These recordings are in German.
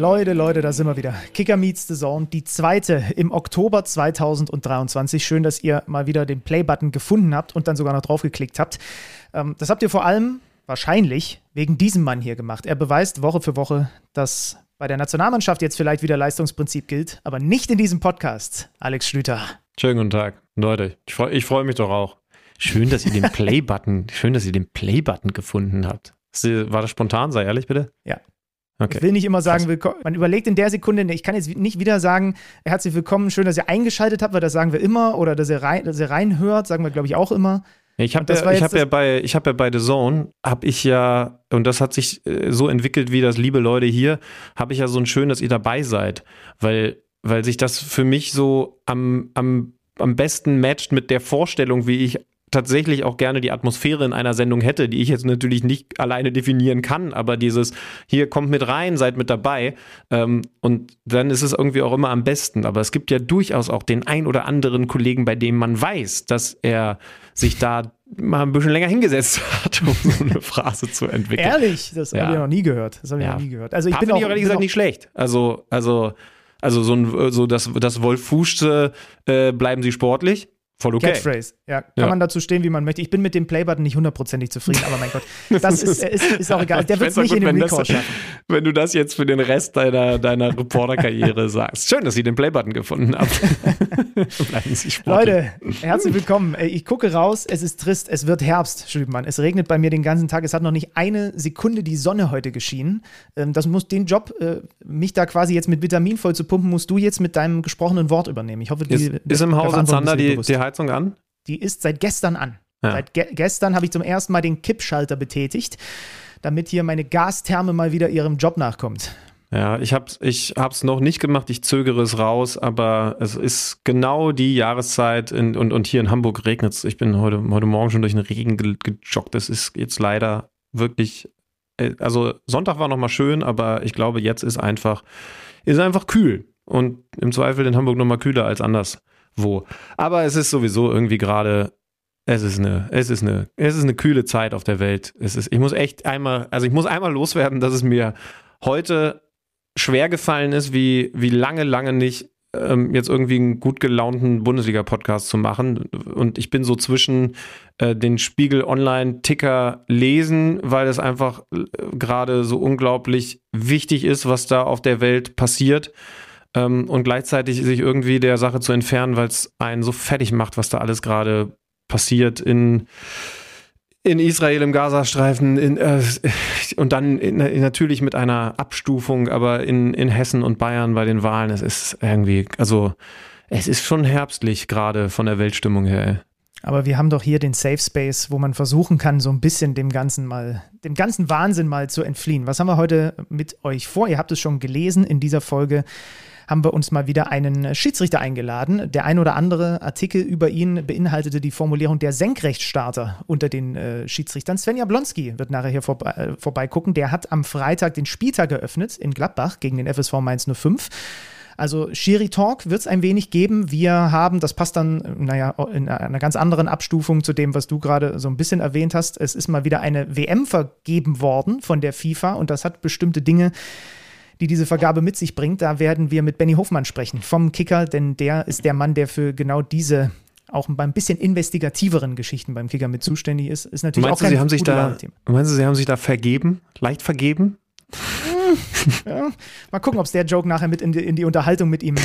Leute, Leute, da sind wir wieder. Kicker Meets the Zone, die zweite im Oktober 2023. Schön, dass ihr mal wieder den Play-Button gefunden habt und dann sogar noch draufgeklickt habt. Ähm, das habt ihr vor allem wahrscheinlich wegen diesem Mann hier gemacht. Er beweist Woche für Woche, dass bei der Nationalmannschaft jetzt vielleicht wieder Leistungsprinzip gilt, aber nicht in diesem Podcast. Alex Schlüter. Schönen guten Tag. Leute, ich freue freu mich doch auch. Schön, dass ihr den Play-Button, schön, dass ihr den Play-Button gefunden habt. War das spontan? Sei ehrlich, bitte. Ja. Okay. Ich will nicht immer sagen, willkommen. Man überlegt in der Sekunde, ich kann jetzt nicht wieder sagen, herzlich willkommen, schön, dass ihr eingeschaltet habt, weil das sagen wir immer, oder dass ihr, rein, dass ihr reinhört, sagen wir, glaube ich, auch immer. Ich habe ja, hab ja, bei, ich ja bei The Zone, habe ich ja, und das hat sich äh, so entwickelt wie das, liebe Leute hier, habe ich ja so ein schön, dass ihr dabei seid, weil, weil sich das für mich so am, am, am besten matcht mit der Vorstellung, wie ich tatsächlich auch gerne die Atmosphäre in einer Sendung hätte, die ich jetzt natürlich nicht alleine definieren kann, aber dieses hier kommt mit rein, seid mit dabei ähm, und dann ist es irgendwie auch immer am besten. Aber es gibt ja durchaus auch den ein oder anderen Kollegen, bei dem man weiß, dass er sich da mal ein bisschen länger hingesetzt hat, um so eine Phrase zu entwickeln. Ehrlich, das ja. habe ich noch nie gehört. Das habe ich ja. noch nie gehört. Also ich bin auch, ich ehrlich gesagt nicht schlecht. Also also also so ein so das das Wolf Fuchsche äh, bleiben Sie sportlich Voll okay. Catchphrase. Ja, kann ja. man dazu stehen, wie man möchte. Ich bin mit dem Playbutton nicht hundertprozentig zufrieden, aber mein Gott, das ist, ist, ist auch egal. Der wird es nicht gut, in den Record schaffen. Wenn du das jetzt für den Rest deiner, deiner Reporterkarriere sagst. Schön, dass Sie den Playbutton gefunden haben. Leute, herzlich willkommen. Ich gucke raus, es ist trist, es wird Herbst, Schübmann. Es regnet bei mir den ganzen Tag. Es hat noch nicht eine Sekunde die Sonne heute geschienen. Ähm, das muss den Job, äh, mich da quasi jetzt mit Vitamin voll zu pumpen, musst du jetzt mit deinem gesprochenen Wort übernehmen. Ich hoffe, die, ist, ist im Haus Zander die, die Heizung an? Die ist seit gestern an. Ja. Seit ge gestern habe ich zum ersten Mal den Kippschalter betätigt, damit hier meine Gastherme mal wieder ihrem Job nachkommt. Ja, ich habe ich hab's noch nicht gemacht, ich zögere es raus, aber es ist genau die Jahreszeit in, und, und hier in Hamburg regnet es. Ich bin heute, heute Morgen schon durch den Regen ge gejoggt. Es ist jetzt leider wirklich, äh, also Sonntag war nochmal schön, aber ich glaube, jetzt ist einfach, ist einfach kühl. Und im Zweifel in Hamburg nochmal kühler als anders wo. Aber es ist sowieso irgendwie gerade, es ist eine, es ist eine, es ist eine kühle Zeit auf der Welt. Es ist, ich muss echt einmal, also ich muss einmal loswerden, dass es mir heute schwer gefallen ist, wie, wie lange, lange nicht ähm, jetzt irgendwie einen gut gelaunten Bundesliga-Podcast zu machen. Und ich bin so zwischen äh, den Spiegel Online-Ticker lesen, weil es einfach äh, gerade so unglaublich wichtig ist, was da auf der Welt passiert ähm, und gleichzeitig sich irgendwie der Sache zu entfernen, weil es einen so fertig macht, was da alles gerade passiert in in Israel im Gazastreifen in, äh, und dann in, natürlich mit einer Abstufung, aber in, in Hessen und Bayern bei den Wahlen, es ist irgendwie, also es ist schon herbstlich gerade von der Weltstimmung her. Aber wir haben doch hier den Safe Space, wo man versuchen kann, so ein bisschen dem ganzen mal, dem ganzen Wahnsinn mal zu entfliehen. Was haben wir heute mit euch vor? Ihr habt es schon gelesen in dieser Folge haben wir uns mal wieder einen Schiedsrichter eingeladen. Der ein oder andere Artikel über ihn beinhaltete die Formulierung der Senkrechtstarter unter den äh, Schiedsrichtern. Sven Jablonski wird nachher hier vorbe äh, vorbeigucken. Der hat am Freitag den Spieltag eröffnet in Gladbach gegen den FSV Mainz 05. Also Schiri Talk wird es ein wenig geben. Wir haben, das passt dann, naja, in einer ganz anderen Abstufung zu dem, was du gerade so ein bisschen erwähnt hast. Es ist mal wieder eine WM vergeben worden von der FIFA und das hat bestimmte Dinge die diese Vergabe mit sich bringt. Da werden wir mit Benny Hofmann sprechen vom Kicker, denn der ist der Mann, der für genau diese auch ein bisschen investigativeren Geschichten beim Kicker mit zuständig ist. Ist natürlich meinst auch du, sie haben sich da, Meinst du, sie haben sich da vergeben? Leicht vergeben? ja, mal gucken, ob es der Joke nachher mit in die, in die, Unterhaltung mit ihm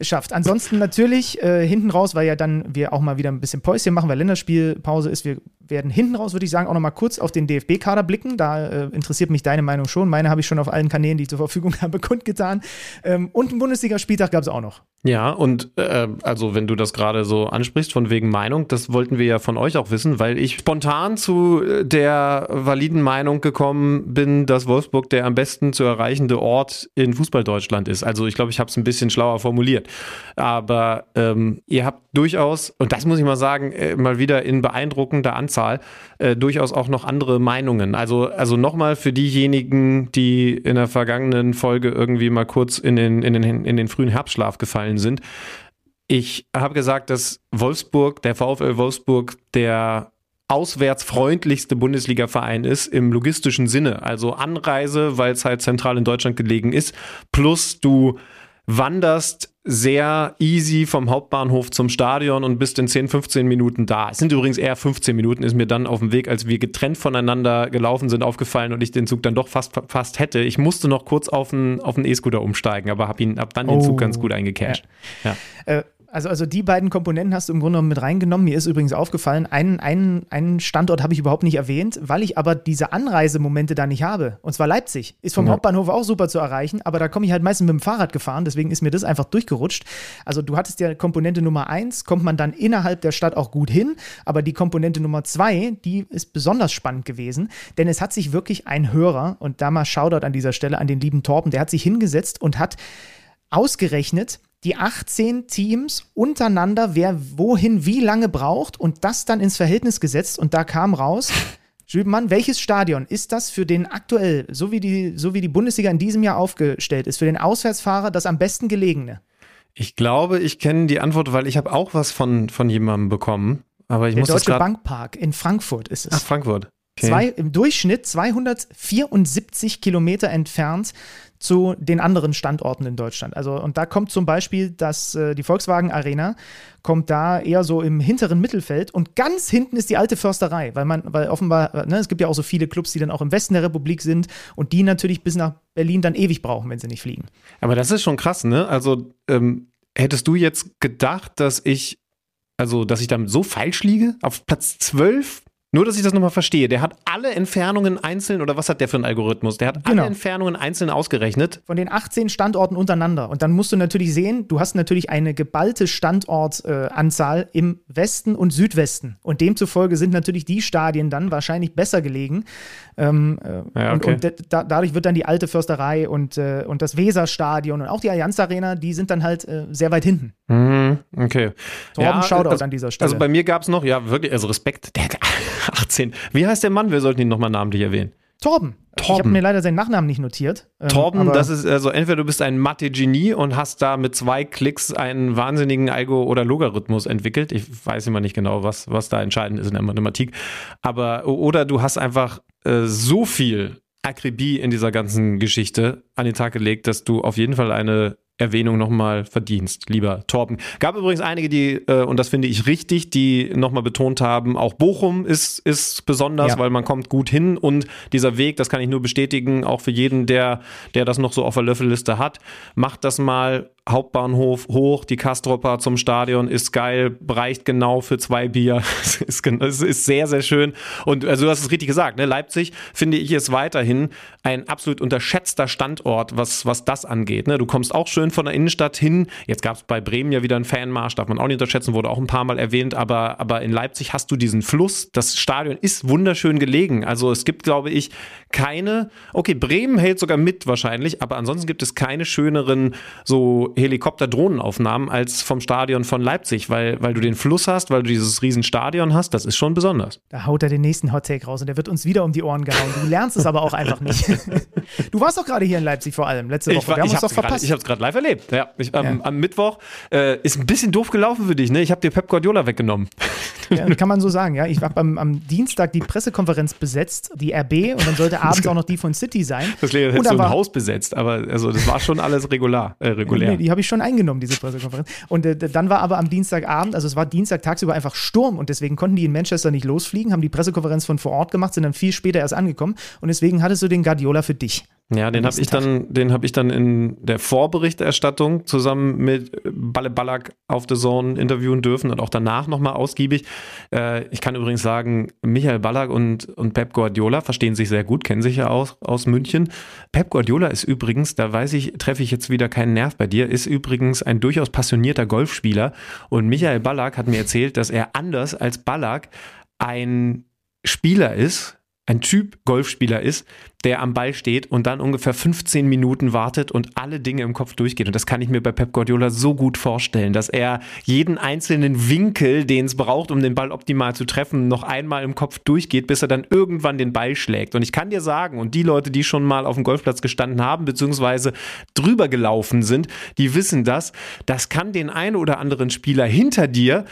schafft. Ansonsten natürlich äh, hinten raus, weil ja dann wir auch mal wieder ein bisschen Päuschen machen, weil Länderspielpause ist. Wir werden hinten raus, würde ich sagen, auch noch mal kurz auf den DFB-Kader blicken. Da äh, interessiert mich deine Meinung schon. Meine habe ich schon auf allen Kanälen, die ich zur Verfügung habe, kundgetan. Ähm, und einen Bundesligaspieltag gab es auch noch. Ja, und äh, also wenn du das gerade so ansprichst, von wegen Meinung, das wollten wir ja von euch auch wissen, weil ich spontan zu äh, der validen Meinung gekommen bin, dass Wolfsburg der am besten zu erreichende Ort in Fußballdeutschland ist. Also ich glaube, ich habe es ein bisschen schlauer formuliert. Aber ähm, ihr habt durchaus, und das muss ich mal sagen, äh, mal wieder in beeindruckender Anzahl Zahl, äh, durchaus auch noch andere Meinungen. Also, also nochmal für diejenigen, die in der vergangenen Folge irgendwie mal kurz in den, in den, in den frühen Herbstschlaf gefallen sind. Ich habe gesagt, dass Wolfsburg, der VfL Wolfsburg, der auswärtsfreundlichste Bundesliga-Verein ist im logistischen Sinne. Also Anreise, weil es halt zentral in Deutschland gelegen ist, plus du wanderst sehr easy vom Hauptbahnhof zum Stadion und bist in 10, 15 Minuten da. Es sind übrigens eher 15 Minuten, ist mir dann auf dem Weg, als wir getrennt voneinander gelaufen sind, aufgefallen und ich den Zug dann doch fast fast hätte. Ich musste noch kurz auf einen auf E-Scooter umsteigen, aber habe ihn ab dann den Zug oh. ganz gut eingecashed. Ja. ja. Äh, also, also die beiden Komponenten hast du im Grunde genommen mit reingenommen. Mir ist übrigens aufgefallen, einen, einen, einen Standort habe ich überhaupt nicht erwähnt, weil ich aber diese Anreisemomente da nicht habe. Und zwar Leipzig. Ist vom ja. Hauptbahnhof auch super zu erreichen, aber da komme ich halt meistens mit dem Fahrrad gefahren, deswegen ist mir das einfach durchgerutscht. Also du hattest ja Komponente Nummer eins, kommt man dann innerhalb der Stadt auch gut hin, aber die Komponente Nummer zwei, die ist besonders spannend gewesen, denn es hat sich wirklich ein Hörer, und da mal Shoutout an dieser Stelle an den lieben Torben, der hat sich hingesetzt und hat ausgerechnet, die 18 Teams untereinander, wer wohin wie lange braucht und das dann ins Verhältnis gesetzt und da kam raus, Schübenmann, welches Stadion ist das für den aktuell, so wie, die, so wie die Bundesliga in diesem Jahr aufgestellt ist, für den Auswärtsfahrer das am besten gelegene? Ich glaube, ich kenne die Antwort, weil ich habe auch was von, von jemandem bekommen. Aber ich Der muss Deutsche Bankpark in Frankfurt ist es. Ach, Frankfurt. Okay. Zwei, Im Durchschnitt 274 Kilometer entfernt zu den anderen Standorten in Deutschland. Also, und da kommt zum Beispiel das, äh, die Volkswagen Arena, kommt da eher so im hinteren Mittelfeld und ganz hinten ist die alte Försterei, weil man, weil offenbar, ne, es gibt ja auch so viele Clubs, die dann auch im Westen der Republik sind und die natürlich bis nach Berlin dann ewig brauchen, wenn sie nicht fliegen. Aber das ist schon krass, ne? Also, ähm, hättest du jetzt gedacht, dass ich, also, dass ich damit so falsch liege? Auf Platz 12 nur, dass ich das nochmal verstehe. Der hat alle Entfernungen einzeln, oder was hat der für einen Algorithmus? Der hat genau. alle Entfernungen einzeln ausgerechnet. Von den 18 Standorten untereinander. Und dann musst du natürlich sehen, du hast natürlich eine geballte Standortanzahl äh, im Westen und Südwesten. Und demzufolge sind natürlich die Stadien dann wahrscheinlich besser gelegen. Ähm, äh, ja, okay. Und, und da, dadurch wird dann die alte Försterei und, äh, und das Weserstadion und auch die Allianz Arena, die sind dann halt äh, sehr weit hinten. Mhm, okay. Torben ja, Shoutout also, an dieser Stelle. Also bei mir gab es noch, ja, wirklich, also Respekt, der hat 18. Wie heißt der Mann? Wir sollten ihn nochmal namentlich erwähnen. Torben. Torben. Ich habe mir leider seinen Nachnamen nicht notiert. Ähm, Torben, das ist also entweder du bist ein Mathe-Genie und hast da mit zwei Klicks einen wahnsinnigen Algo- oder Logarithmus entwickelt. Ich weiß immer nicht genau, was, was da entscheidend ist in der Mathematik. Aber, oder du hast einfach äh, so viel Akribie in dieser ganzen Geschichte an den Tag gelegt, dass du auf jeden Fall eine Erwähnung nochmal verdienst, lieber Torben. Gab übrigens einige, die, äh, und das finde ich richtig, die nochmal betont haben, auch Bochum ist, ist besonders, ja. weil man kommt gut hin und dieser Weg, das kann ich nur bestätigen, auch für jeden, der, der das noch so auf der Löffelliste hat, macht das mal Hauptbahnhof hoch, die Kastropper zum Stadion ist geil, reicht genau für zwei Bier. Es ist, ist sehr, sehr schön. Und also du hast es richtig gesagt, ne? Leipzig finde ich ist weiterhin ein absolut unterschätzter Standort, was, was das angeht. Ne? Du kommst auch schön von der Innenstadt hin. Jetzt gab es bei Bremen ja wieder einen Fanmarsch, darf man auch nicht unterschätzen, wurde auch ein paar Mal erwähnt, aber, aber in Leipzig hast du diesen Fluss. Das Stadion ist wunderschön gelegen. Also es gibt, glaube ich, keine, okay, Bremen hält sogar mit wahrscheinlich, aber ansonsten gibt es keine schöneren so Helikopter-Drohnenaufnahmen als vom Stadion von Leipzig, weil, weil du den Fluss hast, weil du dieses Riesenstadion hast, das ist schon besonders. Da haut er den nächsten Hottake raus und der wird uns wieder um die Ohren gehauen. Du lernst es aber auch einfach nicht. du warst doch gerade hier in Leipzig vor allem, letzte Woche. Ich, war, Wir haben uns doch verpasst. Grad, ich habe es gerade live erlebt. Ja, ich, ähm, ja. Am Mittwoch äh, ist ein bisschen doof gelaufen für dich, ne? Ich habe dir Pep Guardiola weggenommen. Ja, kann man so sagen, ja. Ich habe am, am, Dienstag die Pressekonferenz besetzt, die RB, und dann sollte abends auch noch die von City sein. Das hättest du ein Haus besetzt, aber also das war schon alles regular, äh, regulär. Nee, die habe ich schon eingenommen, diese Pressekonferenz. Und äh, dann war aber am Dienstagabend, also es war Dienstag tagsüber einfach Sturm und deswegen konnten die in Manchester nicht losfliegen, haben die Pressekonferenz von vor Ort gemacht, sind dann viel später erst angekommen und deswegen hattest du den Guardiola für dich. Ja, den habe ich dann, den habe ich dann in der Vorberichterstattung zusammen mit Balle Ballack auf The Zone interviewen dürfen und auch danach nochmal ausgiebig. Äh, ich kann übrigens sagen, Michael Ballack und, und Pep Guardiola verstehen sich sehr gut, kennen sich ja aus, aus München. Pep Guardiola ist übrigens, da weiß ich, treffe ich jetzt wieder keinen Nerv bei dir, ist übrigens ein durchaus passionierter Golfspieler und Michael Ballack hat mir erzählt, dass er anders als Ballack ein Spieler ist, ein Typ Golfspieler ist, der am Ball steht und dann ungefähr 15 Minuten wartet und alle Dinge im Kopf durchgeht. Und das kann ich mir bei Pep Guardiola so gut vorstellen, dass er jeden einzelnen Winkel, den es braucht, um den Ball optimal zu treffen, noch einmal im Kopf durchgeht, bis er dann irgendwann den Ball schlägt. Und ich kann dir sagen, und die Leute, die schon mal auf dem Golfplatz gestanden haben, beziehungsweise drüber gelaufen sind, die wissen das, das kann den einen oder anderen Spieler hinter dir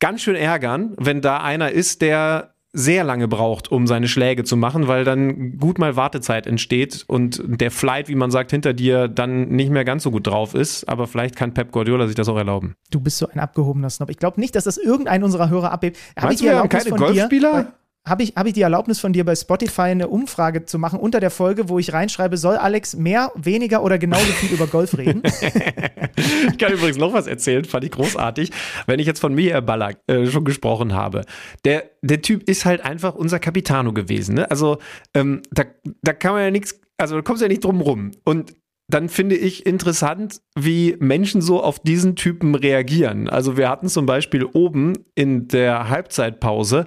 ganz schön ärgern, wenn da einer ist, der sehr lange braucht, um seine Schläge zu machen, weil dann gut mal Wartezeit entsteht und der Flight, wie man sagt, hinter dir dann nicht mehr ganz so gut drauf ist. Aber vielleicht kann Pep Guardiola sich das auch erlauben. Du bist so ein abgehobener Snob. Ich glaube nicht, dass das irgendein unserer Hörer abhebt. Habe ich die Erlaubnis keine von Golfspieler? Dir, habe ich, hab ich die Erlaubnis von dir bei Spotify eine Umfrage zu machen unter der Folge, wo ich reinschreibe, soll Alex mehr, weniger oder genauso viel über Golf reden? ich kann übrigens noch was erzählen, fand ich großartig, wenn ich jetzt von Mir Ballack äh, schon gesprochen habe. Der, der Typ ist halt einfach unser Capitano gewesen. Ne? Also ähm, da, da kann man ja nichts, also da kommst du ja nicht drum rum. Und dann finde ich interessant, wie Menschen so auf diesen Typen reagieren. Also wir hatten zum Beispiel oben in der Halbzeitpause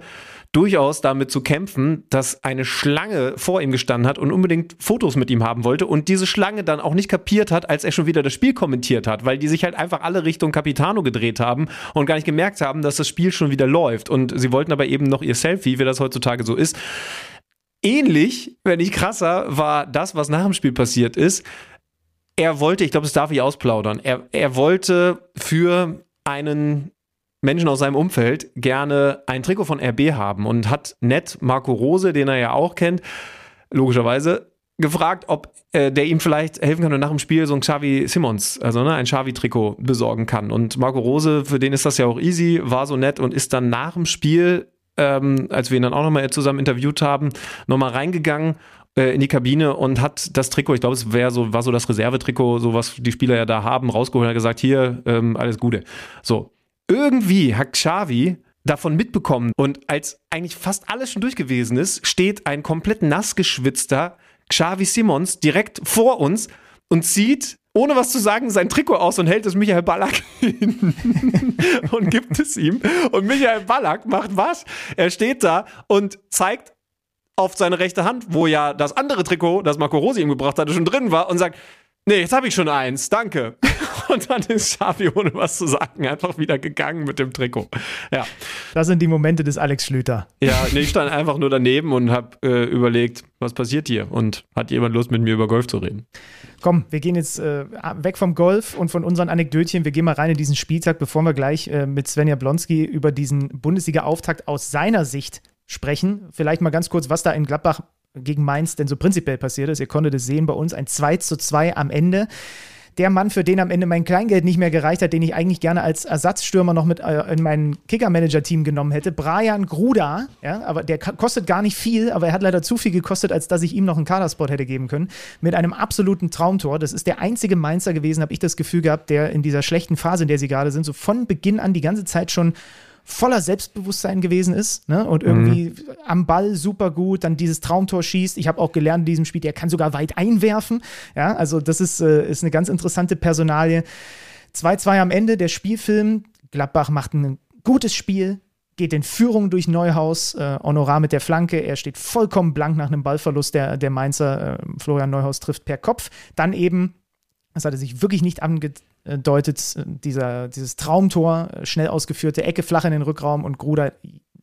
durchaus damit zu kämpfen, dass eine Schlange vor ihm gestanden hat und unbedingt Fotos mit ihm haben wollte und diese Schlange dann auch nicht kapiert hat, als er schon wieder das Spiel kommentiert hat, weil die sich halt einfach alle Richtung Capitano gedreht haben und gar nicht gemerkt haben, dass das Spiel schon wieder läuft. Und sie wollten aber eben noch ihr Selfie, wie das heutzutage so ist. Ähnlich, wenn nicht krasser, war das, was nach dem Spiel passiert ist. Er wollte, ich glaube, das darf ich ausplaudern, er, er wollte für einen Menschen aus seinem Umfeld gerne ein Trikot von RB haben und hat nett Marco Rose, den er ja auch kennt, logischerweise, gefragt, ob äh, der ihm vielleicht helfen kann und nach dem Spiel so ein Xavi Simmons, also ne, ein Xavi-Trikot besorgen kann. Und Marco Rose, für den ist das ja auch easy, war so nett und ist dann nach dem Spiel, ähm, als wir ihn dann auch nochmal zusammen interviewt haben, nochmal reingegangen äh, in die Kabine und hat das Trikot, ich glaube, es wäre so, war so das Reservetrikot, so was die Spieler ja da haben, rausgeholt und hat gesagt, hier, ähm, alles Gute. So, irgendwie hat Xavi davon mitbekommen und als eigentlich fast alles schon durch gewesen ist, steht ein komplett nass geschwitzter Xavi Simons direkt vor uns und zieht ohne was zu sagen, sein Trikot aus und hält es Michael Ballack hin und gibt es ihm. Und Michael Ballack macht was? Er steht da und zeigt auf seine rechte Hand, wo ja das andere Trikot, das Marco Rosi ihm gebracht hatte, schon drin war und sagt, nee, jetzt habe ich schon eins, danke. Und dann ist Xavi, ohne was zu sagen, einfach wieder gegangen mit dem Trikot. Ja. Das sind die Momente des Alex Schlüter. Ja, nee, ich stand einfach nur daneben und habe äh, überlegt, was passiert hier? Und hat jemand Lust, mit mir über Golf zu reden? Komm, wir gehen jetzt äh, weg vom Golf und von unseren Anekdötchen. Wir gehen mal rein in diesen Spieltag, bevor wir gleich äh, mit Svenja Blonski über diesen Bundesliga-Auftakt aus seiner Sicht sprechen. Vielleicht mal ganz kurz, was da in Gladbach gegen Mainz denn so prinzipiell passiert ist. Ihr konntet es sehen bei uns, ein 2 zu 2 am Ende der Mann, für den am Ende mein Kleingeld nicht mehr gereicht hat, den ich eigentlich gerne als Ersatzstürmer noch mit äh, in mein Kicker-Manager-Team genommen hätte. Brian Gruda, ja, aber der kostet gar nicht viel, aber er hat leider zu viel gekostet, als dass ich ihm noch einen Kaderspot hätte geben können. Mit einem absoluten Traumtor. Das ist der einzige Mainzer gewesen, habe ich das Gefühl gehabt, der in dieser schlechten Phase, in der sie gerade sind, so von Beginn an die ganze Zeit schon voller Selbstbewusstsein gewesen ist ne? und irgendwie mhm. am Ball super gut, dann dieses Traumtor schießt. Ich habe auch gelernt in diesem Spiel, der kann sogar weit einwerfen. Ja, also das ist, äh, ist eine ganz interessante Personalie. 2-2 am Ende, der Spielfilm. Gladbach macht ein gutes Spiel, geht in Führung durch Neuhaus, äh, Honorar mit der Flanke, er steht vollkommen blank nach einem Ballverlust, der, der Mainzer, äh, Florian Neuhaus trifft per Kopf. Dann eben, das hat er sich wirklich nicht ange deutet dieser, dieses Traumtor, äh, schnell ausgeführte Ecke flach in den Rückraum und Gruder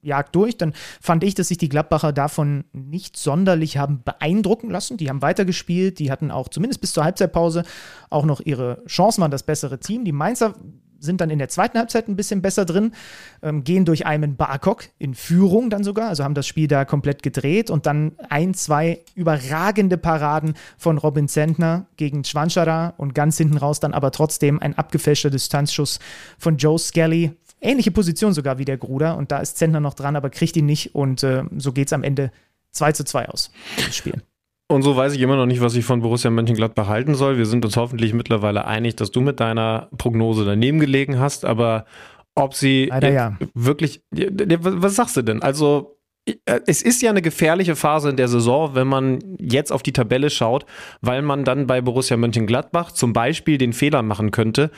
jagt durch. Dann fand ich, dass sich die Gladbacher davon nicht sonderlich haben beeindrucken lassen. Die haben weitergespielt, die hatten auch zumindest bis zur Halbzeitpause auch noch ihre Chancen, waren das bessere Team. Die Mainzer sind dann in der zweiten Halbzeit ein bisschen besser drin, ähm, gehen durch Ayman Barkok in Führung dann sogar, also haben das Spiel da komplett gedreht und dann ein, zwei überragende Paraden von Robin Zentner gegen Schwanschara und ganz hinten raus dann aber trotzdem ein abgefälschter Distanzschuss von Joe Skelly. Ähnliche Position sogar wie der Gruder und da ist Zentner noch dran, aber kriegt ihn nicht und äh, so geht es am Ende 2 zu 2 aus, das Spiel. Und so weiß ich immer noch nicht, was ich von Borussia Mönchengladbach halten soll. Wir sind uns hoffentlich mittlerweile einig, dass du mit deiner Prognose daneben gelegen hast, aber ob sie Leider ja. wirklich, was sagst du denn? Also, äh, es ist ja eine gefährliche Phase in der Saison, wenn man jetzt auf die Tabelle schaut, weil man dann bei Borussia Mönchengladbach zum Beispiel den Fehler machen könnte,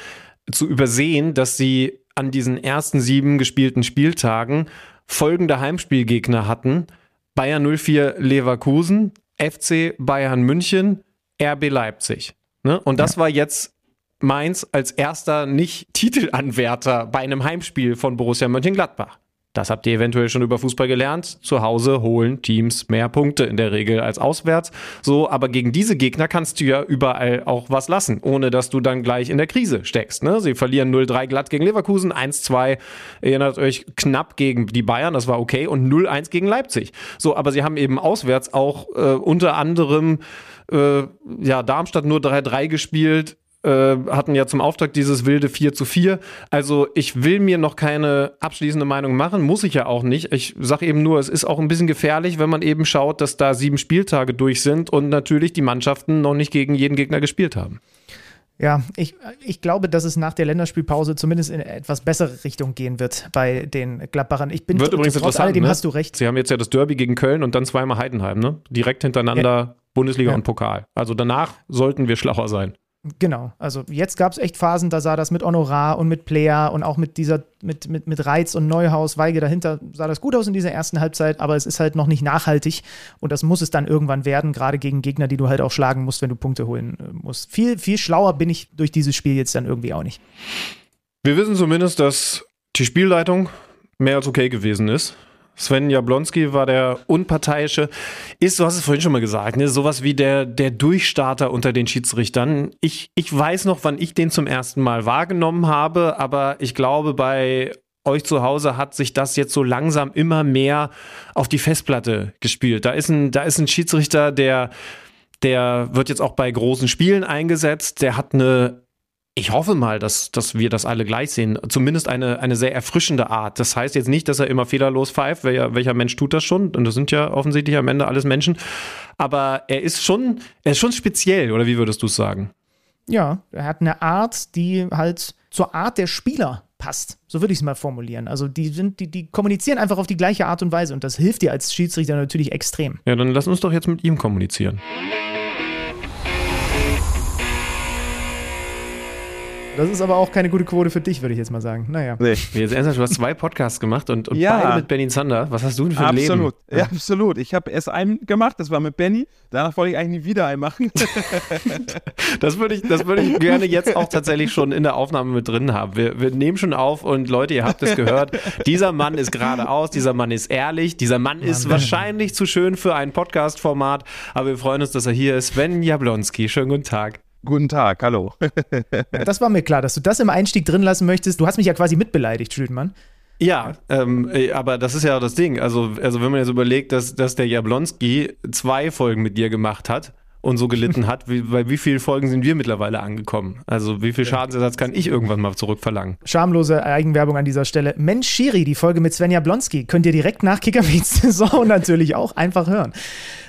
zu übersehen, dass sie an diesen ersten sieben gespielten Spieltagen folgende Heimspielgegner hatten – Bayern 04 Leverkusen, FC Bayern München, RB Leipzig. Ne? Und das ja. war jetzt Mainz als erster Nicht-Titelanwärter bei einem Heimspiel von Borussia Mönchengladbach. Das habt ihr eventuell schon über Fußball gelernt. Zu Hause holen Teams mehr Punkte in der Regel als auswärts. So, aber gegen diese Gegner kannst du ja überall auch was lassen, ohne dass du dann gleich in der Krise steckst. Ne? Sie verlieren 0-3 glatt gegen Leverkusen, 1-2, erinnert euch, knapp gegen die Bayern, das war okay, und 0-1 gegen Leipzig. So, aber sie haben eben auswärts auch äh, unter anderem äh, ja, Darmstadt nur 3-3 gespielt, äh, hatten ja zum Auftakt dieses wilde 4 zu 4. Also ich will mir noch keine abschließende Meinung machen, muss ich ja auch nicht. Ich sage eben nur, es ist auch ein bisschen gefährlich, wenn man eben schaut, dass da sieben Spieltage durch sind und natürlich die Mannschaften noch nicht gegen jeden Gegner gespielt haben. Ja, ich, ich glaube, dass es nach der Länderspielpause zumindest in eine etwas bessere Richtung gehen wird bei den Gladbachern. Ich bin wird übrigens trotz alledem ne? hast du recht. Sie haben jetzt ja das Derby gegen Köln und dann zweimal Heidenheim, ne? Direkt hintereinander ja. Bundesliga ja. und Pokal. Also danach sollten wir schlauer sein. Genau, also jetzt gab es echt Phasen, da sah das mit Honorar und mit Player und auch mit dieser, mit, mit, mit Reiz und Neuhaus, Weige dahinter, sah das gut aus in dieser ersten Halbzeit, aber es ist halt noch nicht nachhaltig und das muss es dann irgendwann werden, gerade gegen Gegner, die du halt auch schlagen musst, wenn du Punkte holen äh, musst. Viel, viel schlauer bin ich durch dieses Spiel jetzt dann irgendwie auch nicht. Wir wissen zumindest, dass die Spielleitung mehr als okay gewesen ist. Sven Jablonski war der unparteiische, ist, du hast es vorhin schon mal gesagt, ne, sowas wie der, der Durchstarter unter den Schiedsrichtern. Ich, ich weiß noch, wann ich den zum ersten Mal wahrgenommen habe, aber ich glaube, bei euch zu Hause hat sich das jetzt so langsam immer mehr auf die Festplatte gespielt. Da ist ein, da ist ein Schiedsrichter, der, der wird jetzt auch bei großen Spielen eingesetzt, der hat eine ich hoffe mal, dass, dass wir das alle gleich sehen. Zumindest eine, eine sehr erfrischende Art. Das heißt jetzt nicht, dass er immer fehlerlos pfeift. Welcher, welcher Mensch tut das schon? Und das sind ja offensichtlich am Ende alles Menschen. Aber er ist schon, er ist schon speziell, oder wie würdest du es sagen? Ja, er hat eine Art, die halt zur Art der Spieler passt. So würde ich es mal formulieren. Also die sind, die, die kommunizieren einfach auf die gleiche Art und Weise und das hilft dir als Schiedsrichter natürlich extrem. Ja, dann lass uns doch jetzt mit ihm kommunizieren. Das ist aber auch keine gute Quote für dich, würde ich jetzt mal sagen. Naja. Nee. Jetzt ernsthaft, du hast zwei Podcasts gemacht und, und ja. beide mit Benny Zander. Was hast du denn für ein absolut. Leben? Ja, absolut. Ich habe erst einen gemacht, das war mit Benny. Danach wollte ich eigentlich nie wieder einen machen. das würde ich, das ich gerne jetzt auch tatsächlich schon in der Aufnahme mit drin haben. Wir, wir nehmen schon auf und Leute, ihr habt es gehört. dieser Mann ist geradeaus, dieser Mann ist ehrlich, dieser Mann ist Mann. wahrscheinlich zu schön für ein Podcast-Format, aber wir freuen uns, dass er hier ist. Sven Jablonski, schönen guten Tag. Guten Tag, hallo. ja, das war mir klar, dass du das im Einstieg drin lassen möchtest. Du hast mich ja quasi mitbeleidigt, Schütmann. Ja, ähm, äh, aber das ist ja das Ding. Also, also wenn man jetzt überlegt, dass, dass der Jablonski zwei Folgen mit dir gemacht hat und so gelitten hat, wie, bei wie vielen Folgen sind wir mittlerweile angekommen? Also wie viel Schadensersatz kann ich irgendwann mal zurückverlangen? Schamlose Eigenwerbung an dieser Stelle. Mensch, Schiri, die Folge mit Svenja Blonski, könnt ihr direkt nach Kicker Saison natürlich auch einfach hören.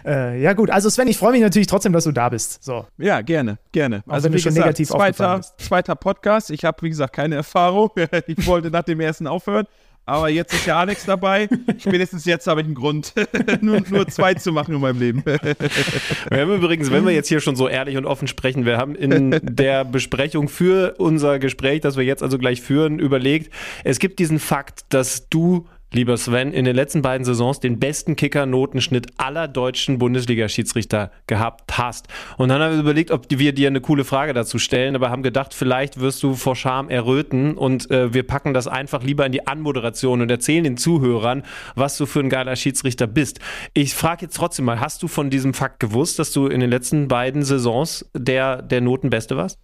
Äh, ja gut, also Sven, ich freue mich natürlich trotzdem, dass du da bist. So. Ja, gerne, gerne. Auch also wenn du schon gesagt, negativ zweiter, zweiter Podcast. Ich habe, wie gesagt, keine Erfahrung. ich wollte nach dem ersten aufhören. Aber jetzt ist ja Alex dabei. Spätestens jetzt habe ich einen Grund, nur, nur zwei zu machen in meinem Leben. wir haben übrigens, wenn wir jetzt hier schon so ehrlich und offen sprechen, wir haben in der Besprechung für unser Gespräch, das wir jetzt also gleich führen, überlegt, es gibt diesen Fakt, dass du lieber Sven, in den letzten beiden Saisons den besten Kicker-Notenschnitt aller deutschen Bundesliga-Schiedsrichter gehabt hast. Und dann haben wir überlegt, ob wir dir eine coole Frage dazu stellen, aber haben gedacht, vielleicht wirst du vor Scham erröten und äh, wir packen das einfach lieber in die Anmoderation und erzählen den Zuhörern, was du für ein geiler Schiedsrichter bist. Ich frage jetzt trotzdem mal, hast du von diesem Fakt gewusst, dass du in den letzten beiden Saisons der, der Notenbeste warst?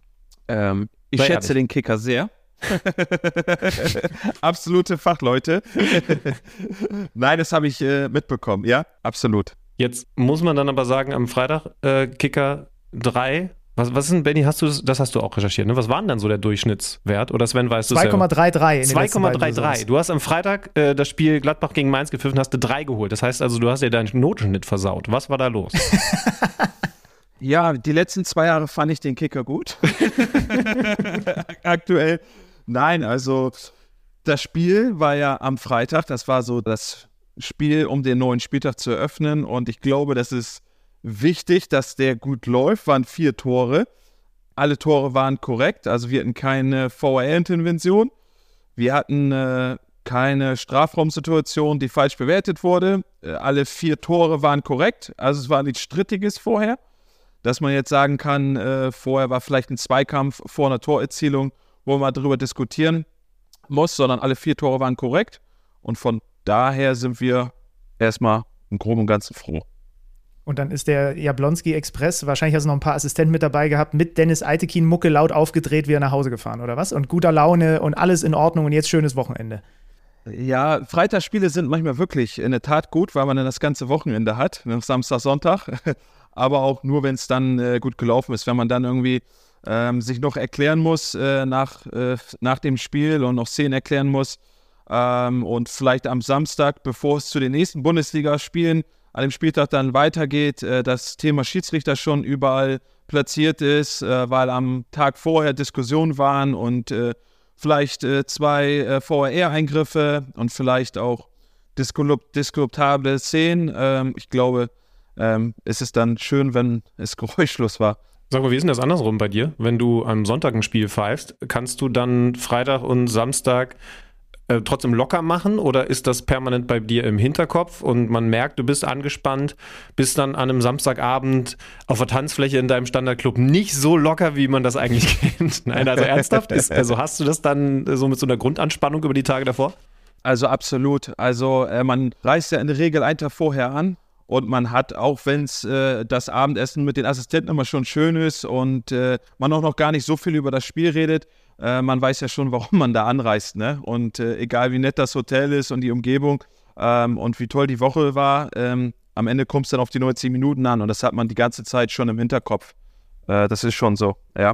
Ähm, ich Sei schätze ehrlich. den Kicker sehr. Absolute Fachleute. Nein, das habe ich äh, mitbekommen, ja, absolut. Jetzt muss man dann aber sagen, am Freitag äh, Kicker 3. Was, was ist denn, Benny, hast du das, das hast du auch recherchiert, ne? Was war denn dann so der Durchschnittswert? Oder Sven, weißt du 2,33. 2,33. Du hast am Freitag äh, das Spiel Gladbach gegen Mainz gepfiffen, hast du 3 geholt. Das heißt also, du hast dir deinen Notenschnitt versaut. Was war da los? ja, die letzten zwei Jahre fand ich den Kicker gut. Aktuell Nein, also das Spiel war ja am Freitag, das war so das Spiel, um den neuen Spieltag zu eröffnen. Und ich glaube, das ist wichtig, dass der gut läuft. Waren vier Tore. Alle Tore waren korrekt, also wir hatten keine VAR-Intervention. Wir hatten äh, keine Strafraumsituation, die falsch bewertet wurde. Äh, alle vier Tore waren korrekt. Also es war nichts Strittiges vorher. Dass man jetzt sagen kann, äh, vorher war vielleicht ein Zweikampf vor einer Torerzielung, wo man darüber diskutieren muss, sondern alle vier Tore waren korrekt. Und von daher sind wir erstmal im Groben und Ganzen froh. Und dann ist der Jablonski Express, wahrscheinlich hast du noch ein paar Assistenten mit dabei gehabt, mit Dennis Eitekin Mucke laut aufgedreht, wie er nach Hause gefahren, oder was? Und guter Laune und alles in Ordnung und jetzt schönes Wochenende. Ja, Freitagsspiele sind manchmal wirklich in der Tat gut, weil man dann das ganze Wochenende hat, ne, Samstag, Sonntag. Aber auch nur, wenn es dann äh, gut gelaufen ist, wenn man dann irgendwie ähm, sich noch erklären muss äh, nach, äh, nach dem Spiel und noch Szenen erklären muss. Ähm, und vielleicht am Samstag, bevor es zu den nächsten Bundesligaspielen an dem Spieltag dann weitergeht, äh, das Thema Schiedsrichter schon überall platziert ist, äh, weil am Tag vorher Diskussionen waren und äh, vielleicht äh, zwei VAR-Eingriffe und vielleicht auch diskutable Szenen. Ähm, ich glaube, ähm, es ist dann schön, wenn es geräuschlos war. Sag mal, wie ist denn das andersrum bei dir? Wenn du am Sonntag ein Spiel pfeifst, kannst du dann Freitag und Samstag äh, trotzdem locker machen oder ist das permanent bei dir im Hinterkopf und man merkt, du bist angespannt, bist dann an einem Samstagabend auf der Tanzfläche in deinem Standardclub nicht so locker, wie man das eigentlich kennt? Nein, also ernsthaft? Ist, also hast du das dann so mit so einer Grundanspannung über die Tage davor? Also absolut. Also äh, man reist ja in der Regel einen Tag vorher an und man hat, auch wenn es äh, das Abendessen mit den Assistenten immer schon schön ist und äh, man auch noch gar nicht so viel über das Spiel redet, äh, man weiß ja schon, warum man da anreist. Ne? Und äh, egal wie nett das Hotel ist und die Umgebung ähm, und wie toll die Woche war, ähm, am Ende kommt es dann auf die 90 Minuten an und das hat man die ganze Zeit schon im Hinterkopf. Äh, das ist schon so, ja.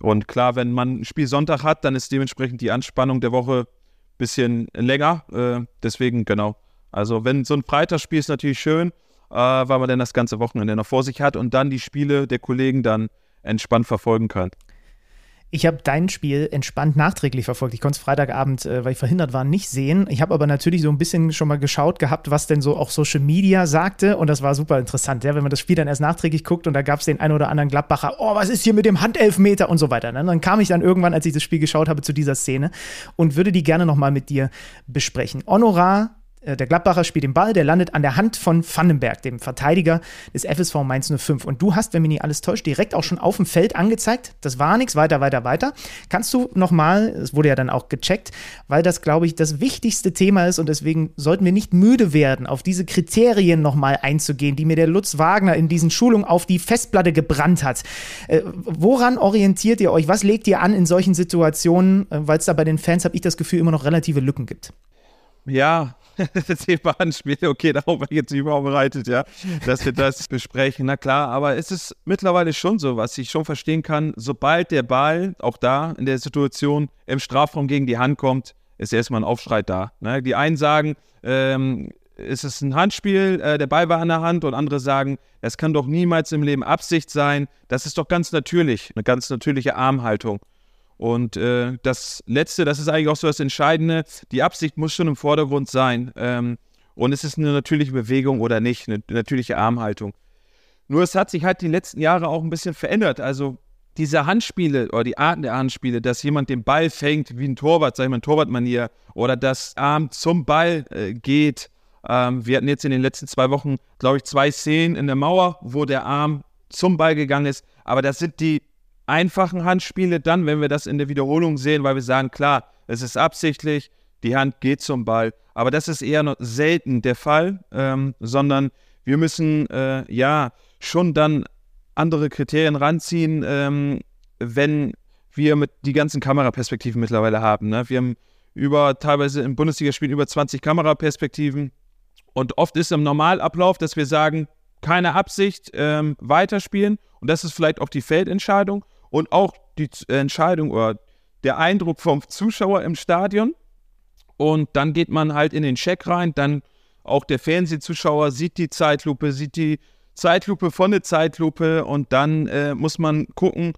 Und klar, wenn man ein Spiel Sonntag hat, dann ist dementsprechend die Anspannung der Woche ein bisschen länger. Äh, deswegen, genau. Also, wenn so ein Freitagsspiel ist natürlich schön, äh, weil man dann das ganze Wochenende noch vor sich hat und dann die Spiele der Kollegen dann entspannt verfolgen kann. Ich habe dein Spiel entspannt nachträglich verfolgt. Ich konnte es Freitagabend, äh, weil ich verhindert war, nicht sehen. Ich habe aber natürlich so ein bisschen schon mal geschaut gehabt, was denn so auch Social Media sagte. Und das war super interessant, ja, wenn man das Spiel dann erst nachträglich guckt und da gab es den einen oder anderen Gladbacher, oh, was ist hier mit dem Handelfmeter und so weiter. Ne? Dann kam ich dann irgendwann, als ich das Spiel geschaut habe, zu dieser Szene und würde die gerne nochmal mit dir besprechen. Honorar der Gladbacher spielt den Ball, der landet an der Hand von Vandenberg, dem Verteidiger des FSV Mainz 05. Und du hast, wenn mich nicht alles täuscht, direkt auch schon auf dem Feld angezeigt. Das war nichts, weiter, weiter, weiter. Kannst du nochmal, es wurde ja dann auch gecheckt, weil das, glaube ich, das wichtigste Thema ist und deswegen sollten wir nicht müde werden, auf diese Kriterien nochmal einzugehen, die mir der Lutz Wagner in diesen Schulungen auf die Festplatte gebrannt hat. Äh, woran orientiert ihr euch? Was legt ihr an in solchen Situationen? Äh, weil es da bei den Fans, habe ich das Gefühl, immer noch relative Lücken gibt. Ja, Thema Anspiel, okay, darauf war ich jetzt nicht vorbereitet, ja, dass wir das besprechen. Na klar, aber es ist mittlerweile schon so, was ich schon verstehen kann, sobald der Ball auch da in der Situation im Strafraum gegen die Hand kommt, ist erstmal ein Aufschrei da. Ne? Die einen sagen, ähm, es ist ein Handspiel, äh, der Ball war an der Hand und andere sagen, es kann doch niemals im Leben Absicht sein. Das ist doch ganz natürlich, eine ganz natürliche Armhaltung. Und äh, das Letzte, das ist eigentlich auch so das Entscheidende, die Absicht muss schon im Vordergrund sein. Ähm, und es ist eine natürliche Bewegung oder nicht, eine natürliche Armhaltung. Nur es hat sich halt die letzten Jahre auch ein bisschen verändert. Also diese Handspiele oder die Arten der Handspiele, dass jemand den Ball fängt wie ein Torwart, sag ich mal, in Torwartmanier, oder dass Arm zum Ball äh, geht. Ähm, wir hatten jetzt in den letzten zwei Wochen, glaube ich, zwei Szenen in der Mauer, wo der Arm zum Ball gegangen ist. Aber das sind die einfachen Handspiele dann, wenn wir das in der Wiederholung sehen, weil wir sagen, klar, es ist absichtlich, die Hand geht zum Ball. Aber das ist eher selten der Fall, ähm, sondern wir müssen äh, ja schon dann andere Kriterien ranziehen, ähm, wenn wir mit die ganzen Kameraperspektiven mittlerweile haben. Ne? Wir haben über teilweise im Bundesligaspiel über 20 Kameraperspektiven und oft ist im Normalablauf, dass wir sagen, keine Absicht, ähm, weiterspielen und das ist vielleicht auch die Feldentscheidung und auch die Entscheidung oder der Eindruck vom Zuschauer im Stadion. Und dann geht man halt in den Check rein, dann auch der Fernsehzuschauer sieht die Zeitlupe, sieht die Zeitlupe von der Zeitlupe und dann äh, muss man gucken,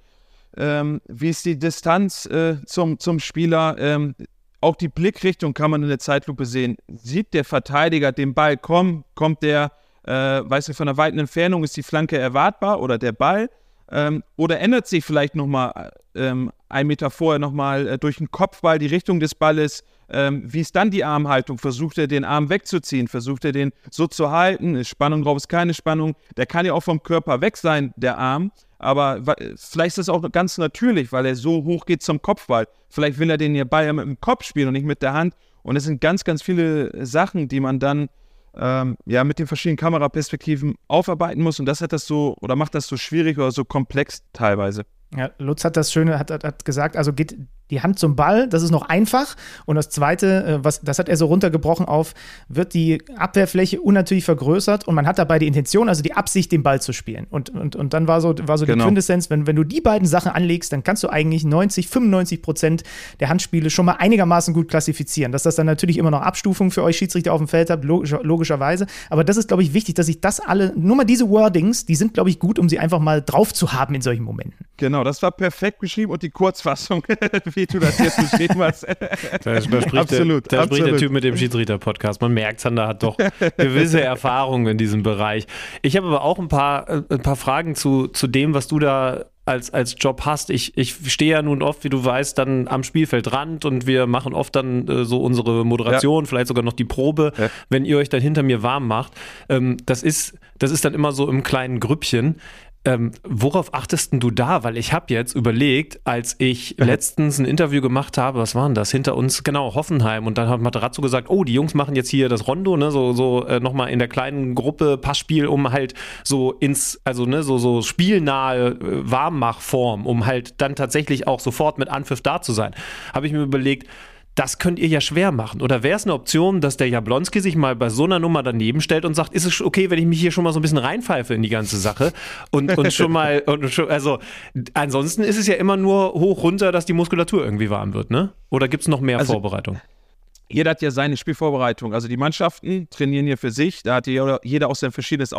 ähm, wie ist die Distanz äh, zum, zum Spieler. Ähm, auch die Blickrichtung kann man in der Zeitlupe sehen. Sieht der Verteidiger den Ball kommen, kommt der, äh, weiß nicht, von einer weiten Entfernung ist die Flanke erwartbar oder der Ball. Ähm, oder ändert sich vielleicht nochmal ähm, ein Meter vorher nochmal äh, durch den Kopfball die Richtung des Balles? ähm, wie ist dann die Armhaltung? Versucht er den Arm wegzuziehen? Versucht er den so zu halten? Ist Spannung drauf? Ist keine Spannung? Der kann ja auch vom Körper weg sein, der Arm. Aber vielleicht ist das auch ganz natürlich, weil er so hoch geht zum Kopfball. Vielleicht will er den Ball mit dem Kopf spielen und nicht mit der Hand. Und es sind ganz, ganz viele Sachen, die man dann ähm, ja mit den verschiedenen Kameraperspektiven aufarbeiten muss. Und das hat das so oder macht das so schwierig oder so komplex teilweise. Ja, Lutz hat das Schöne, hat, hat, hat gesagt, also geht die Hand zum Ball, das ist noch einfach. Und das Zweite, äh, was, das hat er so runtergebrochen auf, wird die Abwehrfläche unnatürlich vergrößert und man hat dabei die Intention, also die Absicht, den Ball zu spielen. Und, und, und dann war so, war so genau. die Quintessenz, wenn, wenn du die beiden Sachen anlegst, dann kannst du eigentlich 90, 95 Prozent der Handspiele schon mal einigermaßen gut klassifizieren. Dass das dann natürlich immer noch Abstufungen für euch Schiedsrichter auf dem Feld habt, logisch, logischerweise. Aber das ist, glaube ich, wichtig, dass ich das alle, nur mal diese Wordings, die sind, glaube ich, gut, um sie einfach mal drauf zu haben in solchen Momenten. Genau, das war perfekt beschrieben und die Kurzfassung, du das jetzt beschrieben hast. Da, da spricht, absolut, der, da spricht der Typ mit dem Schiedsrichter-Podcast. Man merkt, Sander hat doch gewisse Erfahrungen in diesem Bereich. Ich habe aber auch ein paar, äh, ein paar Fragen zu, zu dem, was du da als, als Job hast. Ich, ich stehe ja nun oft, wie du weißt, dann am Spielfeldrand und wir machen oft dann äh, so unsere Moderation, ja. vielleicht sogar noch die Probe, ja. wenn ihr euch dann hinter mir warm macht. Ähm, das, ist, das ist dann immer so im kleinen Grüppchen. Ähm, worauf achtest du da? Weil ich habe jetzt überlegt, als ich letztens ein Interview gemacht habe, was waren das? Hinter uns, genau, Hoffenheim. Und dann hat Materazzo gesagt, oh, die Jungs machen jetzt hier das Rondo, ne, so, so äh, nochmal in der kleinen Gruppe Passspiel, um halt so ins, also ne, so, so spielnahe äh, Warmmachform, um halt dann tatsächlich auch sofort mit Anpfiff da zu sein. Habe ich mir überlegt, das könnt ihr ja schwer machen. Oder wäre es eine Option, dass der Jablonski sich mal bei so einer Nummer daneben stellt und sagt, ist es okay, wenn ich mich hier schon mal so ein bisschen reinpfeife in die ganze Sache und, und schon mal, und schon, also ansonsten ist es ja immer nur hoch runter, dass die Muskulatur irgendwie warm wird, ne? Oder gibt es noch mehr also, Vorbereitung? Jeder hat ja seine Spielvorbereitung. Also die Mannschaften trainieren hier für sich. Da hat jeder, jeder auch sein verschiedenes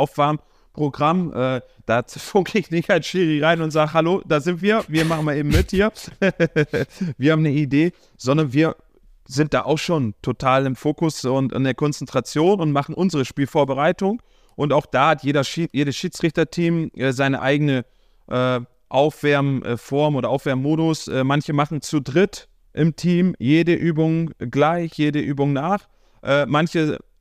Aufwärmprogramm. Äh, da funke ich nicht als Schiri rein und sage, hallo, da sind wir, wir machen mal eben mit hier. wir haben eine Idee, sondern wir sind da auch schon total im Fokus und in der Konzentration und machen unsere Spielvorbereitung. Und auch da hat jeder, jedes Schiedsrichterteam äh, seine eigene äh, Aufwärmform oder Aufwärmmodus. Äh, manche machen zu dritt im Team jede Übung gleich, jede Übung nach. Äh,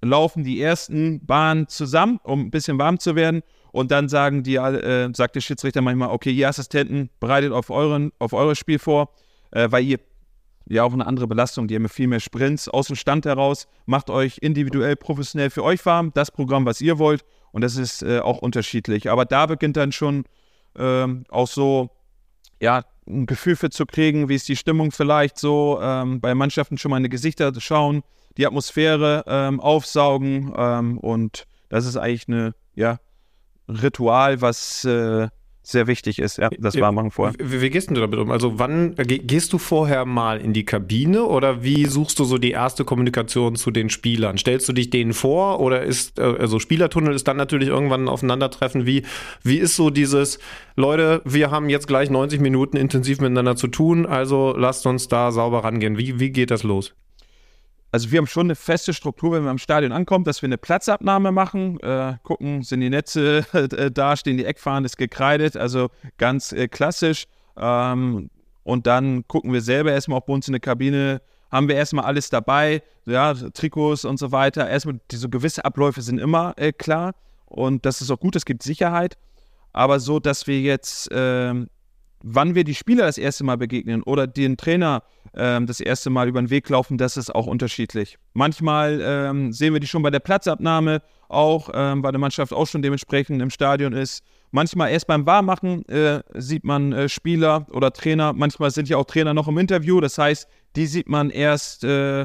laufen die ersten Bahnen zusammen, um ein bisschen warm zu werden. Und dann sagen die, äh, sagt der Schiedsrichter manchmal, okay, ihr Assistenten, bereitet auf, euren, auf eures Spiel vor, äh, weil ihr ja auch eine andere Belastung. Die haben viel mehr Sprints aus dem Stand heraus. Macht euch individuell professionell für euch warm, das Programm, was ihr wollt. Und das ist äh, auch unterschiedlich. Aber da beginnt dann schon ähm, auch so, ja, ein Gefühl für zu kriegen, wie ist die Stimmung vielleicht so, ähm, bei Mannschaften schon mal in die Gesichter schauen, die Atmosphäre ähm, aufsaugen. Ähm, und das ist eigentlich eine, ja, Ritual, was äh, sehr wichtig ist, ja, das Warmmachen vorher. Wie, wie, gehst du damit um? Also wann gehst du vorher mal in die Kabine oder wie suchst du so die erste Kommunikation zu den Spielern? Stellst du dich denen vor oder ist, äh, also Spielertunnel ist dann natürlich irgendwann ein Aufeinandertreffen. Wie, wie ist so dieses, Leute, wir haben jetzt gleich 90 Minuten intensiv miteinander zu tun, also lasst uns da sauber rangehen. Wie, wie geht das los? Also wir haben schon eine feste Struktur, wenn wir am Stadion ankommen, dass wir eine Platzabnahme machen, äh, gucken, sind die Netze äh, da, stehen die Eckfahnen, ist gekreidet, also ganz äh, klassisch. Ähm, und dann gucken wir selber erstmal auch bei uns in der Kabine, haben wir erstmal alles dabei, ja, Trikots und so weiter. Erstmal, diese gewisse Abläufe sind immer äh, klar und das ist auch gut, es gibt Sicherheit. Aber so, dass wir jetzt ähm, wann wir die Spieler das erste Mal begegnen oder den Trainer ähm, das erste Mal über den Weg laufen, das ist auch unterschiedlich. Manchmal ähm, sehen wir die schon bei der Platzabnahme auch, ähm, weil die Mannschaft auch schon dementsprechend im Stadion ist. Manchmal erst beim Wahrmachen äh, sieht man äh, Spieler oder Trainer. Manchmal sind ja auch Trainer noch im Interview. Das heißt, die sieht man erst äh,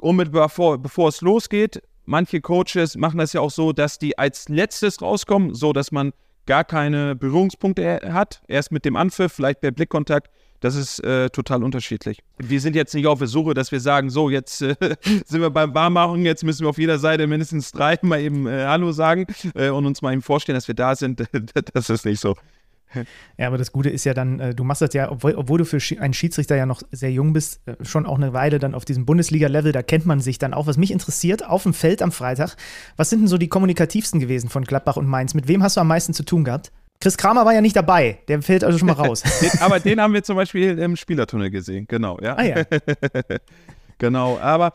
unmittelbar vor, bevor es losgeht. Manche Coaches machen das ja auch so, dass die als letztes rauskommen, so dass man gar keine Berührungspunkte hat, erst mit dem Anpfiff, vielleicht per Blickkontakt, das ist äh, total unterschiedlich. Wir sind jetzt nicht auf der Suche, dass wir sagen, so, jetzt äh, sind wir beim Barmachen, jetzt müssen wir auf jeder Seite mindestens drei mal eben äh, Hallo sagen äh, und uns mal eben vorstellen, dass wir da sind. das ist nicht so. Ja, aber das Gute ist ja dann, äh, du machst das ja, obwohl, obwohl du für einen Schiedsrichter ja noch sehr jung bist, äh, schon auch eine Weile dann auf diesem Bundesliga-Level, da kennt man sich dann auch. Was mich interessiert, auf dem Feld am Freitag, was sind denn so die kommunikativsten gewesen von Gladbach und Mainz? Mit wem hast du am meisten zu tun gehabt? Chris Kramer war ja nicht dabei, der fällt also schon mal raus. aber den haben wir zum Beispiel im Spielertunnel gesehen, genau, ja. Ah ja. genau, aber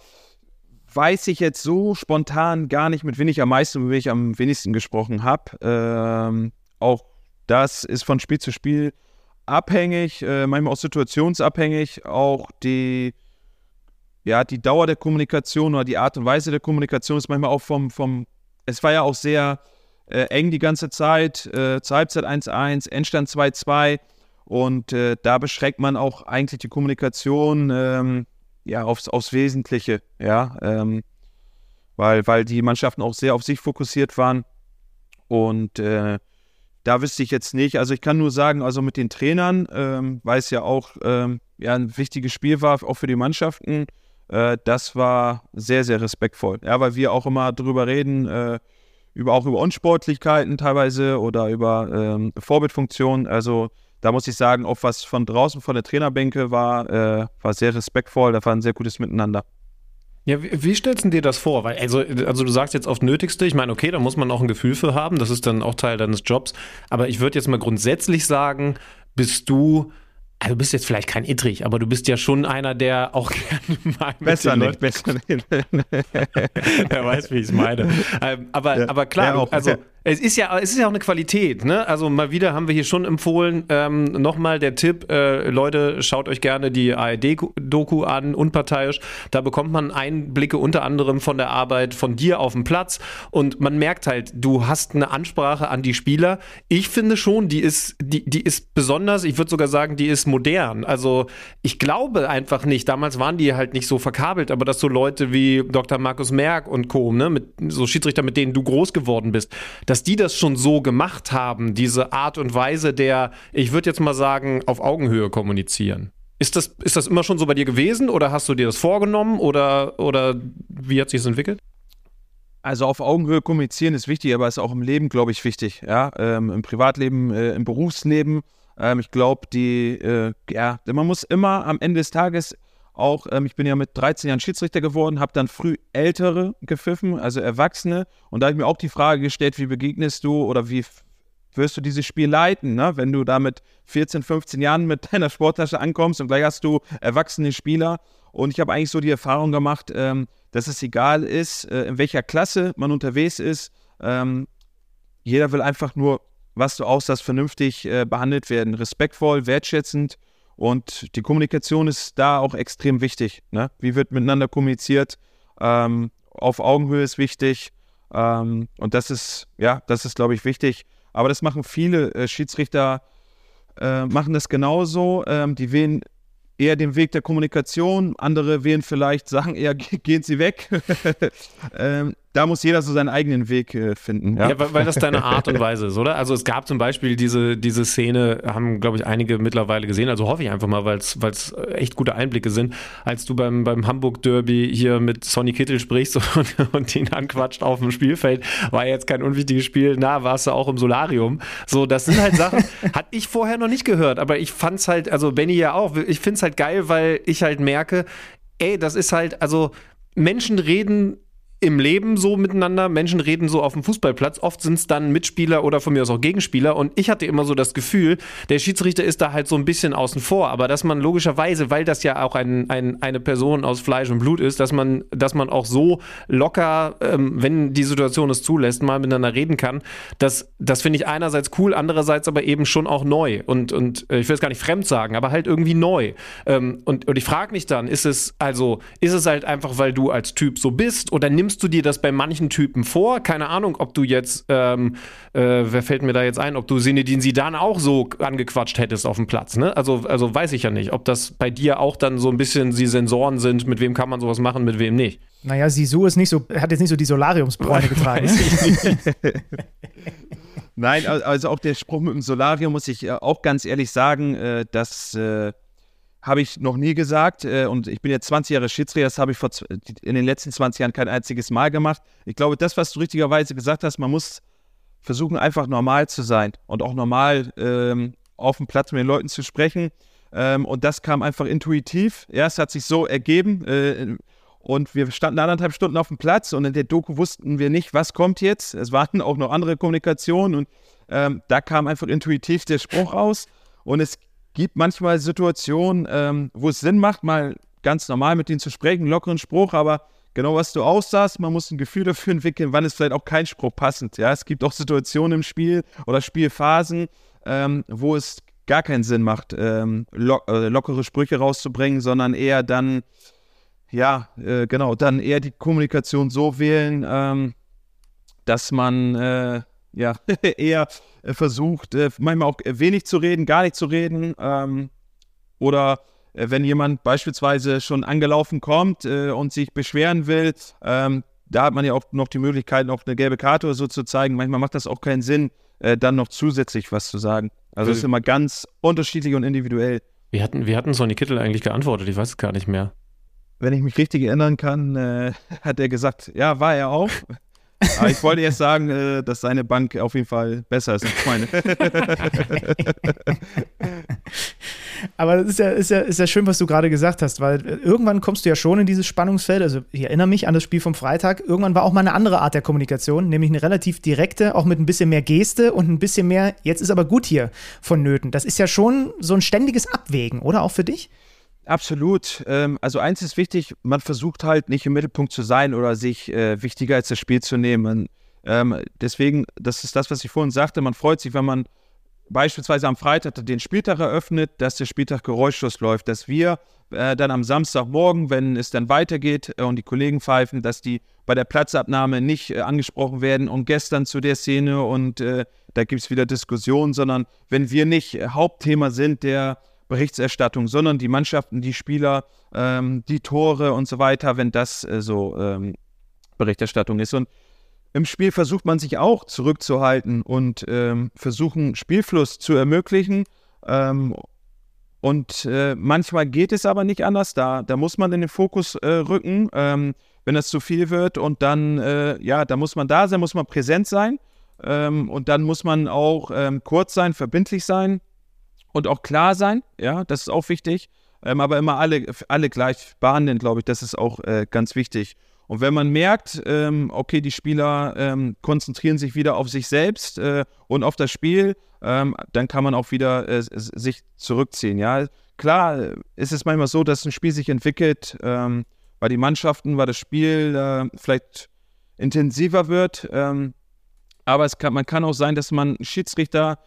weiß ich jetzt so spontan gar nicht, mit wem ich am meisten, mit wem ich am wenigsten gesprochen habe. Ähm, auch das ist von Spiel zu Spiel abhängig, äh, manchmal auch situationsabhängig. Auch die, ja, die Dauer der Kommunikation oder die Art und Weise der Kommunikation ist manchmal auch vom, vom es war ja auch sehr äh, eng die ganze Zeit, äh, zur Halbzeit 1-1, Endstand 2-2 und äh, da beschränkt man auch eigentlich die Kommunikation ähm, ja, aufs, aufs Wesentliche, ja, ähm, weil, weil die Mannschaften auch sehr auf sich fokussiert waren und äh, da wüsste ich jetzt nicht. Also ich kann nur sagen, also mit den Trainern, ähm, weil es ja auch ähm, ja, ein wichtiges Spiel war, auch für die Mannschaften, äh, das war sehr, sehr respektvoll. Ja, weil wir auch immer darüber reden, äh, über, auch über Unsportlichkeiten teilweise oder über ähm, Vorbildfunktionen. Also da muss ich sagen, auch was von draußen von der Trainerbänke war, äh, war sehr respektvoll, da war ein sehr gutes Miteinander. Ja, wie, wie, stellst du dir das vor? Weil, also, also du sagst jetzt aufs Nötigste, ich meine, okay, da muss man auch ein Gefühl für haben, das ist dann auch Teil deines Jobs. Aber ich würde jetzt mal grundsätzlich sagen, bist du also du bist jetzt vielleicht kein Ittrich, aber du bist ja schon einer, der auch gerne mal mit besser den nicht, besser nicht. er weiß, wie ich es meine. Ähm, aber, ja, aber klar, auch, also ja. Es ist ja, es ist ja auch eine Qualität, ne? Also mal wieder haben wir hier schon empfohlen, ähm, nochmal der Tipp, äh, Leute, schaut euch gerne die ARD-Doku an, unparteiisch. Da bekommt man Einblicke unter anderem von der Arbeit von dir auf dem Platz und man merkt halt, du hast eine Ansprache an die Spieler. Ich finde schon, die ist, die, die ist besonders, ich würde sogar sagen, die ist modern. Also ich glaube einfach nicht, damals waren die halt nicht so verkabelt, aber dass so Leute wie Dr. Markus Merck und Co., ne, mit so Schiedsrichter, mit denen du groß geworden bist, dass die das schon so gemacht haben, diese Art und Weise der, ich würde jetzt mal sagen, auf Augenhöhe kommunizieren. Ist das, ist das immer schon so bei dir gewesen oder hast du dir das vorgenommen oder, oder wie hat sich das entwickelt? Also auf Augenhöhe kommunizieren ist wichtig, aber ist auch im Leben, glaube ich, wichtig. Ja, ähm, im Privatleben, äh, im Berufsleben. Ähm, ich glaube, die, äh, ja, man muss immer am Ende des Tages auch, ähm, ich bin ja mit 13 Jahren Schiedsrichter geworden, habe dann früh Ältere gepfiffen, also Erwachsene. Und da habe ich mir auch die Frage gestellt, wie begegnest du oder wie wirst du dieses Spiel leiten, ne? wenn du da mit 14, 15 Jahren mit deiner Sporttasche ankommst und gleich hast du erwachsene Spieler. Und ich habe eigentlich so die Erfahrung gemacht, ähm, dass es egal ist, äh, in welcher Klasse man unterwegs ist. Ähm, jeder will einfach nur, was du aussahst, vernünftig äh, behandelt werden, respektvoll, wertschätzend und die Kommunikation ist da auch extrem wichtig. Ne? Wie wird miteinander kommuniziert? Ähm, auf Augenhöhe ist wichtig. Ähm, und das ist, ja, das ist, glaube ich, wichtig. Aber das machen viele äh, Schiedsrichter, äh, machen das genauso. Ähm, die wählen eher den Weg der Kommunikation, andere wählen vielleicht, sagen eher, gehen Sie weg. ähm, da muss jeder so seinen eigenen Weg äh, finden. Ja, ja weil, weil, das deine Art und Weise ist, oder? Also es gab zum Beispiel diese, diese Szene, haben, glaube ich, einige mittlerweile gesehen, also hoffe ich einfach mal, weil es echt gute Einblicke sind, als du beim, beim Hamburg-Derby hier mit Sonny Kittel sprichst und, und ihn anquatscht auf dem Spielfeld, war jetzt kein unwichtiges Spiel, na, warst du auch im Solarium. So, das sind halt Sachen, hatte ich vorher noch nicht gehört, aber ich fand's halt, also Benny ja auch, ich find's halt geil, weil ich halt merke, ey, das ist halt, also Menschen reden im Leben so miteinander. Menschen reden so auf dem Fußballplatz. Oft sind es dann Mitspieler oder von mir aus auch Gegenspieler. Und ich hatte immer so das Gefühl, der Schiedsrichter ist da halt so ein bisschen außen vor. Aber dass man logischerweise, weil das ja auch ein, ein, eine Person aus Fleisch und Blut ist, dass man, dass man auch so locker, ähm, wenn die Situation es zulässt, mal miteinander reden kann, das, das finde ich einerseits cool, andererseits aber eben schon auch neu. Und, und äh, ich will es gar nicht fremd sagen, aber halt irgendwie neu. Ähm, und, und ich frage mich dann, ist es also, ist es halt einfach, weil du als Typ so bist oder nimmst nimmst du dir das bei manchen Typen vor? Keine Ahnung, ob du jetzt, ähm, äh, wer fällt mir da jetzt ein, ob du Sinedin Sidan auch so angequatscht hättest auf dem Platz, ne? Also, also weiß ich ja nicht, ob das bei dir auch dann so ein bisschen die Sensoren sind, mit wem kann man sowas machen, mit wem nicht. Naja, Sisu ist nicht so, hat jetzt nicht so die Solariumsbräune getragen. Nein, also auch der Spruch mit dem Solarium muss ich äh, auch ganz ehrlich sagen, äh, dass äh, habe ich noch nie gesagt äh, und ich bin jetzt 20 Jahre Schiedsrichter, das habe ich vor, in den letzten 20 Jahren kein einziges Mal gemacht. Ich glaube, das, was du richtigerweise gesagt hast, man muss versuchen, einfach normal zu sein und auch normal ähm, auf dem Platz mit den Leuten zu sprechen. Ähm, und das kam einfach intuitiv. Ja, es hat sich so ergeben. Äh, und wir standen anderthalb Stunden auf dem Platz und in der Doku wussten wir nicht, was kommt jetzt. Es waren auch noch andere Kommunikationen und ähm, da kam einfach intuitiv der Spruch raus. Und es gibt manchmal Situationen, ähm, wo es Sinn macht, mal ganz normal mit denen zu sprechen, lockeren Spruch, aber genau was du aussahst, man muss ein Gefühl dafür entwickeln, wann ist vielleicht auch kein Spruch passend. Ja, es gibt auch Situationen im Spiel oder Spielphasen, ähm, wo es gar keinen Sinn macht, ähm, lo äh, lockere Sprüche rauszubringen, sondern eher dann, ja, äh, genau, dann eher die Kommunikation so wählen, ähm, dass man äh, ja eher versucht, äh, manchmal auch wenig zu reden, gar nicht zu reden, ähm, oder äh, wenn jemand beispielsweise schon angelaufen kommt äh, und sich beschweren will, ähm, da hat man ja auch noch die Möglichkeit, noch eine gelbe Karte oder so zu zeigen. Manchmal macht das auch keinen Sinn, äh, dann noch zusätzlich was zu sagen. Also es ist immer ganz unterschiedlich und individuell. Wie hatten, wie hatten Sonny Kittel eigentlich geantwortet? Ich weiß es gar nicht mehr. Wenn ich mich richtig erinnern kann, äh, hat er gesagt, ja, war er auch. Aber ich wollte jetzt sagen, äh, dass seine Bank auf jeden Fall besser ist als meine. Aber das ist ja, ist, ja, ist ja schön, was du gerade gesagt hast, weil äh, irgendwann kommst du ja schon in dieses Spannungsfeld. Also ich erinnere mich an das Spiel vom Freitag. Irgendwann war auch mal eine andere Art der Kommunikation, nämlich eine relativ direkte, auch mit ein bisschen mehr Geste und ein bisschen mehr, jetzt ist aber gut hier vonnöten. Das ist ja schon so ein ständiges Abwägen, oder auch für dich? Absolut. Ähm, also eins ist wichtig, man versucht halt nicht im Mittelpunkt zu sein oder sich äh, wichtiger als das Spiel zu nehmen. Ähm, deswegen, das ist das, was ich vorhin sagte, man freut sich, wenn man beispielsweise am Freitag den Spieltag eröffnet, dass der Spieltag geräuschlos läuft, dass wir äh, dann am Samstagmorgen, wenn es dann weitergeht äh, und die Kollegen pfeifen, dass die bei der Platzabnahme nicht angesprochen werden und gestern zu der Szene und da gibt es wieder Diskussionen, sondern wenn wir nicht Hauptthema sind der Berichterstattung, sondern die Mannschaften, die Spieler, ähm, die Tore und so weiter, wenn das äh, so ähm, Berichterstattung ist. Und im Spiel versucht man sich auch zurückzuhalten und ähm, versuchen, Spielfluss zu ermöglichen. Ähm, und äh, manchmal geht es aber nicht anders. Da, da muss man in den Fokus äh, rücken, ähm, wenn das zu viel wird. Und dann, äh, ja, da muss man da sein, muss man präsent sein. Ähm, und dann muss man auch kurz sein, verbindlich sein und auch klar sein, ja, das ist auch wichtig. Ähm, aber immer alle, alle gleich behandeln, glaube ich, das ist auch äh, ganz wichtig. Und wenn man merkt, ähm, okay, die Spieler ähm, konzentrieren sich wieder auf sich selbst äh, und auf das Spiel, ähm, dann kann man auch wieder äh, sich zurückziehen. Ja, klar äh, ist es manchmal so, dass ein Spiel sich entwickelt, ähm, bei den Mannschaften, weil das Spiel äh, vielleicht intensiver wird. Ähm, aber es kann, man kann auch sein, dass man Schiedsrichter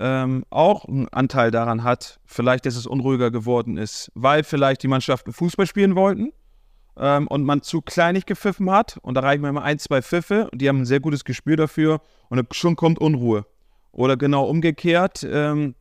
ähm, auch einen Anteil daran hat, vielleicht, dass es unruhiger geworden ist, weil vielleicht die Mannschaften Fußball spielen wollten ähm, und man zu kleinig gepfiffen hat. Und da reichen wir mal ein, zwei Pfiffe. Und die haben ein sehr gutes Gespür dafür. Und schon kommt Unruhe. Oder genau umgekehrt, ähm,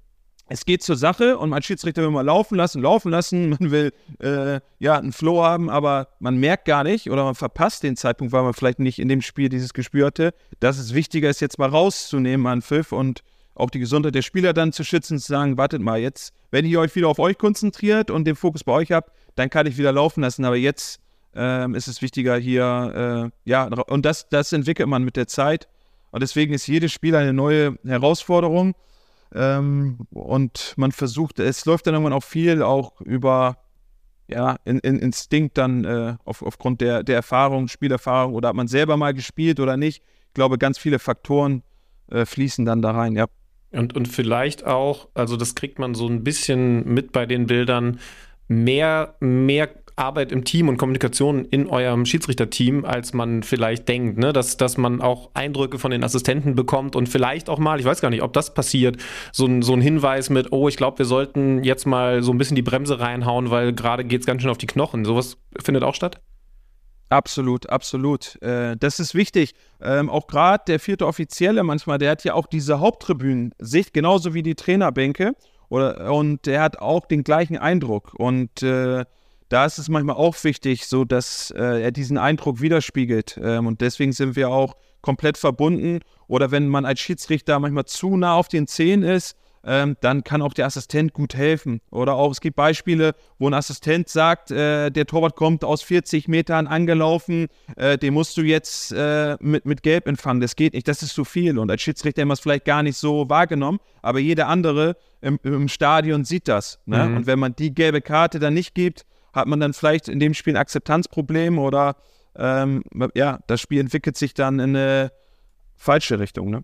es geht zur Sache und mein Schiedsrichter will mal laufen lassen, laufen lassen, man will äh, ja einen Flow haben, aber man merkt gar nicht oder man verpasst den Zeitpunkt, weil man vielleicht nicht in dem Spiel dieses Gespür hatte, dass es wichtiger ist, jetzt mal rauszunehmen an Pfiff. Und auch die Gesundheit der Spieler dann zu schützen, zu sagen, wartet mal, jetzt, wenn ihr euch wieder auf euch konzentriert und den Fokus bei euch habt, dann kann ich wieder laufen lassen. Aber jetzt ähm, ist es wichtiger hier, äh, ja, und das, das entwickelt man mit der Zeit. Und deswegen ist jedes Spiel eine neue Herausforderung. Ähm, und man versucht, es läuft dann irgendwann auch viel auch über ja, in, in Instinkt dann äh, auf, aufgrund der, der Erfahrung, Spielerfahrung oder hat man selber mal gespielt oder nicht. Ich glaube, ganz viele Faktoren äh, fließen dann da rein, ja. Und, und vielleicht auch, also das kriegt man so ein bisschen mit bei den Bildern, mehr, mehr Arbeit im Team und Kommunikation in eurem Schiedsrichterteam, als man vielleicht denkt, ne? dass, dass man auch Eindrücke von den Assistenten bekommt und vielleicht auch mal, ich weiß gar nicht, ob das passiert, so ein, so ein Hinweis mit, oh, ich glaube, wir sollten jetzt mal so ein bisschen die Bremse reinhauen, weil gerade geht es ganz schön auf die Knochen. Sowas findet auch statt? Absolut, absolut. Äh, das ist wichtig. Ähm, auch gerade der vierte Offizielle manchmal, der hat ja auch diese Haupttribünen-Sicht, genauso wie die Trainerbänke. Oder, und der hat auch den gleichen Eindruck. Und äh, da ist es manchmal auch wichtig, so dass äh, er diesen Eindruck widerspiegelt. Ähm, und deswegen sind wir auch komplett verbunden. Oder wenn man als Schiedsrichter manchmal zu nah auf den Zehen ist, ähm, dann kann auch der Assistent gut helfen. Oder auch, es gibt Beispiele, wo ein Assistent sagt, äh, der Torwart kommt aus 40 Metern angelaufen, äh, den musst du jetzt äh, mit, mit Gelb empfangen. Das geht nicht, das ist zu viel. Und als Schiedsrichter haben wir es vielleicht gar nicht so wahrgenommen, aber jeder andere im, im Stadion sieht das. Ne? Mhm. Und wenn man die gelbe Karte dann nicht gibt, hat man dann vielleicht in dem Spiel ein Akzeptanzproblem oder ähm, ja, das Spiel entwickelt sich dann in eine falsche Richtung. Ne?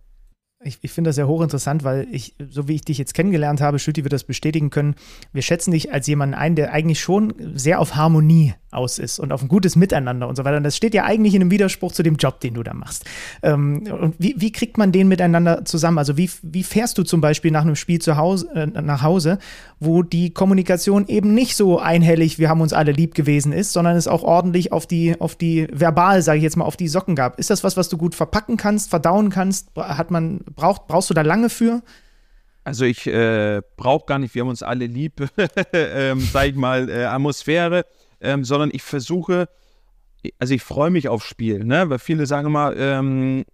Ich, ich finde das ja hochinteressant, weil ich, so wie ich dich jetzt kennengelernt habe, Schütti wird das bestätigen können, wir schätzen dich als jemanden ein, der eigentlich schon sehr auf Harmonie aus ist und auf ein gutes Miteinander und so weiter. Und das steht ja eigentlich in einem Widerspruch zu dem Job, den du da machst. Ähm, und wie, wie kriegt man den miteinander zusammen? Also wie, wie fährst du zum Beispiel nach einem Spiel zu Hause, äh, nach Hause, wo die Kommunikation eben nicht so einhellig, wir haben uns alle lieb gewesen ist, sondern es auch ordentlich auf die, auf die verbal, sage ich jetzt mal, auf die Socken gab. Ist das was, was du gut verpacken kannst, verdauen kannst? Hat man braucht, brauchst du da lange für? Also ich äh, brauche gar nicht, wir haben uns alle lieb, ähm, sag ich mal, äh, Atmosphäre, ähm, sondern ich versuche, also ich freue mich aufs Spiel, ne? weil viele sagen immer, ähm,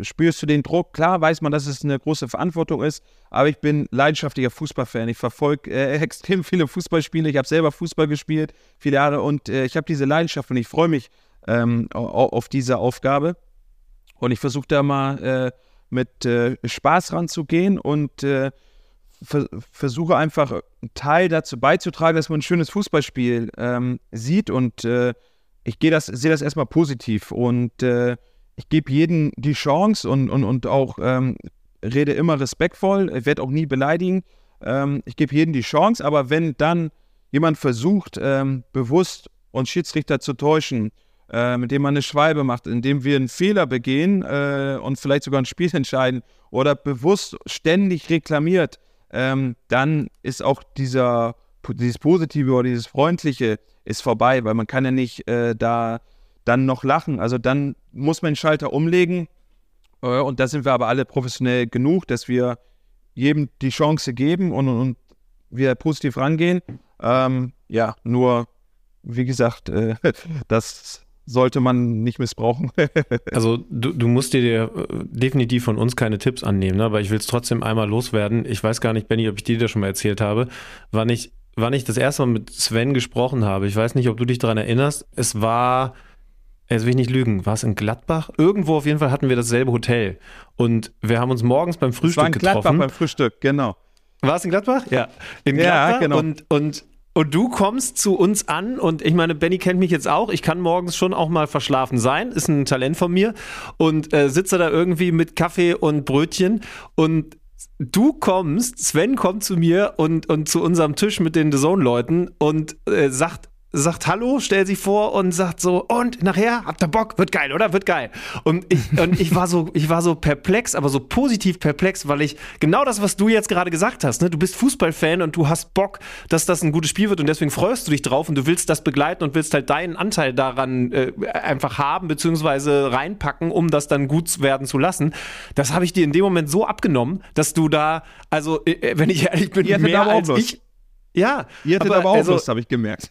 spürst du den Druck? Klar weiß man, dass es eine große Verantwortung ist, aber ich bin leidenschaftlicher Fußballfan. Ich verfolge äh, extrem viele Fußballspiele. Ich habe selber Fußball gespielt, viele Jahre und äh, ich habe diese Leidenschaft und ich freue mich ähm, auf diese Aufgabe. Und ich versuche da mal äh, mit äh, Spaß ranzugehen und äh, ver versuche einfach einen Teil dazu beizutragen, dass man ein schönes Fußballspiel ähm, sieht und äh, ich das, sehe das erstmal positiv und äh, ich gebe jedem die Chance und, und, und auch ähm, rede immer respektvoll, ich werde auch nie beleidigen. Ähm, ich gebe jedem die Chance, aber wenn dann jemand versucht, ähm, bewusst uns Schiedsrichter zu täuschen, äh, mit dem man eine Schwalbe macht, indem wir einen Fehler begehen äh, und vielleicht sogar ein Spiel entscheiden oder bewusst ständig reklamiert, ähm, dann ist auch dieser, dieses Positive oder dieses Freundliche ist vorbei, weil man kann ja nicht äh, da dann noch lachen. Also dann muss man den Schalter umlegen äh, und da sind wir aber alle professionell genug, dass wir jedem die Chance geben und, und, wir positiv rangehen. Ähm, ja, nur wie gesagt, äh, das sollte man nicht missbrauchen. also du, du musst dir äh, definitiv von uns keine Tipps annehmen, ne? aber ich will es trotzdem einmal loswerden. Ich weiß gar nicht, Benny, ob ich dir das schon mal erzählt habe, wann ich, wann ich das erste Mal mit Sven gesprochen habe. Ich weiß nicht, ob du dich daran erinnerst. Es war, jetzt will ich nicht lügen, war es in Gladbach? Irgendwo auf jeden Fall hatten wir dasselbe Hotel. Und wir haben uns morgens beim Frühstück es war in getroffen. Gladbach beim Frühstück, genau. War es in Gladbach? Ja. In Gladbach. Ja, genau. Und, und und du kommst zu uns an und ich meine, Benny kennt mich jetzt auch. Ich kann morgens schon auch mal verschlafen sein, ist ein Talent von mir. Und äh, sitze da irgendwie mit Kaffee und Brötchen. Und du kommst, Sven kommt zu mir und, und zu unserem Tisch mit den The Zone-Leuten und äh, sagt, sagt Hallo, stellt sich vor und sagt so, und nachher, habt ihr Bock? Wird geil, oder? Wird geil. Und ich, und ich war so, ich war so perplex, aber so positiv perplex, weil ich genau das, was du jetzt gerade gesagt hast, ne? Du bist Fußballfan und du hast Bock, dass das ein gutes Spiel wird und deswegen freust du dich drauf und du willst das begleiten und willst halt deinen Anteil daran äh, einfach haben, beziehungsweise reinpacken, um das dann gut werden zu lassen. Das habe ich dir in dem Moment so abgenommen, dass du da, also, äh, wenn ich ehrlich bin, mehr als ich ja, ihr hattet aber, aber auch also, Lust, habe ich gemerkt.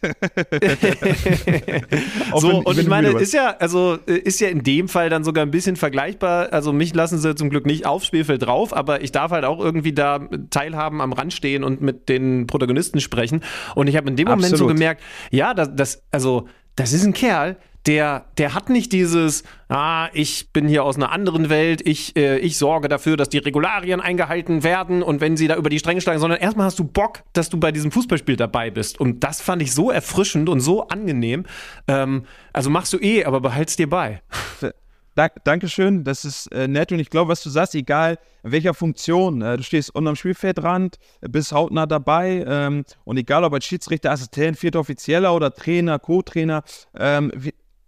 so, wenn, und ich meine, ist ja, also ist ja in dem Fall dann sogar ein bisschen vergleichbar. Also mich lassen sie zum Glück nicht aufs Spielfeld drauf, aber ich darf halt auch irgendwie da teilhaben, am Rand stehen und mit den Protagonisten sprechen. Und ich habe in dem Moment Absolut. so gemerkt, ja, das, das, also das ist ein Kerl, der, der hat nicht dieses, ah, ich bin hier aus einer anderen Welt, ich, äh, ich sorge dafür, dass die Regularien eingehalten werden und wenn sie da über die Stränge schlagen, sondern erstmal hast du Bock, dass du bei diesem Fußballspiel dabei bist. Und das fand ich so erfrischend und so angenehm. Ähm, also machst du eh, aber behalt's dir bei. Dank, Dankeschön, das ist äh, nett und ich glaube, was du sagst, egal in welcher Funktion, äh, du stehst unterm Spielfeldrand, bist hautnah dabei ähm, und egal ob als Schiedsrichter, Assistent, vierter Offizieller oder Trainer, Co-Trainer, ähm,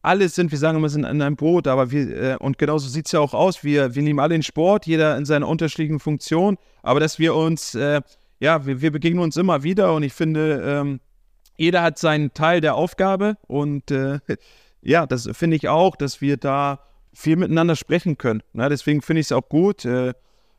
alle sind, wir sagen immer, sind in einem Boot, aber wir, äh, und genauso sieht es ja auch aus, wir, wir lieben alle den Sport, jeder in seiner unterschiedlichen Funktion, aber dass wir uns, äh, ja, wir, wir, begegnen uns immer wieder und ich finde, ähm, jeder hat seinen Teil der Aufgabe und äh, ja, das finde ich auch, dass wir da viel miteinander sprechen können. Ne? Deswegen finde ich es auch gut, äh,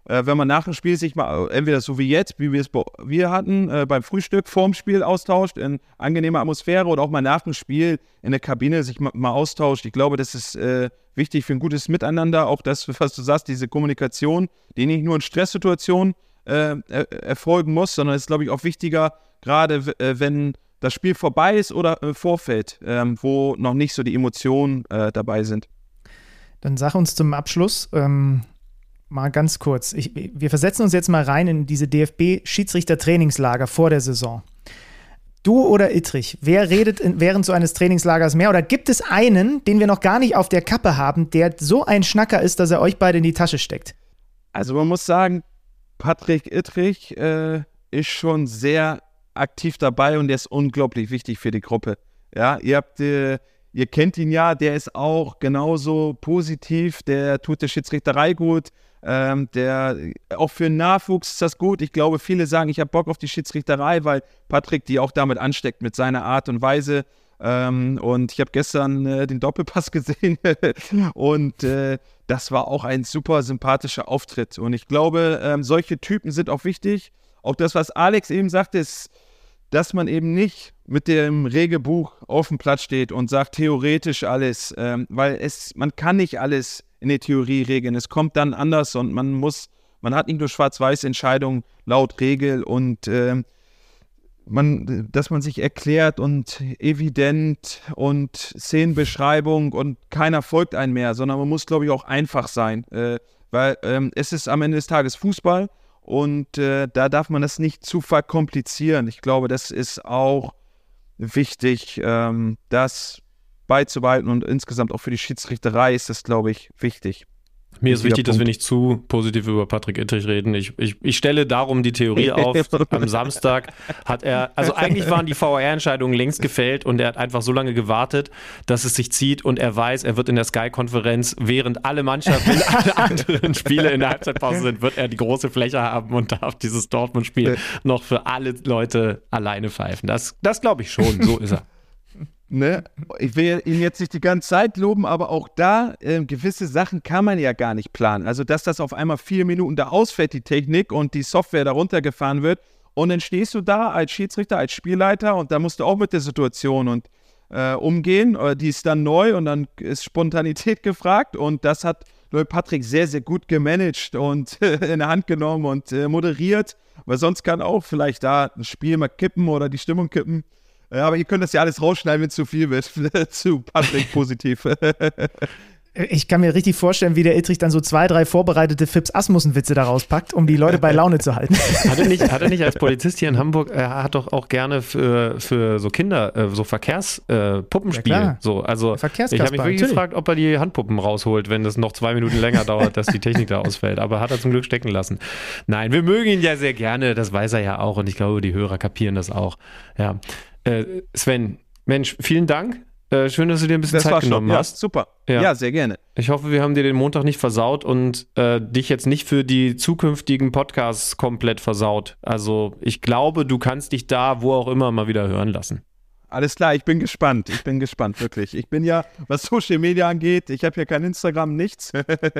äh, wenn man nach dem Spiel sich mal, äh, entweder so wie jetzt, wie wir es wir hatten, äh, beim Frühstück vorm Spiel austauscht, in angenehmer Atmosphäre oder auch mal nach dem Spiel in der Kabine sich mal, mal austauscht. Ich glaube, das ist äh, wichtig für ein gutes Miteinander, auch das, was du sagst, diese Kommunikation, die nicht nur in Stresssituationen äh, erfolgen muss, sondern ist, glaube ich, auch wichtiger, gerade wenn das Spiel vorbei ist oder im Vorfeld, ähm, wo noch nicht so die Emotionen dabei sind. Dann sag uns zum Abschluss, ähm, mal ganz kurz. Ich, wir versetzen uns jetzt mal rein in diese DFB-Schiedsrichter-Trainingslager vor der Saison. Du oder Ittrich, wer redet in, während so eines Trainingslagers mehr? Oder gibt es einen, den wir noch gar nicht auf der Kappe haben, der so ein Schnacker ist, dass er euch beide in die Tasche steckt? Also man muss sagen, Patrick Ittrich äh, ist schon sehr aktiv dabei und der ist unglaublich wichtig für die Gruppe. Ja, ihr habt, äh, ihr kennt ihn ja, der ist auch genauso positiv, der tut der Schiedsrichterei gut, ähm, der auch für Nachwuchs ist das gut. Ich glaube, viele sagen, ich habe Bock auf die Schiedsrichterei, weil Patrick die auch damit ansteckt mit seiner Art und Weise. Ähm, und ich habe gestern äh, den Doppelpass gesehen und äh, das war auch ein super sympathischer Auftritt. Und ich glaube, ähm, solche Typen sind auch wichtig. Auch das, was Alex eben sagte, ist, dass man eben nicht mit dem Regelbuch auf dem Platz steht und sagt theoretisch alles, ähm, weil es, man kann nicht alles in der Theorie regeln. Es kommt dann anders und man muss, man hat nicht nur schwarz-weiß Entscheidungen laut Regel und äh, man, dass man sich erklärt und evident und Szenenbeschreibung und keiner folgt einem mehr, sondern man muss, glaube ich, auch einfach sein, äh, weil ähm, es ist am Ende des Tages Fußball und äh, da darf man das nicht zu verkomplizieren. Ich glaube, das ist auch wichtig, ähm, das beizubehalten und insgesamt auch für die Schiedsrichterei ist das, glaube ich, wichtig. Mir ist wichtig, Punkt. dass wir nicht zu positiv über Patrick Ittrich reden. Ich, ich, ich stelle darum die Theorie auf. Am Samstag hat er, also eigentlich waren die VR-Entscheidungen längst gefällt und er hat einfach so lange gewartet, dass es sich zieht und er weiß, er wird in der Sky-Konferenz, während alle Mannschaften, alle anderen Spiele in der Halbzeitpause sind, wird er die große Fläche haben und darf dieses Dortmund-Spiel noch für alle Leute alleine pfeifen. Das, das glaube ich schon. So ist er. Ne? Ich will ihn jetzt nicht die ganze Zeit loben, aber auch da, äh, gewisse Sachen kann man ja gar nicht planen. Also, dass das auf einmal vier Minuten da ausfällt, die Technik und die Software da runtergefahren wird. Und dann stehst du da als Schiedsrichter, als Spielleiter und da musst du auch mit der Situation und äh, umgehen. Äh, die ist dann neu und dann ist Spontanität gefragt. Und das hat Lloyd Patrick sehr, sehr gut gemanagt und in der Hand genommen und äh, moderiert. Weil sonst kann auch vielleicht da ein Spiel mal kippen oder die Stimmung kippen. Ja, aber ihr könnt das ja alles rausschneiden, wenn es zu viel wird. zu Patrick positiv. Ich kann mir richtig vorstellen, wie der Ittrich dann so zwei, drei vorbereitete Fips Asmussen-Witze daraus packt, um die Leute bei Laune zu halten. Hat er nicht, hat er nicht als Polizist hier in Hamburg, er hat doch auch gerne für, für so Kinder, äh, so Verkehrspuppenspiele. Äh, ja, so, also ich habe mich wirklich natürlich. gefragt, ob er die Handpuppen rausholt, wenn es noch zwei Minuten länger dauert, dass die Technik da ausfällt. Aber hat er zum Glück stecken lassen. Nein, wir mögen ihn ja sehr gerne, das weiß er ja auch und ich glaube, die Hörer kapieren das auch. Ja. Äh, Sven, Mensch, vielen Dank. Äh, schön, dass du dir ein bisschen das Zeit genommen schon. hast. Ja, super. Ja. ja. sehr gerne. Ich hoffe, wir haben dir den Montag nicht versaut und äh, dich jetzt nicht für die zukünftigen Podcasts komplett versaut. Also ich glaube, du kannst dich da, wo auch immer, mal wieder hören lassen. Alles klar, ich bin gespannt. Ich bin gespannt, wirklich. Ich bin ja, was Social Media angeht, ich habe ja kein Instagram, nichts.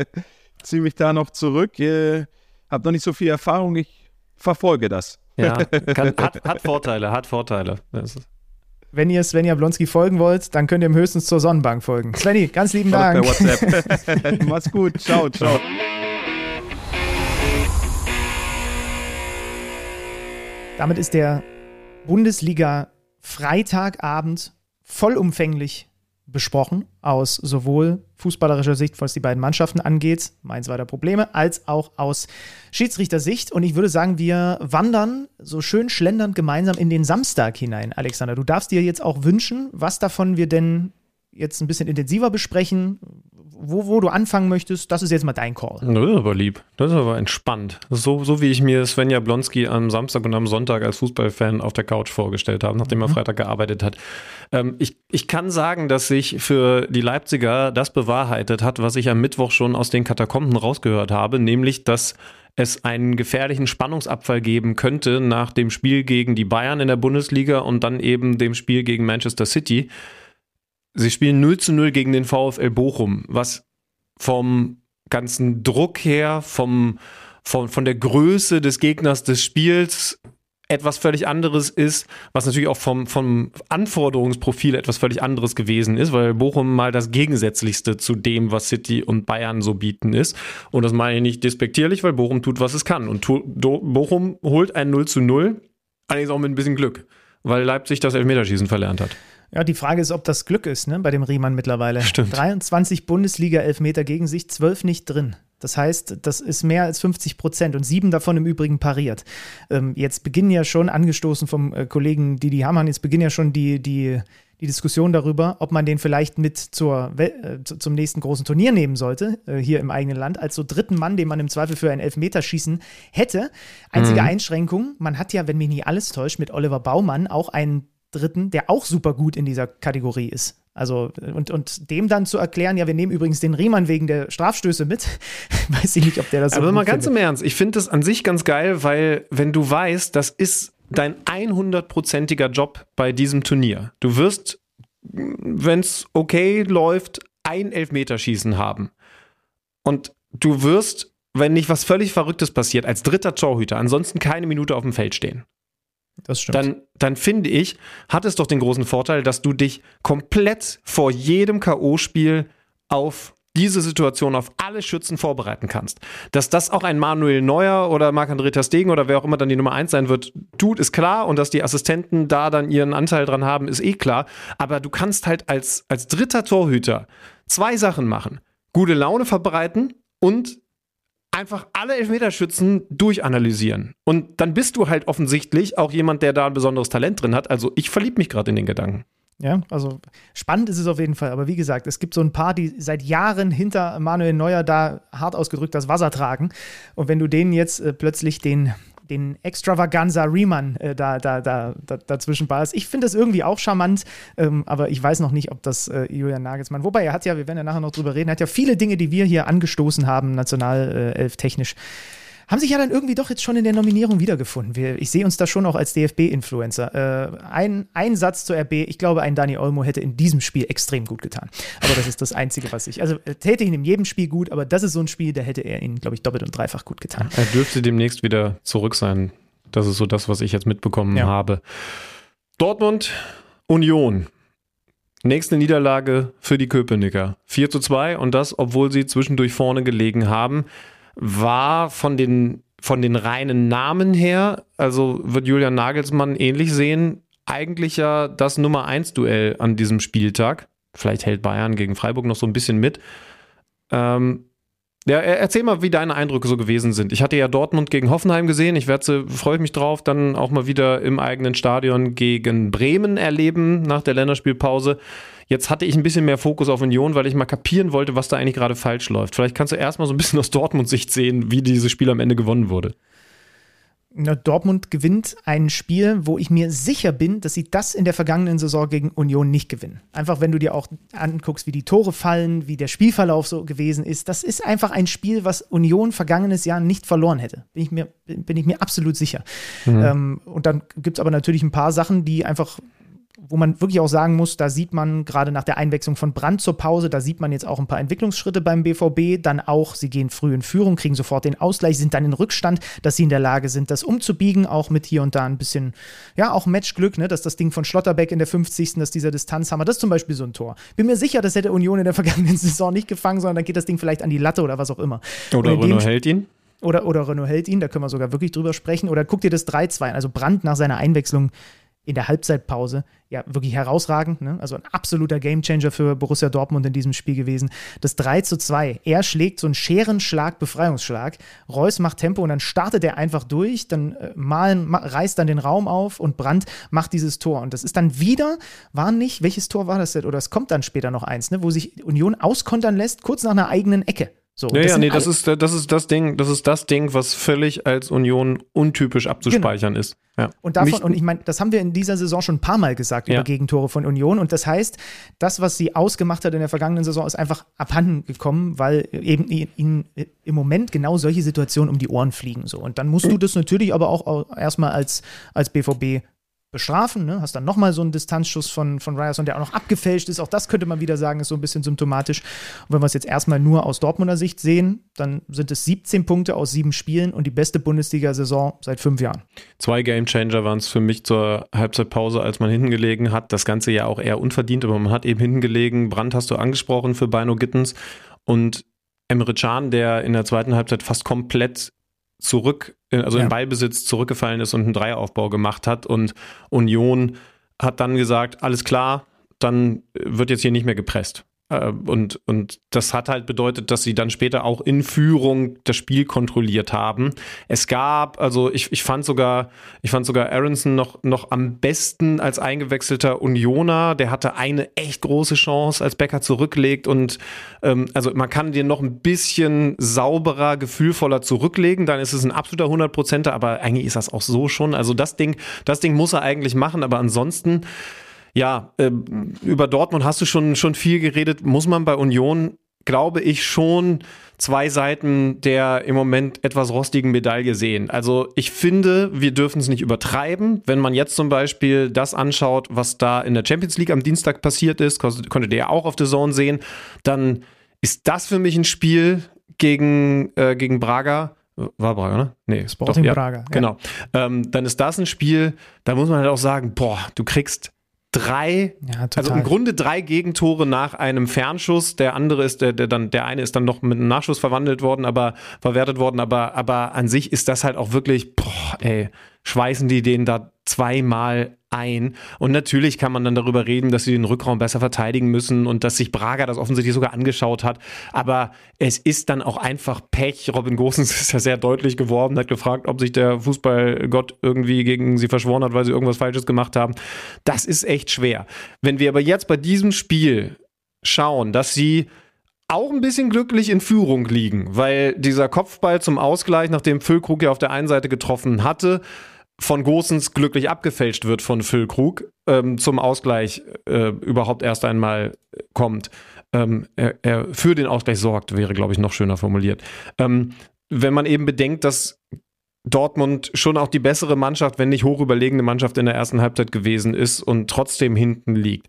Ziehe mich da noch zurück. Äh, habe noch nicht so viel Erfahrung. Ich verfolge das. Ja, kann, hat, hat, Vorteile, hat Vorteile. Wenn ihr Svenja Blonski folgen wollt, dann könnt ihr ihm höchstens zur Sonnenbank folgen. Svenny, ganz lieben Dank. Mach's gut. Ciao, ciao. Damit ist der Bundesliga Freitagabend vollumfänglich besprochen, aus sowohl fußballerischer Sicht, was die beiden Mannschaften angeht, meins weiter Probleme, als auch aus Schiedsrichtersicht. Und ich würde sagen, wir wandern so schön schlendernd gemeinsam in den Samstag hinein, Alexander. Du darfst dir jetzt auch wünschen, was davon wir denn jetzt ein bisschen intensiver besprechen, wo, wo du anfangen möchtest, das ist jetzt mal dein Call. Das ist aber lieb. Das ist aber entspannt. So, so wie ich mir Svenja Blonski am Samstag und am Sonntag als Fußballfan auf der Couch vorgestellt habe, nachdem mhm. er Freitag gearbeitet hat. Ähm, ich, ich kann sagen, dass sich für die Leipziger das bewahrheitet hat, was ich am Mittwoch schon aus den Katakomben rausgehört habe, nämlich, dass es einen gefährlichen Spannungsabfall geben könnte nach dem Spiel gegen die Bayern in der Bundesliga und dann eben dem Spiel gegen Manchester City Sie spielen 0 zu 0 gegen den VfL Bochum, was vom ganzen Druck her, vom, von, von der Größe des Gegners des Spiels etwas völlig anderes ist, was natürlich auch vom, vom Anforderungsprofil etwas völlig anderes gewesen ist, weil Bochum mal das Gegensätzlichste zu dem, was City und Bayern so bieten ist. Und das meine ich nicht despektierlich, weil Bochum tut, was es kann. Und Bochum holt ein 0 zu 0, allerdings auch mit ein bisschen Glück, weil Leipzig das Elfmeterschießen verlernt hat. Ja, die Frage ist, ob das Glück ist, ne, bei dem Riemann mittlerweile. Stimmt. 23 Bundesliga-Elfmeter gegen sich, 12 nicht drin. Das heißt, das ist mehr als 50 Prozent und sieben davon im Übrigen pariert. Ähm, jetzt beginnen ja schon, angestoßen vom äh, Kollegen Didi Hamann, jetzt beginnen ja schon die, die, die Diskussion darüber, ob man den vielleicht mit zur, äh, zum nächsten großen Turnier nehmen sollte, äh, hier im eigenen Land, als so dritten Mann, den man im Zweifel für ein Elfmeterschießen hätte. Einzige mhm. Einschränkung, man hat ja, wenn mich nicht alles täuscht, mit Oliver Baumann auch einen Dritten, der auch super gut in dieser Kategorie ist. Also, und, und dem dann zu erklären, ja, wir nehmen übrigens den Riemann wegen der Strafstöße mit, weiß ich nicht, ob der das so Aber mal ganz im Ernst, ich finde das an sich ganz geil, weil, wenn du weißt, das ist dein 100%iger Job bei diesem Turnier. Du wirst, wenn es okay läuft, ein Elfmeterschießen haben. Und du wirst, wenn nicht was völlig Verrücktes passiert, als dritter Torhüter ansonsten keine Minute auf dem Feld stehen. Das stimmt. Dann, dann finde ich, hat es doch den großen Vorteil, dass du dich komplett vor jedem K.O.-Spiel auf diese Situation auf alle Schützen vorbereiten kannst. Dass das auch ein Manuel Neuer oder Marc-André Stegen oder wer auch immer dann die Nummer eins sein wird, tut, ist klar. Und dass die Assistenten da dann ihren Anteil dran haben, ist eh klar. Aber du kannst halt als, als dritter Torhüter zwei Sachen machen. Gute Laune verbreiten und einfach alle Elfmeterschützen durchanalysieren. Und dann bist du halt offensichtlich auch jemand, der da ein besonderes Talent drin hat. Also ich verliebe mich gerade in den Gedanken. Ja, also spannend ist es auf jeden Fall. Aber wie gesagt, es gibt so ein paar, die seit Jahren hinter Manuel Neuer da hart ausgedrückt das Wasser tragen. Und wenn du denen jetzt äh, plötzlich den den Extravaganza Riemann äh, da, da, da, da, dazwischen ballerst. Ich finde das irgendwie auch charmant, ähm, aber ich weiß noch nicht, ob das äh, Julian Nagelsmann, wobei er hat ja, wir werden ja nachher noch drüber reden, er hat ja viele Dinge, die wir hier angestoßen haben, nationalelf technisch haben sich ja dann irgendwie doch jetzt schon in der Nominierung wiedergefunden. Wir, ich sehe uns da schon auch als DFB-Influencer. Äh, ein, ein Satz zur RB, ich glaube, ein Dani Olmo hätte in diesem Spiel extrem gut getan. Aber das ist das Einzige, was ich. Also täte ihn in jedem Spiel gut, aber das ist so ein Spiel, da hätte er ihn, glaube ich, doppelt und dreifach gut getan. Er dürfte demnächst wieder zurück sein. Das ist so das, was ich jetzt mitbekommen ja. habe. Dortmund, Union. Nächste Niederlage für die Köpenicker. 4 zu 2 und das, obwohl sie zwischendurch vorne gelegen haben war von den, von den reinen Namen her, also wird Julian Nagelsmann ähnlich sehen, eigentlich ja das Nummer 1 Duell an diesem Spieltag. Vielleicht hält Bayern gegen Freiburg noch so ein bisschen mit. Ähm, ja, erzähl mal, wie deine Eindrücke so gewesen sind. Ich hatte ja Dortmund gegen Hoffenheim gesehen. Ich werde, freue mich drauf, dann auch mal wieder im eigenen Stadion gegen Bremen erleben nach der Länderspielpause. Jetzt hatte ich ein bisschen mehr Fokus auf Union, weil ich mal kapieren wollte, was da eigentlich gerade falsch läuft. Vielleicht kannst du erstmal so ein bisschen aus Dortmund-Sicht sehen, wie dieses Spiel am Ende gewonnen wurde. Dortmund gewinnt ein Spiel, wo ich mir sicher bin, dass sie das in der vergangenen Saison gegen Union nicht gewinnen. Einfach wenn du dir auch anguckst, wie die Tore fallen, wie der Spielverlauf so gewesen ist. Das ist einfach ein Spiel, was Union vergangenes Jahr nicht verloren hätte. Bin ich mir, bin ich mir absolut sicher. Mhm. Ähm, und dann gibt es aber natürlich ein paar Sachen, die einfach wo man wirklich auch sagen muss, da sieht man gerade nach der Einwechslung von Brand zur Pause, da sieht man jetzt auch ein paar Entwicklungsschritte beim BVB. Dann auch, sie gehen früh in Führung, kriegen sofort den Ausgleich, sind dann in Rückstand, dass sie in der Lage sind, das umzubiegen, auch mit hier und da ein bisschen, ja, auch Matchglück, ne, dass das Ding von Schlotterbeck in der 50. dass dieser Distanzhammer, das ist zum Beispiel so ein Tor. Bin mir sicher, das hätte Union in der vergangenen Saison nicht gefangen, sondern dann geht das Ding vielleicht an die Latte oder was auch immer. Oder Renault hält ihn. Oder, oder Renault hält ihn, da können wir sogar wirklich drüber sprechen. Oder guck dir das 3-2 an. Also Brand nach seiner Einwechslung in der Halbzeitpause ja wirklich herausragend. Ne? Also ein absoluter Gamechanger für Borussia Dortmund in diesem Spiel gewesen. Das 3 zu 2. Er schlägt so einen Scherenschlag, Befreiungsschlag. Reus macht Tempo und dann startet er einfach durch. Dann äh, Malen ma, reißt dann den Raum auf und Brandt macht dieses Tor. Und das ist dann wieder, war nicht, welches Tor war das denn? Oder es kommt dann später noch eins, ne? wo sich Union auskontern lässt, kurz nach einer eigenen Ecke. So, ja, ja, nee, das ist, das ist das Ding, das ist das Ding, was völlig als Union untypisch abzuspeichern genau. ist. Ja. Und davon, Mich, und ich meine, das haben wir in dieser Saison schon ein paar Mal gesagt ja. über Gegentore von Union. Und das heißt, das, was sie ausgemacht hat in der vergangenen Saison, ist einfach abhanden gekommen, weil eben ihnen im Moment genau solche Situationen um die Ohren fliegen. So. Und dann musst du das natürlich aber auch erstmal als, als BVB bestrafen. Ne? Hast dann nochmal so einen Distanzschuss von, von Ryerson, der auch noch abgefälscht ist. Auch das könnte man wieder sagen, ist so ein bisschen symptomatisch. Und wenn wir es jetzt erstmal nur aus Dortmunder Sicht sehen, dann sind es 17 Punkte aus sieben Spielen und die beste Bundesliga-Saison seit fünf Jahren. Zwei Gamechanger waren es für mich zur Halbzeitpause, als man hinten gelegen hat. Das Ganze ja auch eher unverdient, aber man hat eben hinten gelegen. Brand hast du angesprochen für Beino Gittens und Emre Can, der in der zweiten Halbzeit fast komplett zurück, also ja. in Ballbesitz zurückgefallen ist und einen Dreieraufbau gemacht hat. Und Union hat dann gesagt, alles klar, dann wird jetzt hier nicht mehr gepresst. Äh, und, und das hat halt bedeutet, dass sie dann später auch in Führung das Spiel kontrolliert haben. Es gab, also ich, ich fand sogar, ich fand sogar Aronson noch, noch am besten als eingewechselter Unioner. Der hatte eine echt große Chance, als Becker zurücklegt. Und ähm, also man kann den noch ein bisschen sauberer, gefühlvoller zurücklegen. Dann ist es ein absoluter 100%er, aber eigentlich ist das auch so schon. Also das Ding, das Ding muss er eigentlich machen, aber ansonsten ja, äh, über Dortmund hast du schon, schon viel geredet. Muss man bei Union, glaube ich, schon zwei Seiten der im Moment etwas rostigen Medaille sehen. Also ich finde, wir dürfen es nicht übertreiben. Wenn man jetzt zum Beispiel das anschaut, was da in der Champions League am Dienstag passiert ist, konntet ihr ja auch auf der Zone sehen, dann ist das für mich ein Spiel gegen, äh, gegen Braga, war Braga, ne? Nee, Sporting doch, ja, Braga. Ja. Genau. Ähm, dann ist das ein Spiel, da muss man halt auch sagen, boah, du kriegst drei, ja, also im Grunde drei Gegentore nach einem Fernschuss. Der andere ist, der, der dann, der eine ist dann noch mit einem Nachschuss verwandelt worden, aber verwertet worden, aber, aber an sich ist das halt auch wirklich, boah, ey, schweißen die den da zweimal ein. Und natürlich kann man dann darüber reden, dass sie den Rückraum besser verteidigen müssen und dass sich Braga das offensichtlich sogar angeschaut hat. Aber es ist dann auch einfach Pech. Robin Gosens ist ja sehr deutlich geworden, hat gefragt, ob sich der Fußballgott irgendwie gegen sie verschworen hat, weil sie irgendwas Falsches gemacht haben. Das ist echt schwer. Wenn wir aber jetzt bei diesem Spiel schauen, dass sie auch ein bisschen glücklich in Führung liegen, weil dieser Kopfball zum Ausgleich, nachdem Füllkrug ja auf der einen Seite getroffen hatte, von Gosens glücklich abgefälscht wird von Füllkrug, ähm, zum Ausgleich äh, überhaupt erst einmal kommt. Ähm, er, er, für den Ausgleich sorgt, wäre, glaube ich, noch schöner formuliert. Ähm, wenn man eben bedenkt, dass Dortmund schon auch die bessere Mannschaft, wenn nicht hoch überlegene Mannschaft in der ersten Halbzeit gewesen ist und trotzdem hinten liegt.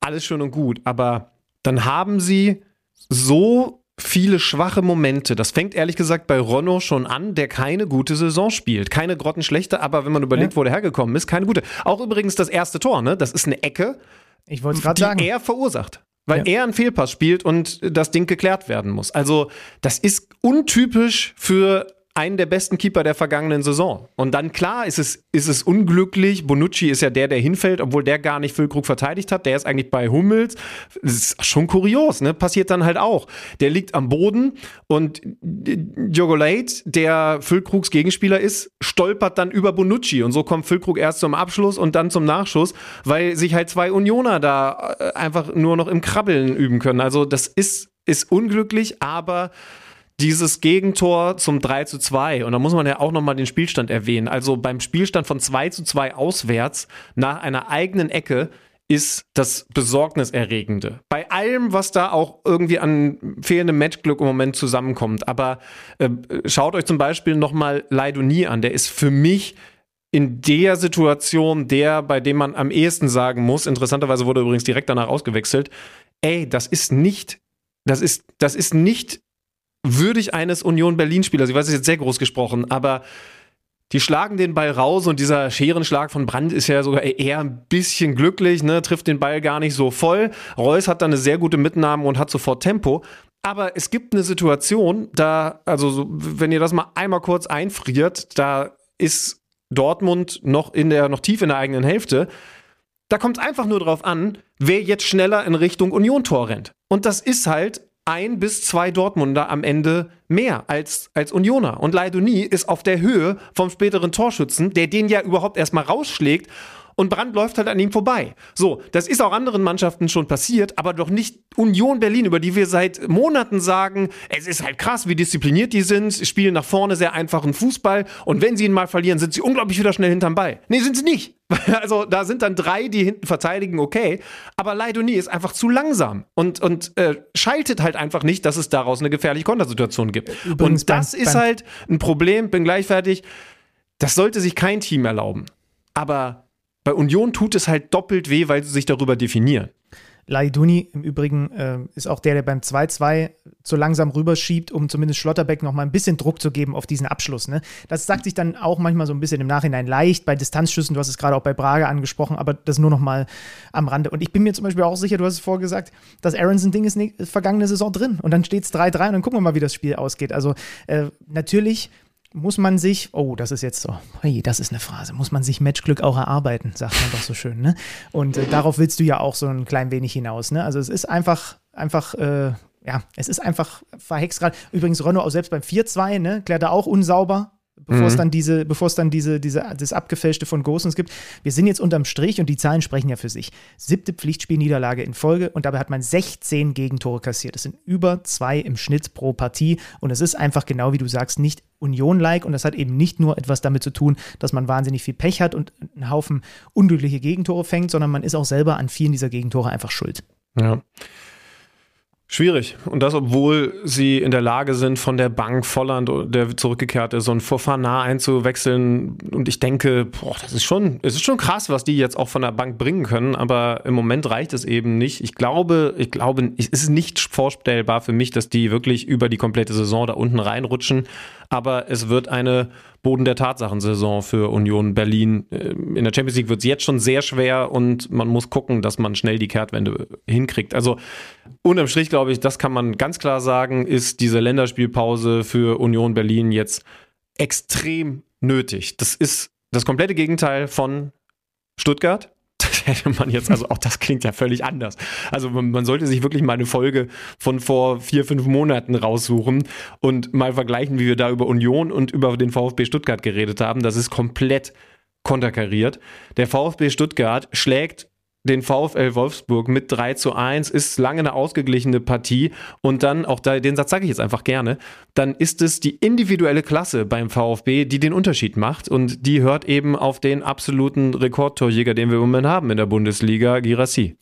Alles schön und gut, aber dann haben sie so viele schwache Momente. Das fängt ehrlich gesagt bei Ronno schon an, der keine gute Saison spielt. Keine grottenschlechte, aber wenn man überlegt, ja. wo der hergekommen ist, keine gute. Auch übrigens das erste Tor, ne? Das ist eine Ecke, ich wollte gerade sagen. er verursacht. Weil ja. er einen Fehlpass spielt und das Ding geklärt werden muss. Also, das ist untypisch für einen der besten Keeper der vergangenen Saison. Und dann klar ist es, ist es unglücklich. Bonucci ist ja der, der hinfällt, obwohl der gar nicht Füllkrug verteidigt hat. Der ist eigentlich bei Hummels. Das ist schon kurios, ne? Passiert dann halt auch. Der liegt am Boden und Jogolate, der Füllkrugs Gegenspieler ist, stolpert dann über Bonucci. Und so kommt Füllkrug erst zum Abschluss und dann zum Nachschuss, weil sich halt zwei Unioner da äh, einfach nur noch im Krabbeln üben können. Also das ist, ist unglücklich, aber dieses Gegentor zum 3 zu 2, und da muss man ja auch nochmal den Spielstand erwähnen. Also beim Spielstand von 2 zu 2 auswärts nach einer eigenen Ecke ist das Besorgniserregende. Bei allem, was da auch irgendwie an fehlendem Matchglück im Moment zusammenkommt. Aber äh, schaut euch zum Beispiel nochmal Leidoni an. Der ist für mich in der Situation der, bei dem man am ehesten sagen muss, interessanterweise wurde übrigens direkt danach ausgewechselt, ey, das ist nicht, das ist, das ist nicht würdig eines Union Berlin-Spielers. Ich weiß, es jetzt sehr groß gesprochen, aber die schlagen den Ball raus und dieser Scherenschlag von Brandt ist ja sogar eher ein bisschen glücklich, ne? trifft den Ball gar nicht so voll. Reus hat dann eine sehr gute Mitnahme und hat sofort Tempo. Aber es gibt eine Situation, da, also so, wenn ihr das mal einmal kurz einfriert, da ist Dortmund noch in der, noch tief in der eigenen Hälfte. Da kommt es einfach nur darauf an, wer jetzt schneller in Richtung Union-Tor rennt. Und das ist halt ein bis zwei Dortmunder am Ende mehr als, als Unioner. Und Leidoni ist auf der Höhe vom späteren Torschützen, der den ja überhaupt erstmal rausschlägt und Brand läuft halt an ihm vorbei. So, das ist auch anderen Mannschaften schon passiert, aber doch nicht Union Berlin, über die wir seit Monaten sagen, es ist halt krass, wie diszipliniert die sind, spielen nach vorne sehr einfachen Fußball und wenn sie ihn mal verlieren, sind sie unglaublich wieder schnell hinterm Ball. Nee, sind sie nicht. Also da sind dann drei, die hinten verteidigen, okay, aber Leidoni ist einfach zu langsam und, und äh, schaltet halt einfach nicht, dass es daraus eine gefährliche Kontersituation gibt. Übrigens und das beim, ist halt ein Problem, bin gleich fertig, das sollte sich kein Team erlauben. Aber bei Union tut es halt doppelt weh, weil sie sich darüber definieren. Laiduni im Übrigen äh, ist auch der, der beim 2-2 so langsam rüberschiebt, um zumindest Schlotterbeck noch mal ein bisschen Druck zu geben auf diesen Abschluss. Ne? Das sagt sich dann auch manchmal so ein bisschen im Nachhinein leicht bei Distanzschüssen. Du hast es gerade auch bei Braga angesprochen, aber das nur noch mal am Rande. Und ich bin mir zum Beispiel auch sicher, du hast es vorgesagt, das Aronson-Ding ist ne vergangene Saison drin. Und dann steht es 3-3 und dann gucken wir mal, wie das Spiel ausgeht. Also äh, natürlich muss man sich, oh, das ist jetzt so, hey, das ist eine Phrase, muss man sich Matchglück auch erarbeiten, sagt man doch so schön, ne? Und äh, darauf willst du ja auch so ein klein wenig hinaus, ne? Also es ist einfach einfach, äh, ja, es ist einfach verhext gerade. Übrigens, Renault auch selbst beim 4-2, ne, klärt er auch unsauber bevor es mhm. dann diese, bevor es dann diese, diese, das Abgefälschte von Gosens gibt. Wir sind jetzt unterm Strich und die Zahlen sprechen ja für sich. Siebte Pflichtspielniederlage in Folge und dabei hat man 16 Gegentore kassiert. Das sind über zwei im Schnitt pro Partie und es ist einfach genau wie du sagst, nicht Union-like und das hat eben nicht nur etwas damit zu tun, dass man wahnsinnig viel Pech hat und einen Haufen unglückliche Gegentore fängt, sondern man ist auch selber an vielen dieser Gegentore einfach schuld. Ja. Schwierig. Und das, obwohl sie in der Lage sind, von der Bank Volland, der zurückgekehrt ist, so ein Fofana einzuwechseln. Und ich denke, boah, das ist schon, es ist schon krass, was die jetzt auch von der Bank bringen können. Aber im Moment reicht es eben nicht. Ich glaube, ich glaube, es ist nicht vorstellbar für mich, dass die wirklich über die komplette Saison da unten reinrutschen. Aber es wird eine Boden der Tatsachen-Saison für Union Berlin. Äh, in der Champions League wird es jetzt schon sehr schwer und man muss gucken, dass man schnell die Kehrtwende hinkriegt. Also unterm Strich glaube ich, das kann man ganz klar sagen, ist diese Länderspielpause für Union Berlin jetzt extrem nötig. Das ist das komplette Gegenteil von Stuttgart hätte man jetzt, also auch das klingt ja völlig anders. Also man, man, sollte sich wirklich mal eine Folge von vor vier, fünf Monaten raussuchen und mal vergleichen, wie wir da über Union und über den VfB Stuttgart geredet haben. Das ist komplett konterkariert. Der VfB Stuttgart schlägt den VfL Wolfsburg mit 3 zu 1, ist lange eine ausgeglichene Partie. Und dann, auch da, den Satz sage ich jetzt einfach gerne, dann ist es die individuelle Klasse beim VfB, die den Unterschied macht. Und die hört eben auf den absoluten Rekordtorjäger, den wir im Moment haben in der Bundesliga, Girassi.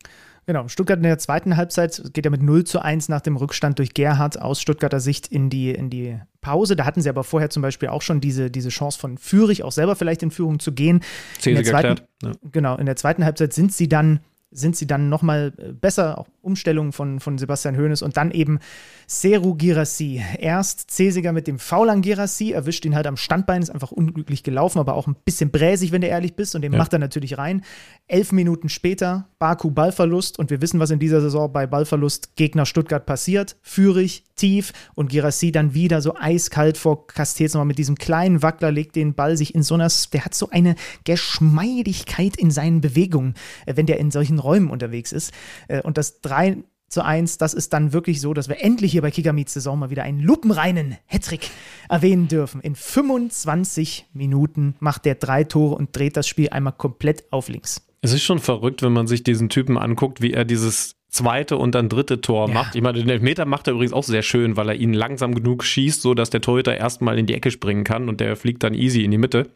Genau, Stuttgart in der zweiten Halbzeit geht ja mit 0 zu 1 nach dem Rückstand durch Gerhard aus Stuttgarter Sicht in die, in die Pause. Da hatten sie aber vorher zum Beispiel auch schon diese, diese Chance von Führig, auch selber vielleicht in Führung zu gehen. In der zweiten, ja. Genau, in der zweiten Halbzeit sind sie dann sind sie dann nochmal äh, besser, auch Umstellungen von, von Sebastian Hoeneß und dann eben Seru Girassi. Erst Cesiger mit dem Foul an Girassi, erwischt ihn halt am Standbein, ist einfach unglücklich gelaufen, aber auch ein bisschen bräsig, wenn du ehrlich bist und den ja. macht er natürlich rein. Elf Minuten später, Baku Ballverlust und wir wissen, was in dieser Saison bei Ballverlust Gegner Stuttgart passiert. Führig, tief und Girassi dann wieder so eiskalt vor Castells nochmal mit diesem kleinen Wackler, legt den Ball sich in so einer, der hat so eine Geschmeidigkeit in seinen Bewegungen, äh, wenn der in solchen Räumen unterwegs ist. Äh, und das 3 zu 1, das ist dann wirklich so, dass wir endlich hier bei Kicker Meets Saison mal wieder einen lupenreinen Hattrick erwähnen dürfen. In 25 Minuten macht der drei Tore und dreht das Spiel einmal komplett auf links. Es ist schon verrückt, wenn man sich diesen Typen anguckt, wie er dieses zweite und dann dritte Tor ja. macht. Ich meine, den Elfmeter macht er übrigens auch sehr schön, weil er ihn langsam genug schießt, so dass der Torhüter erstmal in die Ecke springen kann und der fliegt dann easy in die Mitte.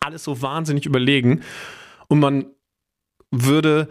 Alles so wahnsinnig überlegen. Und man würde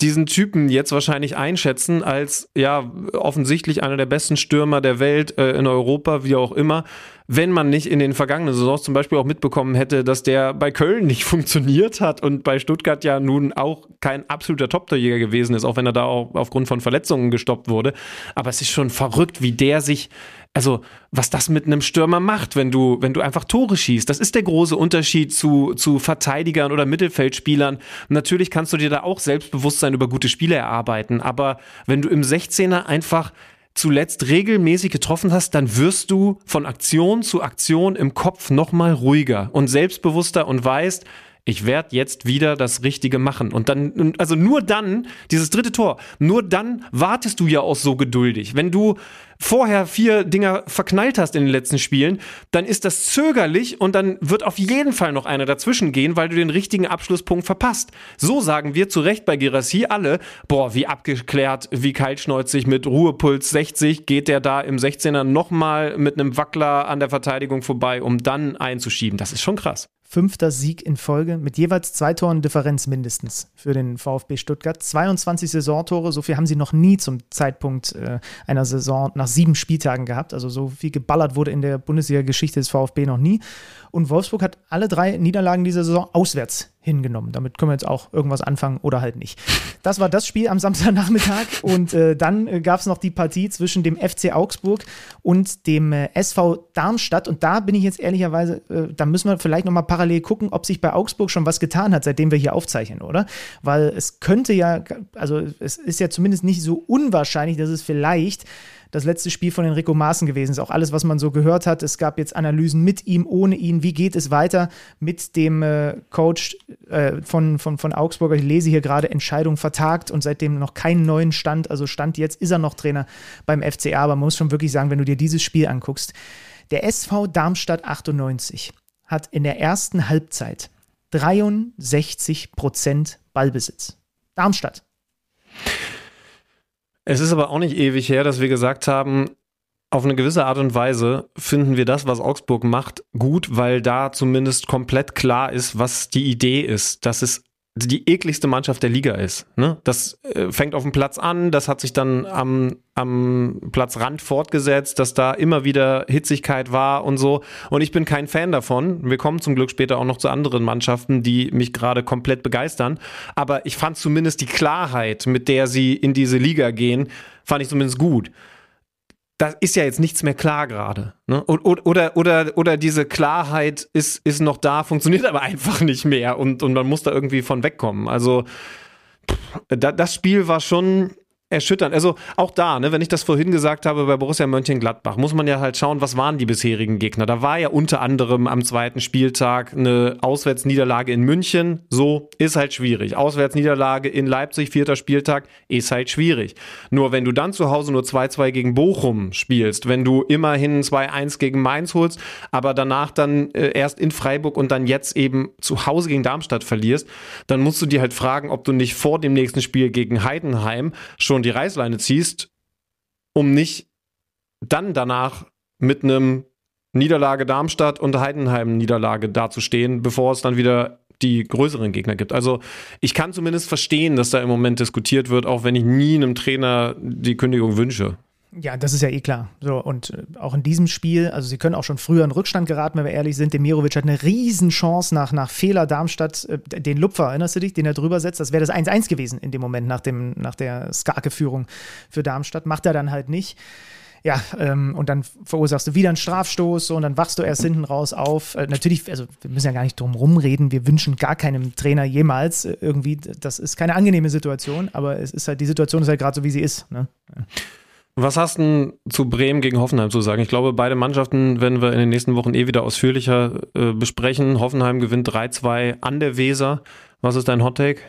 diesen Typen jetzt wahrscheinlich einschätzen als ja offensichtlich einer der besten Stürmer der Welt äh, in Europa, wie auch immer, wenn man nicht in den vergangenen Saisons zum Beispiel auch mitbekommen hätte, dass der bei Köln nicht funktioniert hat und bei Stuttgart ja nun auch kein absoluter Top-Torjäger gewesen ist, auch wenn er da auch aufgrund von Verletzungen gestoppt wurde. Aber es ist schon verrückt, wie der sich also was das mit einem Stürmer macht, wenn du, wenn du einfach Tore schießt. Das ist der große Unterschied zu, zu Verteidigern oder Mittelfeldspielern. Natürlich kannst du dir da auch Selbstbewusstsein über gute Spiele erarbeiten, aber wenn du im 16er einfach zuletzt regelmäßig getroffen hast, dann wirst du von Aktion zu Aktion im Kopf nochmal ruhiger und selbstbewusster und weißt, ich werde jetzt wieder das Richtige machen. Und dann, also nur dann, dieses dritte Tor, nur dann wartest du ja auch so geduldig. Wenn du vorher vier Dinger verknallt hast in den letzten Spielen, dann ist das zögerlich und dann wird auf jeden Fall noch einer dazwischen gehen, weil du den richtigen Abschlusspunkt verpasst. So sagen wir zu Recht bei Gerassi alle, boah, wie abgeklärt, wie kaltschneuzig mit Ruhepuls 60 geht der da im 16er nochmal mit einem Wackler an der Verteidigung vorbei, um dann einzuschieben. Das ist schon krass fünfter Sieg in Folge mit jeweils zwei Toren Differenz mindestens für den VfB Stuttgart. 22 Saisontore, so viel haben sie noch nie zum Zeitpunkt äh, einer Saison nach sieben Spieltagen gehabt. Also so viel geballert wurde in der Bundesliga-Geschichte des VfB noch nie. Und Wolfsburg hat alle drei Niederlagen dieser Saison auswärts hingenommen. Damit können wir jetzt auch irgendwas anfangen oder halt nicht. Das war das Spiel am Samstagnachmittag und äh, dann äh, gab es noch die Partie zwischen dem FC Augsburg und dem äh, SV Darmstadt und da bin ich jetzt ehrlicherweise, äh, da müssen wir vielleicht nochmal parallel gucken, ob sich bei Augsburg schon was getan hat, seitdem wir hier aufzeichnen, oder? Weil es könnte ja, also es ist ja zumindest nicht so unwahrscheinlich, dass es vielleicht das letzte Spiel von Enrico Maaßen gewesen ist. Auch alles, was man so gehört hat. Es gab jetzt Analysen mit ihm, ohne ihn. Wie geht es weiter mit dem äh, Coach äh, von, von, von Augsburger? Ich lese hier gerade Entscheidung vertagt und seitdem noch keinen neuen Stand. Also Stand jetzt ist er noch Trainer beim FCA. Aber man muss schon wirklich sagen, wenn du dir dieses Spiel anguckst, der SV Darmstadt 98 hat in der ersten Halbzeit 63 Prozent Ballbesitz. Darmstadt. Es ist aber auch nicht ewig her, dass wir gesagt haben, auf eine gewisse Art und Weise finden wir das, was Augsburg macht, gut, weil da zumindest komplett klar ist, was die Idee ist. Dass es die ekligste Mannschaft der Liga ist. Ne? Das äh, fängt auf dem Platz an, das hat sich dann am, am Platzrand fortgesetzt, dass da immer wieder Hitzigkeit war und so. Und ich bin kein Fan davon. Wir kommen zum Glück später auch noch zu anderen Mannschaften, die mich gerade komplett begeistern. Aber ich fand zumindest die Klarheit, mit der sie in diese Liga gehen, fand ich zumindest gut da ist ja jetzt nichts mehr klar gerade. Ne? Oder, oder, oder diese Klarheit ist, ist noch da, funktioniert aber einfach nicht mehr und, und man muss da irgendwie von wegkommen. Also das Spiel war schon erschütternd. Also auch da, ne, wenn ich das vorhin gesagt habe bei Borussia Mönchengladbach, muss man ja halt schauen, was waren die bisherigen Gegner. Da war ja unter anderem am zweiten Spieltag eine Auswärtsniederlage in München. So ist halt schwierig. Auswärtsniederlage in Leipzig, vierter Spieltag, ist halt schwierig. Nur wenn du dann zu Hause nur 2-2 gegen Bochum spielst, wenn du immerhin 2-1 gegen Mainz holst, aber danach dann äh, erst in Freiburg und dann jetzt eben zu Hause gegen Darmstadt verlierst, dann musst du dir halt fragen, ob du nicht vor dem nächsten Spiel gegen Heidenheim schon die Reißleine ziehst, um nicht dann danach mit einem Niederlage Darmstadt und Heidenheim Niederlage dazustehen, bevor es dann wieder die größeren Gegner gibt. Also ich kann zumindest verstehen, dass da im Moment diskutiert wird, auch wenn ich nie einem Trainer die Kündigung wünsche. Ja, das ist ja eh klar. So, und äh, auch in diesem Spiel, also sie können auch schon früher in Rückstand geraten, wenn wir ehrlich sind. Demirovic hat eine Riesenchance nach, nach Fehler Darmstadt, äh, den Lupfer, erinnerst du dich, den er drüber setzt? Das wäre das 1-1 gewesen in dem Moment nach, dem, nach der Skarke-Führung für Darmstadt. Macht er dann halt nicht. Ja, ähm, und dann verursachst du wieder einen Strafstoß so, und dann wachst du erst hinten raus auf. Äh, natürlich, also wir müssen ja gar nicht drum rumreden, wir wünschen gar keinem Trainer jemals äh, irgendwie, das ist keine angenehme Situation, aber es ist halt, die Situation ist halt gerade so, wie sie ist. Ne? Ja. Was hast du zu Bremen gegen Hoffenheim zu sagen? Ich glaube, beide Mannschaften werden wir in den nächsten Wochen eh wieder ausführlicher äh, besprechen. Hoffenheim gewinnt 3-2 an der Weser. Was ist dein Hottake?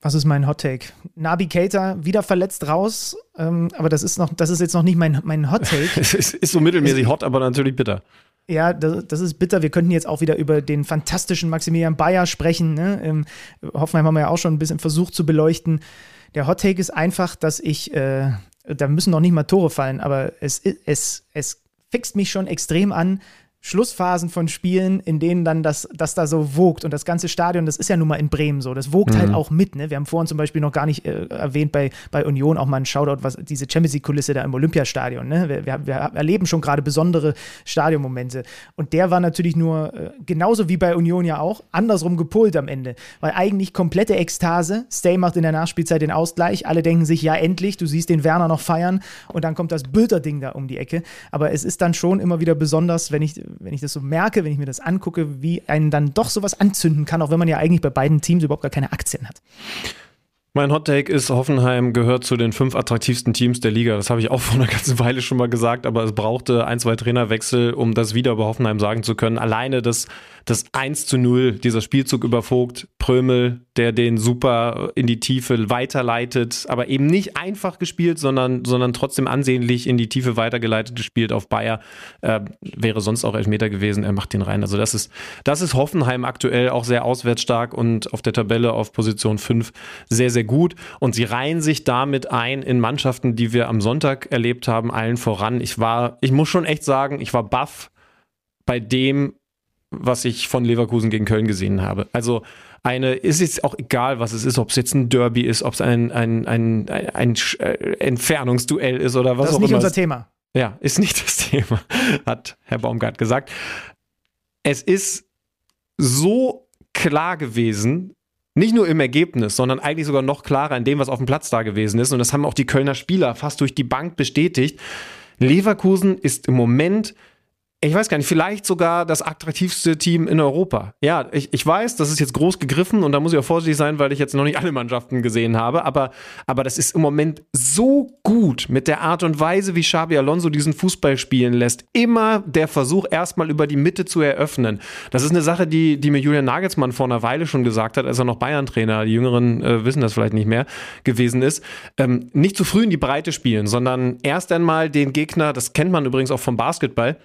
Was ist mein Hottake? Nabi Keita wieder verletzt raus, ähm, aber das ist noch, das ist jetzt noch nicht mein, mein Hottake. es ist, ist, so mittelmäßig hot, aber natürlich bitter. Ja, das, das, ist bitter. Wir könnten jetzt auch wieder über den fantastischen Maximilian Bayer sprechen. Ne? Ähm, Hoffenheim haben wir ja auch schon ein bisschen versucht zu beleuchten. Der Hottake ist einfach, dass ich äh, da müssen noch nicht mal Tore fallen, aber es, es, es fixt mich schon extrem an, Schlussphasen von Spielen, in denen dann das, das da so wogt. Und das ganze Stadion, das ist ja nun mal in Bremen so, das wogt halt mhm. halt auch mit. Ne? Wir haben vorhin zum Beispiel noch gar nicht äh, erwähnt bei, bei Union auch mal ein Shoutout, was diese Champions League-Kulisse da im Olympiastadion. Ne? Wir, wir, wir erleben schon gerade besondere Stadionmomente. Und der war natürlich nur, äh, genauso wie bei Union ja auch, andersrum gepolt am Ende. Weil eigentlich komplette Ekstase. Stay macht in der Nachspielzeit den Ausgleich. Alle denken sich, ja, endlich, du siehst den Werner noch feiern. Und dann kommt das Bilder-Ding da um die Ecke. Aber es ist dann schon immer wieder besonders, wenn ich wenn ich das so merke, wenn ich mir das angucke, wie einen dann doch sowas anzünden kann, auch wenn man ja eigentlich bei beiden Teams überhaupt gar keine Aktien hat. Mein Hot Take ist, Hoffenheim gehört zu den fünf attraktivsten Teams der Liga. Das habe ich auch vor einer ganzen Weile schon mal gesagt, aber es brauchte ein, zwei Trainerwechsel, um das wieder über Hoffenheim sagen zu können. Alleine das das 1 zu 0, dieser Spielzug übervogt, Prömel, der den super in die Tiefe weiterleitet, aber eben nicht einfach gespielt, sondern, sondern trotzdem ansehnlich in die Tiefe weitergeleitet gespielt auf Bayer. Äh, wäre sonst auch Elfmeter gewesen, er macht den rein. Also das ist, das ist Hoffenheim aktuell auch sehr auswärtsstark und auf der Tabelle auf Position 5 sehr, sehr gut. Und sie reihen sich damit ein in Mannschaften, die wir am Sonntag erlebt haben, allen voran. Ich war, ich muss schon echt sagen, ich war baff bei dem, was ich von Leverkusen gegen Köln gesehen habe. Also eine, ist jetzt auch egal, was es ist, ob es jetzt ein Derby ist, ob es ein, ein, ein, ein, äh, Entfernungsduell ist oder was auch immer. Das ist nicht unser Thema. Ja, ist nicht das Thema, hat Herr Baumgart gesagt. Es ist so klar gewesen, nicht nur im Ergebnis, sondern eigentlich sogar noch klarer in dem, was auf dem Platz da gewesen ist. Und das haben auch die Kölner Spieler fast durch die Bank bestätigt. Leverkusen ist im Moment ich weiß gar nicht, vielleicht sogar das attraktivste Team in Europa. Ja, ich, ich weiß, das ist jetzt groß gegriffen und da muss ich auch vorsichtig sein, weil ich jetzt noch nicht alle Mannschaften gesehen habe, aber, aber das ist im Moment so gut mit der Art und Weise, wie Xabi Alonso diesen Fußball spielen lässt. Immer der Versuch, erstmal über die Mitte zu eröffnen. Das ist eine Sache, die, die mir Julian Nagelsmann vor einer Weile schon gesagt hat, als er noch Bayern-Trainer, die Jüngeren äh, wissen das vielleicht nicht mehr, gewesen ist. Ähm, nicht zu früh in die Breite spielen, sondern erst einmal den Gegner, das kennt man übrigens auch vom Basketball,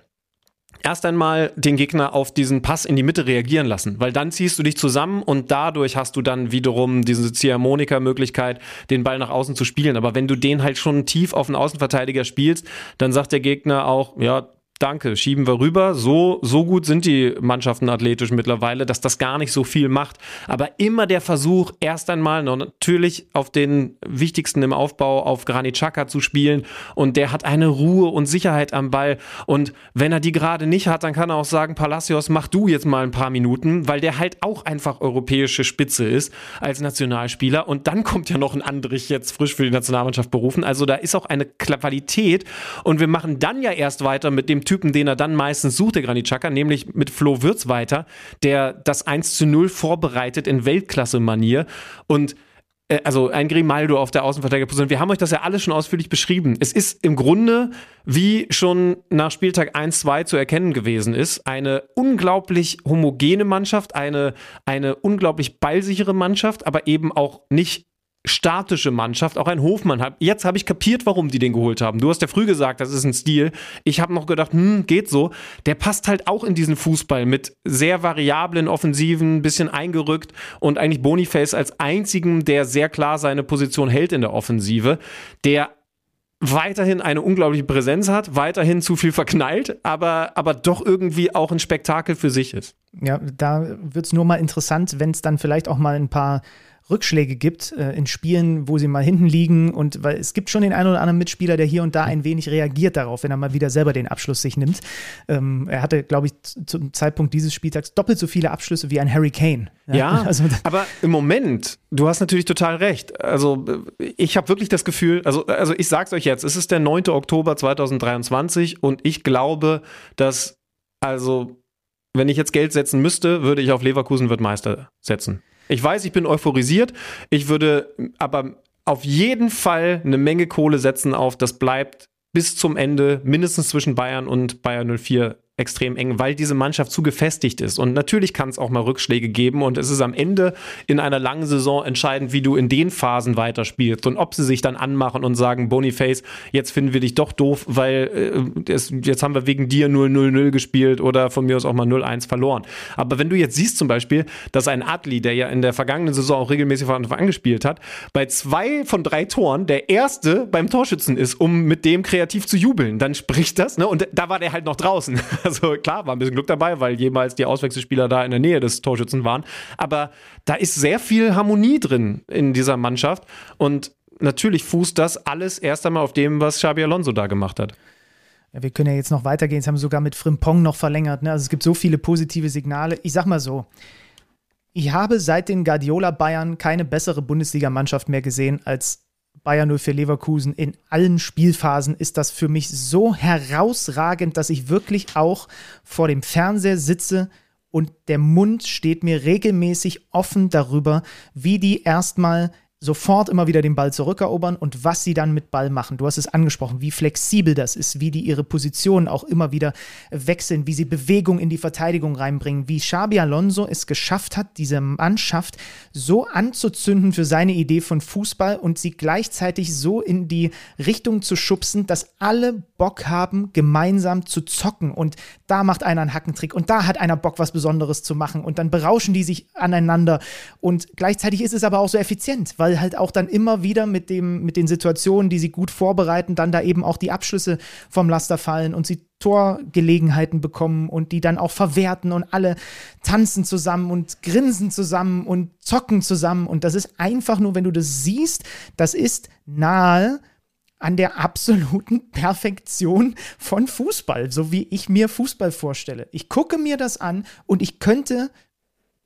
erst einmal den Gegner auf diesen Pass in die Mitte reagieren lassen, weil dann ziehst du dich zusammen und dadurch hast du dann wiederum diese Ziehharmonika-Möglichkeit, den Ball nach außen zu spielen. Aber wenn du den halt schon tief auf den Außenverteidiger spielst, dann sagt der Gegner auch, ja, danke, schieben wir rüber. So, so gut sind die Mannschaften athletisch mittlerweile, dass das gar nicht so viel macht. Aber immer der Versuch, erst einmal natürlich auf den wichtigsten im Aufbau, auf Granit Xhaka zu spielen. Und der hat eine Ruhe und Sicherheit am Ball. Und wenn er die gerade nicht hat, dann kann er auch sagen, Palacios, mach du jetzt mal ein paar Minuten, weil der halt auch einfach europäische Spitze ist als Nationalspieler. Und dann kommt ja noch ein Andrich jetzt frisch für die Nationalmannschaft berufen. Also da ist auch eine Qualität. Und wir machen dann ja erst weiter mit dem Typen, den er dann meistens sucht, der Granit nämlich mit Flo Würz weiter, der das 1 zu 0 vorbereitet in Weltklasse-Manier und äh, also ein Grimaldo auf der Außenverteidigerposition. Wir haben euch das ja alles schon ausführlich beschrieben. Es ist im Grunde, wie schon nach Spieltag 1, 2 zu erkennen gewesen ist, eine unglaublich homogene Mannschaft, eine, eine unglaublich ballsichere Mannschaft, aber eben auch nicht statische Mannschaft, auch ein Hofmann hat. Jetzt habe ich kapiert, warum die den geholt haben. Du hast ja früh gesagt, das ist ein Stil. Ich habe noch gedacht, hm, geht so. Der passt halt auch in diesen Fußball mit sehr variablen Offensiven, bisschen eingerückt und eigentlich Boniface als einzigen, der sehr klar seine Position hält in der Offensive, der weiterhin eine unglaubliche Präsenz hat, weiterhin zu viel verknallt, aber, aber doch irgendwie auch ein Spektakel für sich ist. Ja, da wird es nur mal interessant, wenn es dann vielleicht auch mal ein paar Rückschläge gibt äh, in Spielen, wo sie mal hinten liegen und weil es gibt schon den einen oder anderen Mitspieler, der hier und da ein wenig reagiert darauf, wenn er mal wieder selber den Abschluss sich nimmt. Ähm, er hatte, glaube ich, zum Zeitpunkt dieses Spieltags doppelt so viele Abschlüsse wie ein Harry Kane. Ja, ja also, aber im Moment, du hast natürlich total recht. Also ich habe wirklich das Gefühl, also, also ich sag's euch jetzt, es ist der 9. Oktober 2023 und ich glaube, dass also wenn ich jetzt Geld setzen müsste, würde ich auf Leverkusen wird Meister setzen. Ich weiß, ich bin euphorisiert. Ich würde aber auf jeden Fall eine Menge Kohle setzen auf, das bleibt bis zum Ende mindestens zwischen Bayern und Bayern 04 extrem eng, weil diese Mannschaft zu gefestigt ist. Und natürlich kann es auch mal Rückschläge geben und es ist am Ende in einer langen Saison entscheidend, wie du in den Phasen weiterspielst und ob sie sich dann anmachen und sagen, Boniface, jetzt finden wir dich doch doof, weil äh, es, jetzt haben wir wegen dir 0-0-0 gespielt oder von mir aus auch mal 0-1 verloren. Aber wenn du jetzt siehst zum Beispiel, dass ein Adli, der ja in der vergangenen Saison auch regelmäßig von Anfang an gespielt hat, bei zwei von drei Toren der erste beim Torschützen ist, um mit dem kreativ zu jubeln, dann spricht das, ne? Und da war der halt noch draußen. Also klar, war ein bisschen Glück dabei, weil jemals die Auswechselspieler da in der Nähe des Torschützen waren. Aber da ist sehr viel Harmonie drin in dieser Mannschaft. Und natürlich fußt das alles erst einmal auf dem, was Xabi Alonso da gemacht hat. Wir können ja jetzt noch weitergehen. Jetzt haben wir sogar mit Frimpong noch verlängert. Ne? Also es gibt so viele positive Signale. Ich sag mal so, ich habe seit den Guardiola Bayern keine bessere Bundesligamannschaft mehr gesehen als Bayern 04 Leverkusen in allen Spielphasen ist das für mich so herausragend, dass ich wirklich auch vor dem Fernseher sitze und der Mund steht mir regelmäßig offen darüber, wie die erstmal sofort immer wieder den Ball zurückerobern und was sie dann mit Ball machen. Du hast es angesprochen, wie flexibel das ist, wie die ihre Positionen auch immer wieder wechseln, wie sie Bewegung in die Verteidigung reinbringen, wie Xabi Alonso es geschafft hat, diese Mannschaft so anzuzünden für seine Idee von Fußball und sie gleichzeitig so in die Richtung zu schubsen, dass alle Bock haben, gemeinsam zu zocken. Und da macht einer einen Hackentrick und da hat einer Bock, was Besonderes zu machen. Und dann berauschen die sich aneinander. Und gleichzeitig ist es aber auch so effizient, weil halt auch dann immer wieder mit, dem, mit den Situationen, die sie gut vorbereiten, dann da eben auch die Abschlüsse vom Laster fallen und sie Torgelegenheiten bekommen und die dann auch verwerten und alle tanzen zusammen und grinsen zusammen und zocken zusammen. Und das ist einfach nur, wenn du das siehst, das ist nahe an der absoluten Perfektion von Fußball, so wie ich mir Fußball vorstelle. Ich gucke mir das an und ich könnte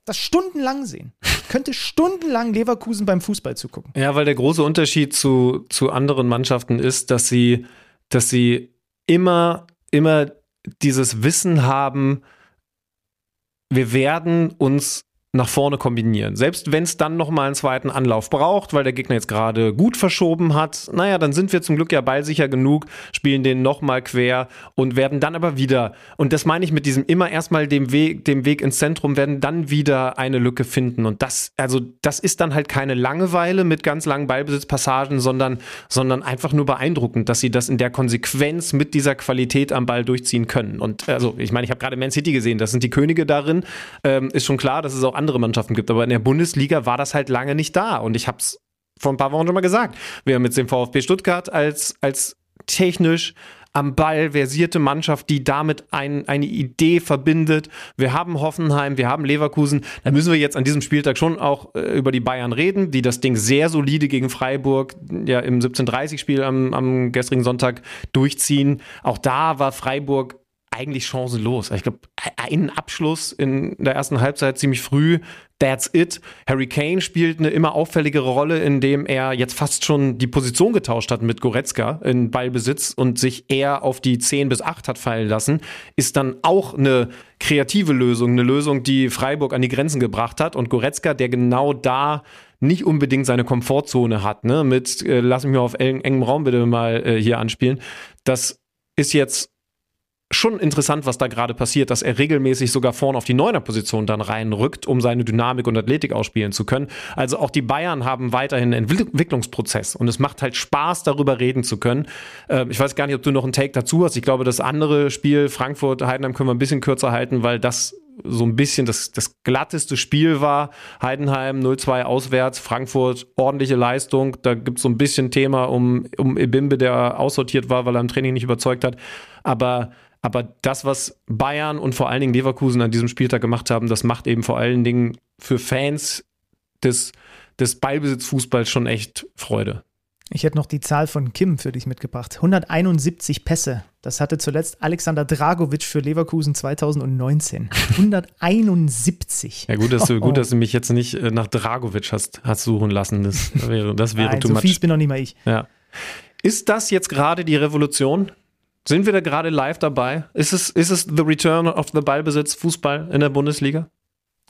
das stundenlang sehen. Ich könnte stundenlang Leverkusen beim Fußball zugucken. Ja, weil der große Unterschied zu, zu anderen Mannschaften ist, dass sie, dass sie immer, immer dieses Wissen haben, wir werden uns nach vorne kombinieren. Selbst wenn es dann nochmal einen zweiten Anlauf braucht, weil der Gegner jetzt gerade gut verschoben hat, naja, dann sind wir zum Glück ja ballsicher genug, spielen den nochmal quer und werden dann aber wieder, und das meine ich mit diesem immer erstmal dem Weg, dem Weg ins Zentrum, werden dann wieder eine Lücke finden. Und das, also das ist dann halt keine Langeweile mit ganz langen Ballbesitzpassagen, sondern, sondern einfach nur beeindruckend, dass sie das in der Konsequenz mit dieser Qualität am Ball durchziehen können. Und also, ich meine, ich habe gerade Man City gesehen, das sind die Könige darin. Ähm, ist schon klar, dass es auch andere Mannschaften gibt. Aber in der Bundesliga war das halt lange nicht da. Und ich habe es vor ein paar Wochen schon mal gesagt. Wir haben jetzt den VfB Stuttgart als, als technisch am Ball versierte Mannschaft, die damit ein, eine Idee verbindet. Wir haben Hoffenheim, wir haben Leverkusen. Da müssen wir jetzt an diesem Spieltag schon auch äh, über die Bayern reden, die das Ding sehr solide gegen Freiburg ja im 17:30-Spiel am, am gestrigen Sonntag durchziehen. Auch da war Freiburg eigentlich chancenlos. Ich glaube, einen Abschluss in der ersten Halbzeit ziemlich früh. That's it. Harry Kane spielt eine immer auffälligere Rolle, indem er jetzt fast schon die Position getauscht hat mit Goretzka in Ballbesitz und sich eher auf die 10 bis 8 hat fallen lassen. Ist dann auch eine kreative Lösung, eine Lösung, die Freiburg an die Grenzen gebracht hat. Und Goretzka, der genau da nicht unbedingt seine Komfortzone hat, ne, mit äh, lass mich mal auf engem Raum bitte mal äh, hier anspielen. Das ist jetzt schon interessant, was da gerade passiert, dass er regelmäßig sogar vorne auf die Neuner-Position dann reinrückt, um seine Dynamik und Athletik ausspielen zu können. Also auch die Bayern haben weiterhin einen Entwicklungsprozess und es macht halt Spaß, darüber reden zu können. Äh, ich weiß gar nicht, ob du noch einen Take dazu hast. Ich glaube, das andere Spiel Frankfurt-Heidenheim können wir ein bisschen kürzer halten, weil das so ein bisschen das, das glatteste Spiel war. Heidenheim 0-2 auswärts, Frankfurt ordentliche Leistung. Da gibt es so ein bisschen Thema um, um Ebimbe, der aussortiert war, weil er im Training nicht überzeugt hat. Aber aber das, was Bayern und vor allen Dingen Leverkusen an diesem Spieltag gemacht haben, das macht eben vor allen Dingen für Fans des, des Ballbesitzfußballs schon echt Freude. Ich hätte noch die Zahl von Kim für dich mitgebracht. 171 Pässe. Das hatte zuletzt Alexander Dragovic für Leverkusen 2019. 171. Ja, gut, dass du, gut, dass du mich jetzt nicht äh, nach Dragovic hast, hast suchen lassen. Das wäre, das wäre Nein, too so much. fies bin noch nicht mal ich. Ja. Ist das jetzt gerade die Revolution? Sind wir da gerade live dabei? Ist es, ist es the return of the Ballbesitz Fußball in der Bundesliga?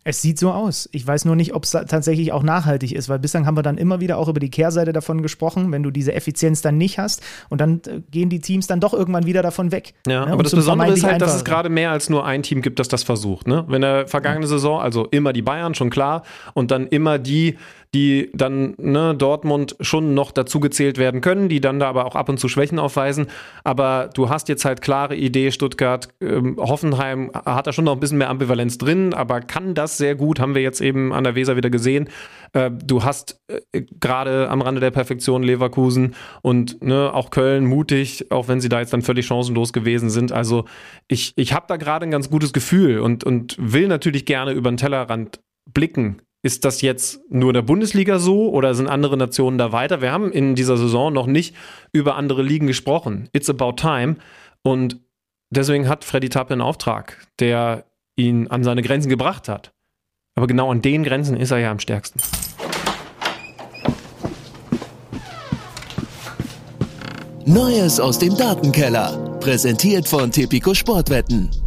Es sieht so aus. Ich weiß nur nicht, ob es tatsächlich auch nachhaltig ist, weil bislang haben wir dann immer wieder auch über die Kehrseite davon gesprochen, wenn du diese Effizienz dann nicht hast und dann äh, gehen die Teams dann doch irgendwann wieder davon weg. Ja, ne? aber das Besondere ist halt, dass es gerade mehr als nur ein Team gibt, das das versucht. Ne? Wenn der vergangene Saison, also immer die Bayern, schon klar, und dann immer die, die dann ne, Dortmund schon noch dazu gezählt werden können, die dann da aber auch ab und zu Schwächen aufweisen. Aber du hast jetzt halt klare Idee, Stuttgart, ähm, Hoffenheim hat da schon noch ein bisschen mehr Ambivalenz drin, aber kann das sehr gut, haben wir jetzt eben an der Weser wieder gesehen. Äh, du hast äh, gerade am Rande der Perfektion Leverkusen und ne, auch Köln mutig, auch wenn sie da jetzt dann völlig chancenlos gewesen sind. Also ich, ich habe da gerade ein ganz gutes Gefühl und, und will natürlich gerne über den Tellerrand blicken ist das jetzt nur in der Bundesliga so oder sind andere Nationen da weiter? Wir haben in dieser Saison noch nicht über andere Ligen gesprochen. It's about time. Und deswegen hat Freddy Tappe einen Auftrag, der ihn an seine Grenzen gebracht hat. Aber genau an den Grenzen ist er ja am stärksten. Neues aus dem Datenkeller. Präsentiert von Tipico Sportwetten.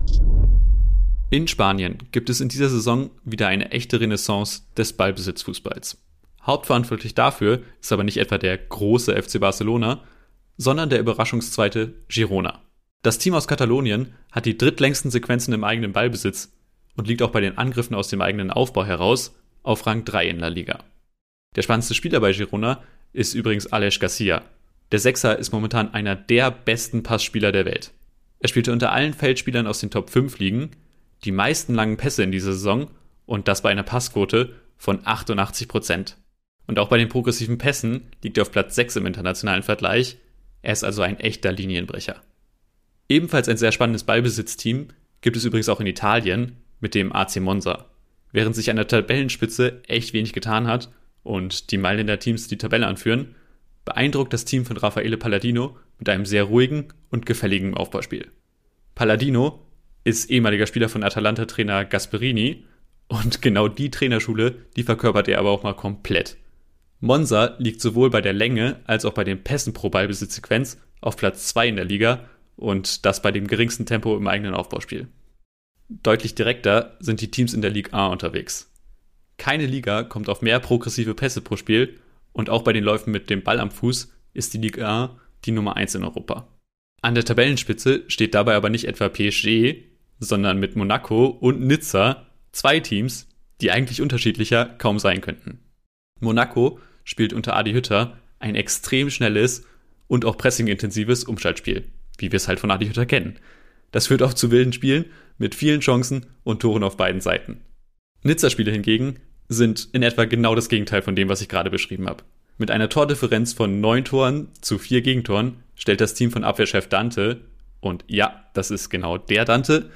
In Spanien gibt es in dieser Saison wieder eine echte Renaissance des Ballbesitzfußballs. Hauptverantwortlich dafür ist aber nicht etwa der große FC Barcelona, sondern der Überraschungszweite Girona. Das Team aus Katalonien hat die drittlängsten Sequenzen im eigenen Ballbesitz und liegt auch bei den Angriffen aus dem eigenen Aufbau heraus auf Rang 3 in La Liga. Der spannendste Spieler bei Girona ist übrigens Aleix Garcia. Der Sechser ist momentan einer der besten Passspieler der Welt. Er spielte unter allen Feldspielern aus den Top 5 Ligen die meisten langen Pässe in dieser Saison und das bei einer Passquote von 88 Prozent. Und auch bei den progressiven Pässen liegt er auf Platz 6 im internationalen Vergleich. Er ist also ein echter Linienbrecher. Ebenfalls ein sehr spannendes Ballbesitzteam gibt es übrigens auch in Italien mit dem AC Monza. Während sich an der Tabellenspitze echt wenig getan hat und die Mailänder Teams die Tabelle anführen, beeindruckt das Team von Raffaele Palladino mit einem sehr ruhigen und gefälligen Aufbauspiel. Palladino ist ehemaliger Spieler von Atalanta-Trainer Gasperini und genau die Trainerschule, die verkörpert er aber auch mal komplett. Monza liegt sowohl bei der Länge als auch bei den Pässen pro Ballbesitzsequenz auf Platz 2 in der Liga und das bei dem geringsten Tempo im eigenen Aufbauspiel. Deutlich direkter sind die Teams in der Ligue A unterwegs. Keine Liga kommt auf mehr progressive Pässe pro Spiel und auch bei den Läufen mit dem Ball am Fuß ist die Ligue A die Nummer 1 in Europa. An der Tabellenspitze steht dabei aber nicht etwa PSG, sondern mit Monaco und Nizza zwei Teams, die eigentlich unterschiedlicher kaum sein könnten. Monaco spielt unter Adi Hütter ein extrem schnelles und auch pressingintensives Umschaltspiel, wie wir es halt von Adi Hütter kennen. Das führt auch zu wilden Spielen mit vielen Chancen und Toren auf beiden Seiten. Nizza-Spiele hingegen sind in etwa genau das Gegenteil von dem, was ich gerade beschrieben habe. Mit einer Tordifferenz von neun Toren zu vier Gegentoren stellt das Team von Abwehrchef Dante, und ja, das ist genau der Dante,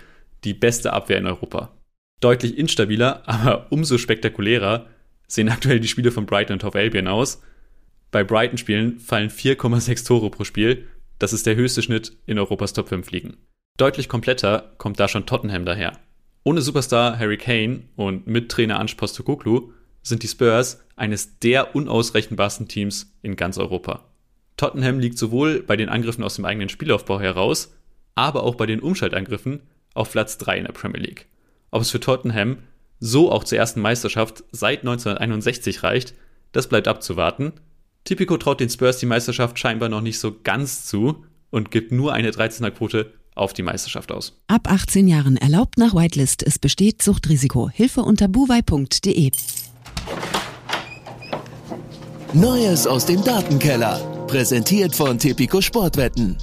die beste Abwehr in Europa. Deutlich instabiler, aber umso spektakulärer sehen aktuell die Spiele von Brighton und Hove Albion aus. Bei Brighton-Spielen fallen 4,6 Tore pro Spiel. Das ist der höchste Schnitt in Europas Top 5 Ligen. Deutlich kompletter kommt da schon Tottenham daher. Ohne Superstar Harry Kane und mit Trainer Ange Postecoglou sind die Spurs eines der unausrechenbarsten Teams in ganz Europa. Tottenham liegt sowohl bei den Angriffen aus dem eigenen Spielaufbau heraus, aber auch bei den Umschaltangriffen auf Platz 3 in der Premier League. Ob es für Tottenham so auch zur ersten Meisterschaft seit 1961 reicht, das bleibt abzuwarten. Tipico traut den Spurs die Meisterschaft scheinbar noch nicht so ganz zu und gibt nur eine 13er Quote auf die Meisterschaft aus. Ab 18 Jahren erlaubt nach Whitelist. Es besteht Suchtrisiko. Hilfe unter buwei.de. Neues aus dem Datenkeller. Präsentiert von Tipico Sportwetten.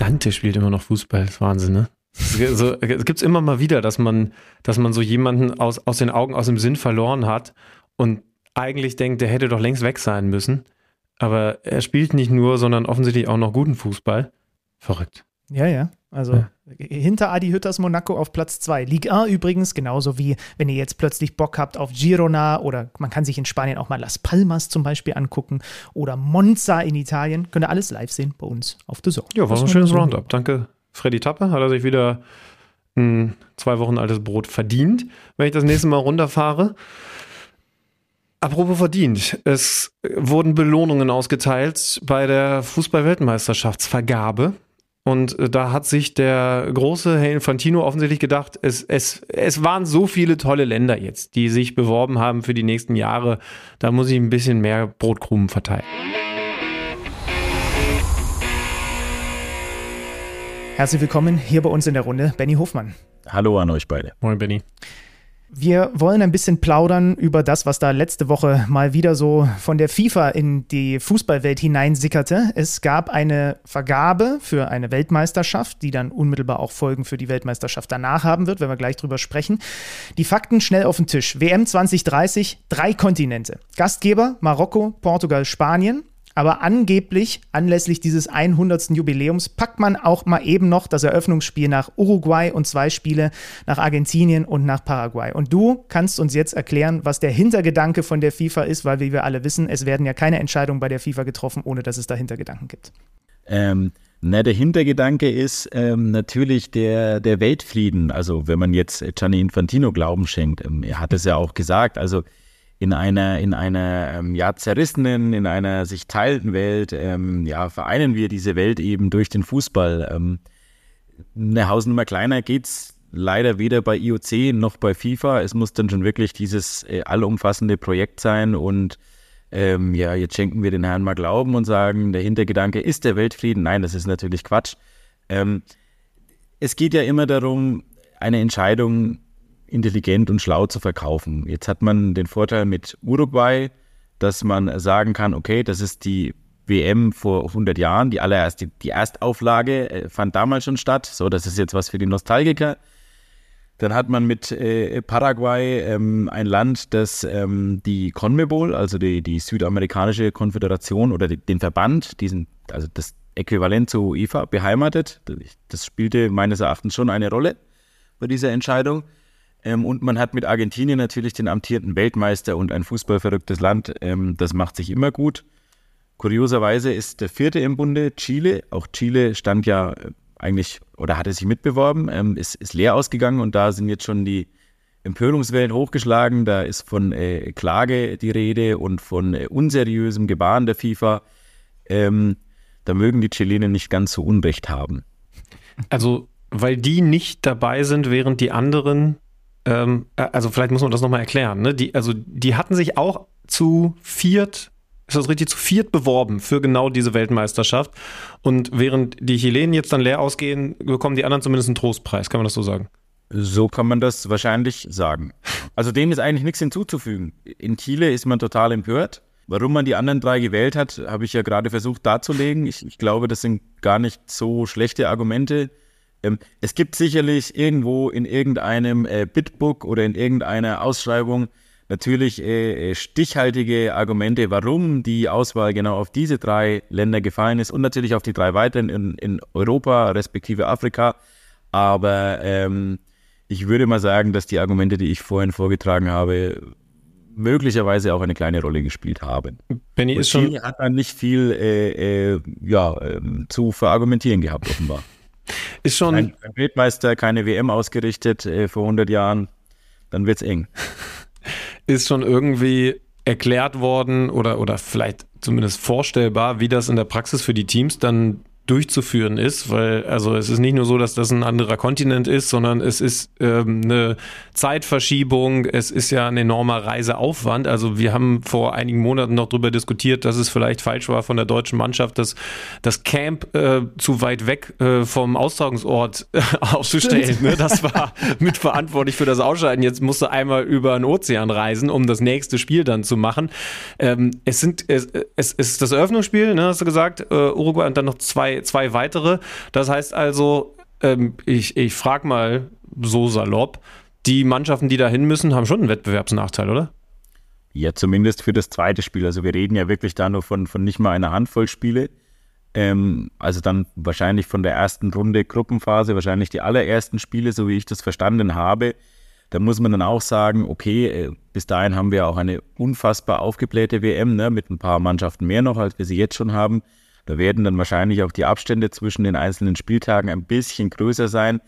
Dante spielt immer noch Fußball, das ist Wahnsinn, ne? So, es gibt immer mal wieder, dass man, dass man so jemanden aus, aus den Augen, aus dem Sinn verloren hat und eigentlich denkt, der hätte doch längst weg sein müssen. Aber er spielt nicht nur, sondern offensichtlich auch noch guten Fußball. Verrückt. Ja, ja. Also ja. hinter Adi Hütters Monaco auf Platz 2. Ligue 1 übrigens, genauso wie wenn ihr jetzt plötzlich Bock habt auf Girona oder man kann sich in Spanien auch mal Las Palmas zum Beispiel angucken oder Monza in Italien. Könnt ihr alles live sehen bei uns auf The Zone. Ja, war ein schönes Roundup. Danke, Freddy Tappe. Hat er sich wieder ein zwei Wochen altes Brot verdient, wenn ich das nächste Mal runterfahre. Apropos verdient. Es wurden Belohnungen ausgeteilt bei der Fußball-Weltmeisterschaftsvergabe. Und äh, da hat sich der große Herr Infantino offensichtlich gedacht, es, es, es waren so viele tolle Länder jetzt, die sich beworben haben für die nächsten Jahre. Da muss ich ein bisschen mehr Brotkrumen verteilen. Herzlich willkommen hier bei uns in der Runde, Benny Hofmann. Hallo an euch beide. Moin, Benny. Wir wollen ein bisschen plaudern über das, was da letzte Woche mal wieder so von der FIFA in die Fußballwelt hineinsickerte. Es gab eine Vergabe für eine Weltmeisterschaft, die dann unmittelbar auch Folgen für die Weltmeisterschaft danach haben wird, wenn wir gleich drüber sprechen. Die Fakten schnell auf den Tisch. WM 2030, drei Kontinente. Gastgeber Marokko, Portugal, Spanien. Aber angeblich, anlässlich dieses 100. Jubiläums, packt man auch mal eben noch das Eröffnungsspiel nach Uruguay und zwei Spiele nach Argentinien und nach Paraguay. Und du kannst uns jetzt erklären, was der Hintergedanke von der FIFA ist, weil wie wir alle wissen, es werden ja keine Entscheidungen bei der FIFA getroffen, ohne dass es da Hintergedanken gibt. Ähm, na, der Hintergedanke ist ähm, natürlich der, der Weltfrieden. Also wenn man jetzt Gianni Infantino Glauben schenkt, ähm, er hat es ja auch gesagt, also in einer, in einer ähm, ja, zerrissenen, in einer sich teilenden Welt, ähm, ja, vereinen wir diese Welt eben durch den Fußball. Ähm, eine Hausnummer kleiner geht's leider weder bei IOC noch bei FIFA. Es muss dann schon wirklich dieses äh, allumfassende Projekt sein und ähm, ja, jetzt schenken wir den Herrn mal Glauben und sagen, der Hintergedanke ist der Weltfrieden. Nein, das ist natürlich Quatsch. Ähm, es geht ja immer darum, eine Entscheidung intelligent und schlau zu verkaufen. Jetzt hat man den Vorteil mit Uruguay, dass man sagen kann, okay, das ist die WM vor 100 Jahren, die allererste, die Erstauflage äh, fand damals schon statt. So, das ist jetzt was für die Nostalgiker. Dann hat man mit äh, Paraguay ähm, ein Land, das ähm, die CONMEBOL, also die, die südamerikanische Konföderation oder die, den Verband, diesen, also das Äquivalent zur UEFA, beheimatet. Das spielte meines Erachtens schon eine Rolle bei dieser Entscheidung. Ähm, und man hat mit Argentinien natürlich den amtierenden Weltmeister und ein fußballverrücktes Land. Ähm, das macht sich immer gut. Kurioserweise ist der vierte im Bunde Chile. Auch Chile stand ja äh, eigentlich oder hatte sich mitbeworben, ähm, ist, ist leer ausgegangen und da sind jetzt schon die Empörungswellen hochgeschlagen. Da ist von äh, Klage die Rede und von äh, unseriösem Gebaren der FIFA. Ähm, da mögen die Chilenen nicht ganz so Unrecht haben. Also, weil die nicht dabei sind, während die anderen, ähm, äh, also vielleicht muss man das nochmal erklären, ne? Die, also die hatten sich auch zu viert, ist das richtig, zu viert beworben für genau diese Weltmeisterschaft. Und während die Chilenen jetzt dann leer ausgehen, bekommen die anderen zumindest einen Trostpreis, kann man das so sagen? So kann man das wahrscheinlich sagen. Also dem ist eigentlich nichts hinzuzufügen. In Chile ist man total empört. Warum man die anderen drei gewählt hat, habe ich ja gerade versucht darzulegen. Ich, ich glaube, das sind gar nicht so schlechte Argumente. Ähm, es gibt sicherlich irgendwo in irgendeinem äh, Bitbook oder in irgendeiner Ausschreibung natürlich äh, äh, stichhaltige Argumente, warum die Auswahl genau auf diese drei Länder gefallen ist und natürlich auf die drei weiteren in, in Europa respektive Afrika. Aber ähm, ich würde mal sagen, dass die Argumente, die ich vorhin vorgetragen habe, möglicherweise auch eine kleine Rolle gespielt haben. Benny ist schon. hat dann nicht viel äh, äh, ja, äh, zu verargumentieren gehabt, offenbar. Ist schon. Ein, ein Weltmeister, keine WM ausgerichtet äh, vor 100 Jahren, dann wird's eng. Ist schon irgendwie erklärt worden oder, oder vielleicht zumindest vorstellbar, wie das in der Praxis für die Teams dann durchzuführen ist, weil also es ist nicht nur so, dass das ein anderer Kontinent ist, sondern es ist ähm, eine Zeitverschiebung, es ist ja ein enormer Reiseaufwand. Also wir haben vor einigen Monaten noch darüber diskutiert, dass es vielleicht falsch war von der deutschen Mannschaft, das, das Camp äh, zu weit weg äh, vom Austragungsort äh, auszustellen. Ne? Das war mitverantwortlich für das Ausscheiden. Jetzt musste einmal über den Ozean reisen, um das nächste Spiel dann zu machen. Ähm, es sind es, es ist das Eröffnungsspiel, ne, hast du gesagt, äh, Uruguay und dann noch zwei zwei, weitere. Das heißt also, ähm, ich, ich frage mal so salopp, die Mannschaften, die da hin müssen, haben schon einen Wettbewerbsnachteil, oder? Ja, zumindest für das zweite Spiel. Also wir reden ja wirklich da nur von, von nicht mal einer Handvoll Spiele. Ähm, also dann wahrscheinlich von der ersten Runde Gruppenphase, wahrscheinlich die allerersten Spiele, so wie ich das verstanden habe. Da muss man dann auch sagen, okay, äh, bis dahin haben wir auch eine unfassbar aufgeblähte WM, ne, mit ein paar Mannschaften mehr noch, als wir sie jetzt schon haben. Da werden dann wahrscheinlich auch die Abstände zwischen den einzelnen Spieltagen ein bisschen größer sein.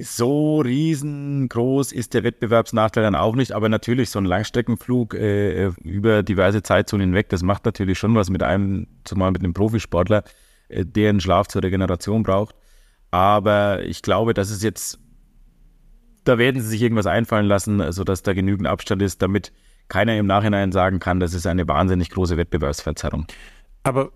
So riesengroß ist der Wettbewerbsnachteil dann auch nicht, aber natürlich so ein Langstreckenflug äh, über diverse Zeitzonen hinweg, das macht natürlich schon was mit einem, zumal mit einem Profisportler, äh, der einen Schlaf zur Regeneration braucht. Aber ich glaube, dass es jetzt, da werden sie sich irgendwas einfallen lassen, sodass da genügend Abstand ist, damit keiner im Nachhinein sagen kann, das ist eine wahnsinnig große Wettbewerbsverzerrung. Aber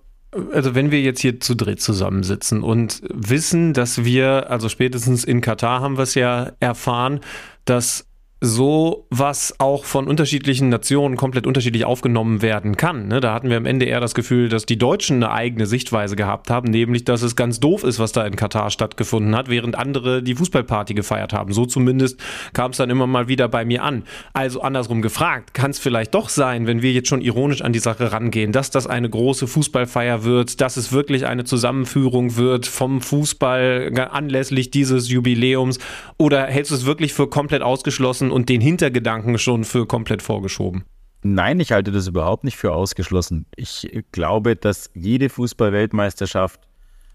also wenn wir jetzt hier zu dritt zusammensitzen und wissen, dass wir, also spätestens in Katar haben wir es ja erfahren, dass so was auch von unterschiedlichen Nationen komplett unterschiedlich aufgenommen werden kann. Ne? Da hatten wir am Ende eher das Gefühl, dass die Deutschen eine eigene Sichtweise gehabt haben, nämlich, dass es ganz doof ist, was da in Katar stattgefunden hat, während andere die Fußballparty gefeiert haben. So zumindest kam es dann immer mal wieder bei mir an. Also andersrum gefragt, kann es vielleicht doch sein, wenn wir jetzt schon ironisch an die Sache rangehen, dass das eine große Fußballfeier wird, dass es wirklich eine Zusammenführung wird vom Fußball anlässlich dieses Jubiläums oder hältst du es wirklich für komplett ausgeschlossen und den Hintergedanken schon für komplett vorgeschoben? Nein, ich halte das überhaupt nicht für ausgeschlossen. Ich glaube, dass jede Fußballweltmeisterschaft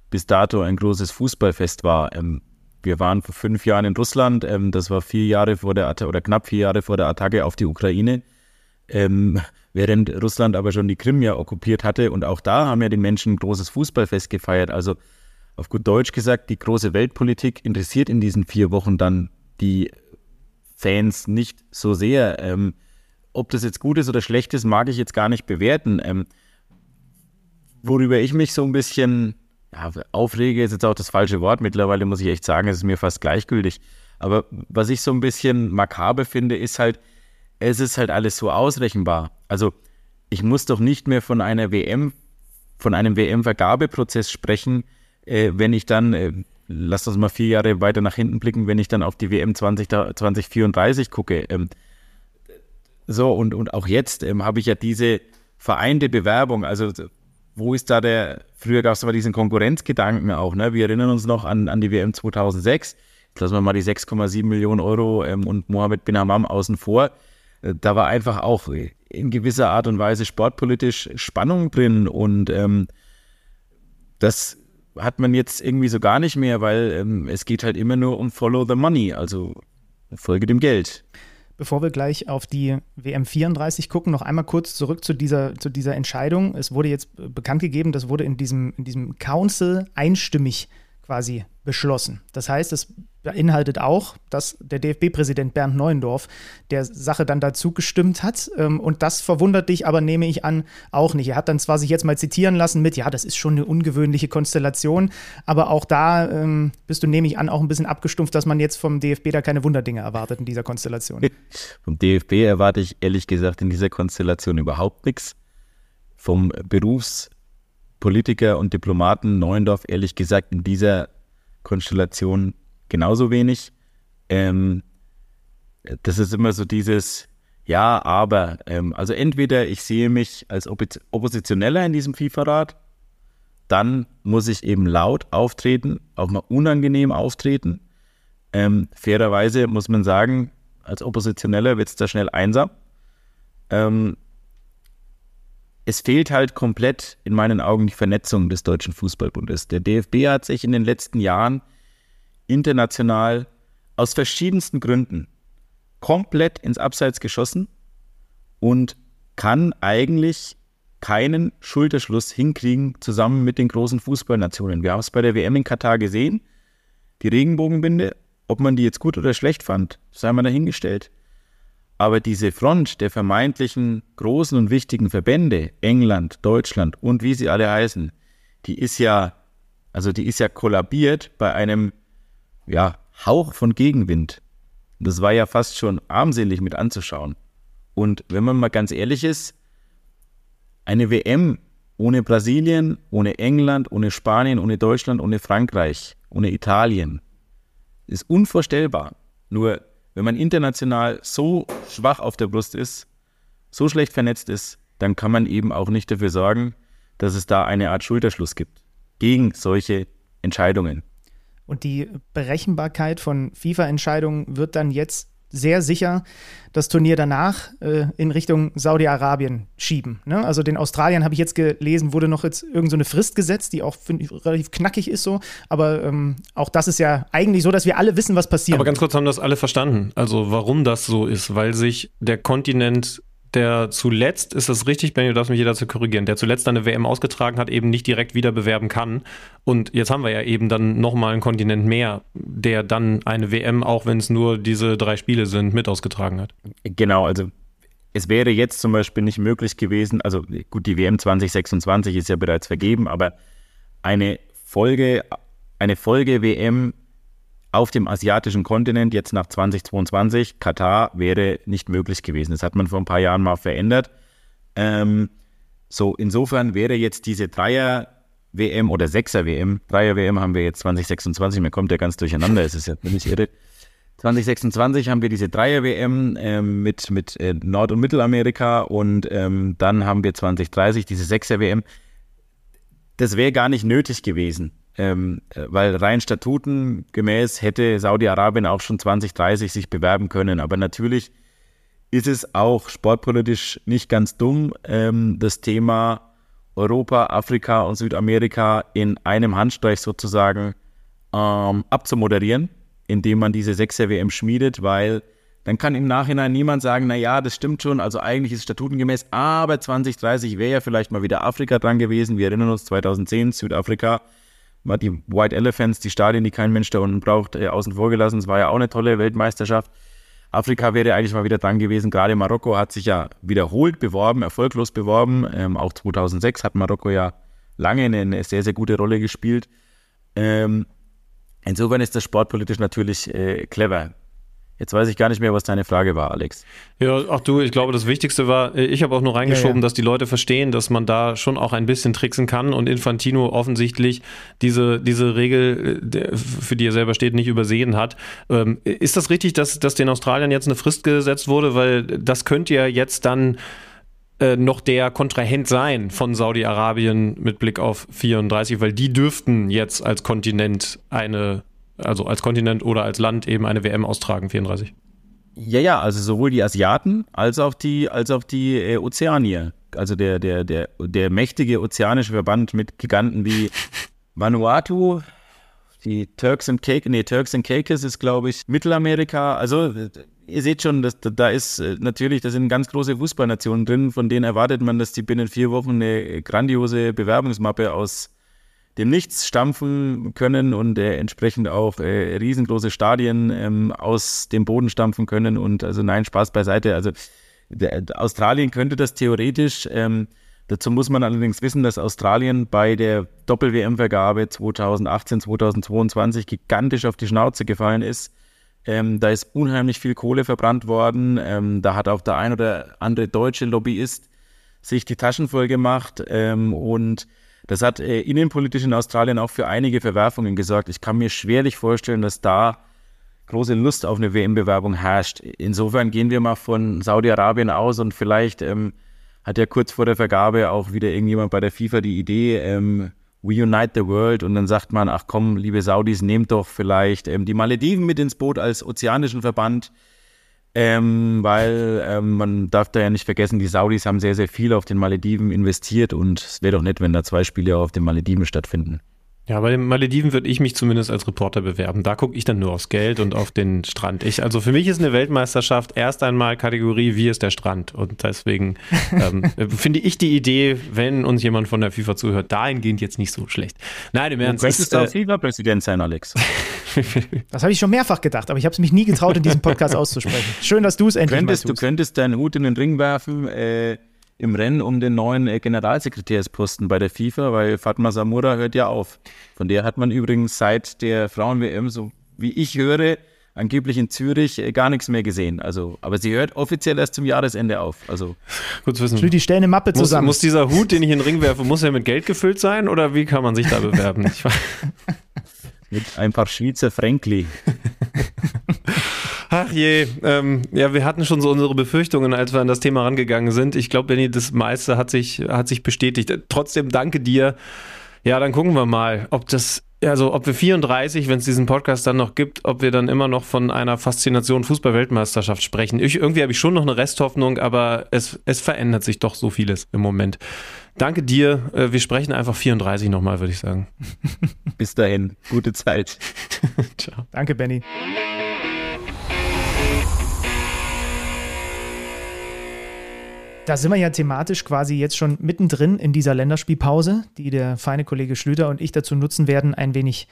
bis dato ein großes Fußballfest war. Ähm, wir waren vor fünf Jahren in Russland. Ähm, das war vier Jahre vor der Attacke oder knapp vier Jahre vor der Attacke auf die Ukraine. Ähm, während Russland aber schon die Krim ja okkupiert hatte. Und auch da haben ja die Menschen ein großes Fußballfest gefeiert. Also auf gut Deutsch gesagt, die große Weltpolitik interessiert in diesen vier Wochen dann die Fans nicht so sehr. Ähm, ob das jetzt gut ist oder schlecht ist, mag ich jetzt gar nicht bewerten. Ähm, worüber ich mich so ein bisschen ja, aufrege, ist jetzt auch das falsche Wort. Mittlerweile muss ich echt sagen, es ist mir fast gleichgültig. Aber was ich so ein bisschen makaber finde, ist halt, es ist halt alles so ausrechenbar. Also ich muss doch nicht mehr von einer WM, von einem WM-Vergabeprozess sprechen, äh, wenn ich dann äh, lass uns mal vier Jahre weiter nach hinten blicken, wenn ich dann auf die WM 20, 2034 gucke. Ähm, so, und, und auch jetzt ähm, habe ich ja diese vereinte Bewerbung. Also, wo ist da der, früher gab es aber diesen Konkurrenzgedanken auch, ne? Wir erinnern uns noch an, an die WM 2006. Jetzt lassen wir mal die 6,7 Millionen Euro ähm, und Mohammed bin Hammam außen vor. Äh, da war einfach auch in gewisser Art und Weise sportpolitisch Spannung drin und ähm, das hat man jetzt irgendwie so gar nicht mehr, weil ähm, es geht halt immer nur um Follow the Money, also Folge dem Geld. bevor wir gleich auf die WM 34 gucken, noch einmal kurz zurück zu dieser, zu dieser Entscheidung. Es wurde jetzt bekannt gegeben, das wurde in diesem, in diesem Council einstimmig quasi beschlossen. Das heißt, es beinhaltet auch, dass der DFB-Präsident Bernd Neuendorf der Sache dann dazu gestimmt hat. Ähm, und das verwundert dich aber, nehme ich an, auch nicht. Er hat dann zwar sich jetzt mal zitieren lassen mit, ja, das ist schon eine ungewöhnliche Konstellation, aber auch da ähm, bist du, nehme ich an, auch ein bisschen abgestumpft, dass man jetzt vom DFB da keine Wunderdinge erwartet in dieser Konstellation. vom DFB erwarte ich ehrlich gesagt in dieser Konstellation überhaupt nichts. Vom Berufspolitiker und Diplomaten Neuendorf ehrlich gesagt in dieser Konstellation genauso wenig. Ähm, das ist immer so dieses Ja, aber. Ähm, also entweder ich sehe mich als Oppositioneller in diesem FIFA-Rat, dann muss ich eben laut auftreten, auch mal unangenehm auftreten. Ähm, fairerweise muss man sagen, als Oppositioneller wird es da schnell einsam. Ähm, es fehlt halt komplett in meinen Augen die Vernetzung des Deutschen Fußballbundes. Der DFB hat sich in den letzten Jahren international aus verschiedensten Gründen komplett ins Abseits geschossen und kann eigentlich keinen Schulterschluss hinkriegen zusammen mit den großen Fußballnationen. Wir haben es bei der WM in Katar gesehen. Die Regenbogenbinde, ob man die jetzt gut oder schlecht fand, sei mal dahingestellt. Aber diese Front der vermeintlichen großen und wichtigen Verbände, England, Deutschland und wie sie alle heißen, die ist ja, also die ist ja kollabiert bei einem ja, Hauch von Gegenwind. Das war ja fast schon armselig mit anzuschauen. Und wenn man mal ganz ehrlich ist, eine WM ohne Brasilien, ohne England, ohne Spanien, ohne Deutschland, ohne Frankreich, ohne Italien ist unvorstellbar. Nur wenn man international so schwach auf der Brust ist, so schlecht vernetzt ist, dann kann man eben auch nicht dafür sorgen, dass es da eine Art Schulterschluss gibt gegen solche Entscheidungen. Und die Berechenbarkeit von FIFA-Entscheidungen wird dann jetzt sehr sicher das Turnier danach äh, in Richtung Saudi-Arabien schieben. Ne? Also den Australiern habe ich jetzt gelesen, wurde noch jetzt irgendeine so Frist gesetzt, die auch ich, relativ knackig ist so. Aber ähm, auch das ist ja eigentlich so, dass wir alle wissen, was passiert. Aber ganz kurz haben das alle verstanden. Also warum das so ist, weil sich der Kontinent der zuletzt, ist das richtig, Benny, du darfst mich jeder zu korrigieren, der zuletzt eine WM ausgetragen hat, eben nicht direkt wieder bewerben kann. Und jetzt haben wir ja eben dann nochmal einen Kontinent mehr, der dann eine WM, auch wenn es nur diese drei Spiele sind, mit ausgetragen hat. Genau, also es wäre jetzt zum Beispiel nicht möglich gewesen, also gut, die WM 2026 ist ja bereits vergeben, aber eine Folge, eine Folge WM auf dem asiatischen Kontinent jetzt nach 2022, Katar, wäre nicht möglich gewesen. Das hat man vor ein paar Jahren mal verändert. Ähm, so, insofern wäre jetzt diese Dreier-WM oder Sechser-WM, Dreier-WM haben wir jetzt 2026, mir kommt ja ganz durcheinander, es ist ja nicht irre. 2026 haben wir diese Dreier-WM ähm, mit, mit äh, Nord- und Mittelamerika und ähm, dann haben wir 2030 diese Sechser-WM. Das wäre gar nicht nötig gewesen ähm, weil rein Statuten gemäß hätte Saudi-Arabien auch schon 2030 sich bewerben können. Aber natürlich ist es auch sportpolitisch nicht ganz dumm, ähm, das Thema Europa, Afrika und Südamerika in einem Handstreich sozusagen ähm, abzumoderieren, indem man diese sechser WM schmiedet, weil dann kann im Nachhinein niemand sagen, na ja, das stimmt schon, also eigentlich ist es statutengemäß, aber 2030 wäre ja vielleicht mal wieder Afrika dran gewesen. Wir erinnern uns 2010 Südafrika war die White Elephants, die Stadien, die kein Mensch da unten braucht, äh, außen vor gelassen. Es war ja auch eine tolle Weltmeisterschaft. Afrika wäre eigentlich mal wieder dran gewesen. Gerade Marokko hat sich ja wiederholt beworben, erfolglos beworben. Ähm, auch 2006 hat Marokko ja lange eine, eine sehr, sehr gute Rolle gespielt. Ähm, insofern ist das sportpolitisch natürlich äh, clever. Jetzt weiß ich gar nicht mehr, was deine Frage war, Alex. Ja, ach du, ich glaube, das Wichtigste war, ich habe auch nur reingeschoben, ja, ja. dass die Leute verstehen, dass man da schon auch ein bisschen tricksen kann und Infantino offensichtlich diese, diese Regel, äh, für die er selber steht, nicht übersehen hat. Ähm, ist das richtig, dass, dass den Australiern jetzt eine Frist gesetzt wurde? Weil das könnte ja jetzt dann äh, noch der Kontrahent sein von Saudi-Arabien mit Blick auf 34, weil die dürften jetzt als Kontinent eine also als Kontinent oder als Land eben eine WM austragen, 34. Ja, ja, also sowohl die Asiaten als auch die, als auch die äh, Ozeanier. Also der, der, der, der mächtige ozeanische Verband mit Giganten wie Vanuatu, die Turks and Caicos, nee, Turks and Caicos ist, glaube ich, Mittelamerika. Also ihr seht schon, dass, da ist äh, natürlich, da sind ganz große Fußballnationen drin, von denen erwartet man, dass die binnen vier Wochen eine grandiose Bewerbungsmappe aus dem Nichts stampfen können und äh, entsprechend auch äh, riesengroße Stadien ähm, aus dem Boden stampfen können. Und also nein, Spaß beiseite. Also der, Australien könnte das theoretisch. Ähm, dazu muss man allerdings wissen, dass Australien bei der Doppel-WM-Vergabe 2018, 2022 gigantisch auf die Schnauze gefallen ist. Ähm, da ist unheimlich viel Kohle verbrannt worden. Ähm, da hat auch der ein oder andere deutsche Lobbyist sich die Taschen voll gemacht. Ähm, und das hat äh, innenpolitisch in Australien auch für einige Verwerfungen gesorgt. Ich kann mir schwerlich vorstellen, dass da große Lust auf eine WM-Bewerbung herrscht. Insofern gehen wir mal von Saudi-Arabien aus und vielleicht ähm, hat ja kurz vor der Vergabe auch wieder irgendjemand bei der FIFA die Idee, ähm, We Unite the World und dann sagt man, ach komm, liebe Saudis, nehmt doch vielleicht ähm, die Malediven mit ins Boot als ozeanischen Verband, ähm, weil ähm, man darf da ja nicht vergessen, die Saudis haben sehr, sehr viel auf den Malediven investiert und es wäre doch nett, wenn da zwei Spiele auf den Malediven stattfinden. Ja, bei den Malediven würde ich mich zumindest als Reporter bewerben. Da gucke ich dann nur aufs Geld und auf den Strand. Ich, also für mich ist eine Weltmeisterschaft erst einmal Kategorie, wie ist der Strand? Und deswegen ähm, finde ich die Idee, wenn uns jemand von der FIFA zuhört, dahingehend jetzt nicht so schlecht. Nein, im Ernst. Du könntest äh, auch FIFA-Präsident sein, Alex. das habe ich schon mehrfach gedacht, aber ich habe es mich nie getraut, in diesem Podcast auszusprechen. Schön, dass du es endlich könntest, mal tust. Du könntest deinen Hut in den Ring werfen, äh, im Rennen um den neuen äh, Generalsekretärsposten bei der FIFA, weil Fatma Samura hört ja auf. Von der hat man übrigens seit der Frauen-WM, so wie ich höre, angeblich in Zürich äh, gar nichts mehr gesehen. Also, aber sie hört offiziell erst zum Jahresende auf. Also gut zu wissen. Die stellen eine Mappe muss, zusammen. Muss dieser Hut, den ich in den Ring werfe, muss er mit Geld gefüllt sein oder wie kann man sich da bewerben? mit ein paar Schweizer Fränkli. Ach je, ähm, ja, wir hatten schon so unsere Befürchtungen, als wir an das Thema rangegangen sind. Ich glaube, Benny, das meiste hat sich, hat sich bestätigt. Trotzdem danke dir. Ja, dann gucken wir mal, ob das, also ob wir 34, wenn es diesen Podcast dann noch gibt, ob wir dann immer noch von einer Faszination Fußball-Weltmeisterschaft sprechen. Ich, irgendwie habe ich schon noch eine Resthoffnung, aber es, es verändert sich doch so vieles im Moment. Danke dir. Äh, wir sprechen einfach 34 nochmal, würde ich sagen. Bis dahin. Gute Zeit. Ciao. Danke, Benny. Da sind wir ja thematisch quasi jetzt schon mittendrin in dieser Länderspielpause, die der feine Kollege Schlüter und ich dazu nutzen werden, ein wenig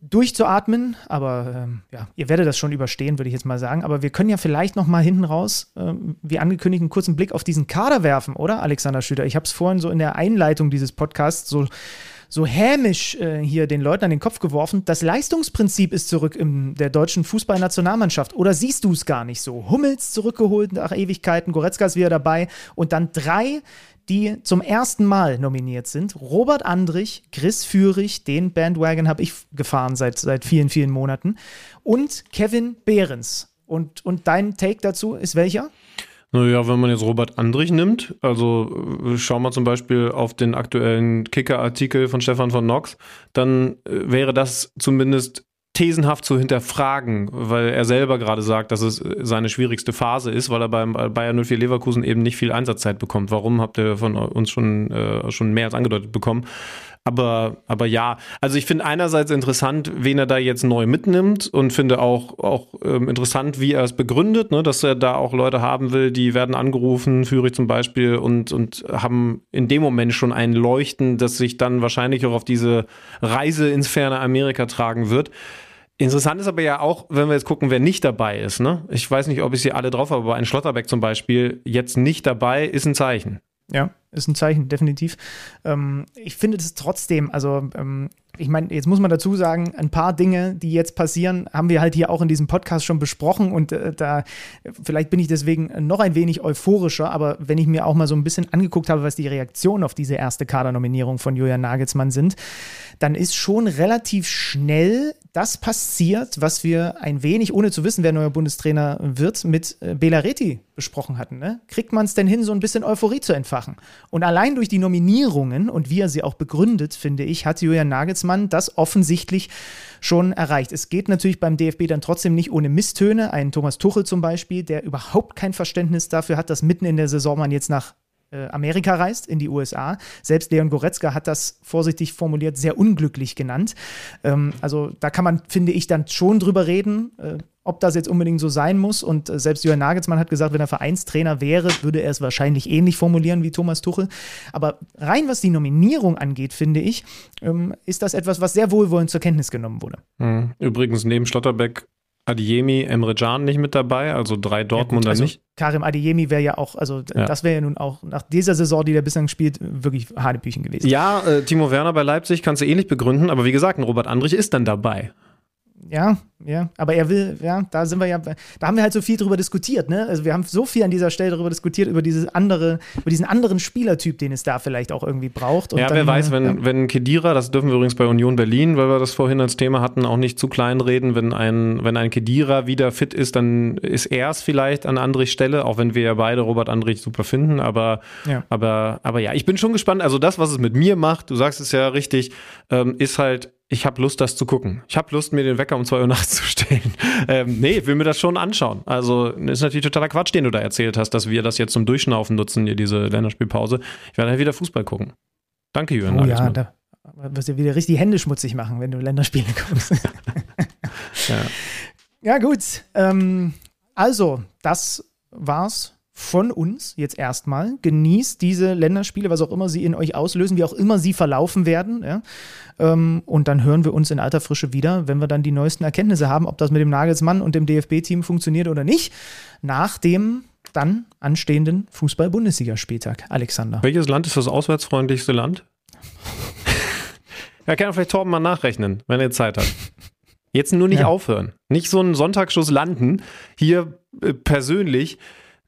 durchzuatmen. Aber ähm, ja, ihr werdet das schon überstehen, würde ich jetzt mal sagen. Aber wir können ja vielleicht noch mal hinten raus, ähm, wie angekündigt, einen kurzen Blick auf diesen Kader werfen, oder, Alexander Schlüter? Ich habe es vorhin so in der Einleitung dieses Podcasts so so hämisch äh, hier den Leuten an den Kopf geworfen, das Leistungsprinzip ist zurück in der deutschen Fußballnationalmannschaft. Oder siehst du es gar nicht so? Hummels zurückgeholt nach Ewigkeiten, Goretzka ist wieder dabei und dann drei, die zum ersten Mal nominiert sind. Robert Andrich, Chris Führig, den Bandwagon habe ich gefahren seit, seit vielen, vielen Monaten. Und Kevin Behrens. Und, und dein Take dazu ist welcher? Naja, wenn man jetzt Robert Andrich nimmt, also äh, schau mal zum Beispiel auf den aktuellen Kicker-Artikel von Stefan von Nox, dann äh, wäre das zumindest thesenhaft zu hinterfragen, weil er selber gerade sagt, dass es äh, seine schwierigste Phase ist, weil er beim Bayern 04 Leverkusen eben nicht viel Einsatzzeit bekommt. Warum habt ihr von uns schon, äh, schon mehr als angedeutet bekommen? Aber, aber ja, also ich finde einerseits interessant, wen er da jetzt neu mitnimmt und finde auch, auch ähm, interessant, wie er es begründet, ne, dass er da auch Leute haben will, die werden angerufen, führe ich zum Beispiel, und, und haben in dem Moment schon ein Leuchten, das sich dann wahrscheinlich auch auf diese Reise ins ferne Amerika tragen wird. Interessant ist aber ja auch, wenn wir jetzt gucken, wer nicht dabei ist. Ne? Ich weiß nicht, ob ich sie alle drauf habe, aber ein Schlotterbeck zum Beispiel jetzt nicht dabei, ist ein Zeichen. Ja, ist ein Zeichen, definitiv. Ähm, ich finde es trotzdem, also ähm, ich meine, jetzt muss man dazu sagen, ein paar Dinge, die jetzt passieren, haben wir halt hier auch in diesem Podcast schon besprochen und äh, da vielleicht bin ich deswegen noch ein wenig euphorischer, aber wenn ich mir auch mal so ein bisschen angeguckt habe, was die Reaktionen auf diese erste Kadernominierung von Julian Nagelsmann sind, dann ist schon relativ schnell das passiert, was wir ein wenig, ohne zu wissen, wer neuer Bundestrainer wird, mit äh, Belareti besprochen hatten. Ne? Kriegt man es denn hin, so ein bisschen Euphorie zu entfachen? Und allein durch die Nominierungen und wie er sie auch begründet, finde ich, hat Julian Nagelsmann das offensichtlich schon erreicht. Es geht natürlich beim DFB dann trotzdem nicht ohne Misstöne. Ein Thomas Tuchel zum Beispiel, der überhaupt kein Verständnis dafür hat, dass mitten in der Saison man jetzt nach Amerika reist, in die USA. Selbst Leon Goretzka hat das vorsichtig formuliert sehr unglücklich genannt. Ähm, also da kann man, finde ich, dann schon drüber reden, äh, ob das jetzt unbedingt so sein muss. Und äh, selbst Jürgen Nagelsmann hat gesagt, wenn er Vereinstrainer wäre, würde er es wahrscheinlich ähnlich formulieren wie Thomas Tuchel. Aber rein was die Nominierung angeht, finde ich, ähm, ist das etwas, was sehr wohlwollend zur Kenntnis genommen wurde. Mhm. Übrigens neben Schlotterbeck Adiemi, Emre Can nicht mit dabei, also drei Dortmunder ja, also nicht. Karim Adiemi wäre ja auch, also ja. das wäre ja nun auch nach dieser Saison, die der bislang spielt, wirklich Hanebüchen gewesen. Ja, äh, Timo Werner bei Leipzig kannst du ähnlich begründen, aber wie gesagt, ein Robert Andrich ist dann dabei. Ja, ja, aber er will, ja, da sind wir ja, da haben wir halt so viel drüber diskutiert, ne? Also wir haben so viel an dieser Stelle darüber diskutiert, über dieses andere, über diesen anderen Spielertyp, den es da vielleicht auch irgendwie braucht. Und ja, dann, wer weiß, wenn, ja. wenn Kedira, das dürfen wir übrigens bei Union Berlin, weil wir das vorhin als Thema hatten, auch nicht zu klein reden, wenn ein, wenn ein Kedira wieder fit ist, dann ist er es vielleicht an Andrichs Stelle, auch wenn wir ja beide Robert Andrich super finden, aber, ja. aber, aber ja, ich bin schon gespannt, also das, was es mit mir macht, du sagst es ja richtig, ähm, ist halt ich habe Lust, das zu gucken. Ich habe Lust, mir den Wecker um zwei Uhr nachts zu stellen. Ähm, nee, will mir das schon anschauen. Also ist natürlich totaler Quatsch, den du da erzählt hast, dass wir das jetzt zum Durchschnaufen nutzen, hier diese Länderspielpause. Ich werde halt wieder Fußball gucken. Danke, Jürgen. Oh ja, da wirst du wieder richtig Hände schmutzig machen, wenn du Länderspiele guckst. ja. ja, gut. Ähm, also, das war's von uns jetzt erstmal. Genießt diese Länderspiele, was auch immer sie in euch auslösen, wie auch immer sie verlaufen werden. Ja? Ähm, und dann hören wir uns in alter Frische wieder, wenn wir dann die neuesten Erkenntnisse haben, ob das mit dem Nagelsmann und dem DFB-Team funktioniert oder nicht, nach dem dann anstehenden Fußball-Bundesligaspieltag. Alexander. Welches Land ist das auswärtsfreundlichste Land? ja, kann vielleicht Torben mal nachrechnen, wenn er Zeit hat. Jetzt nur nicht ja. aufhören. Nicht so einen Sonntagsschuss landen, hier äh, persönlich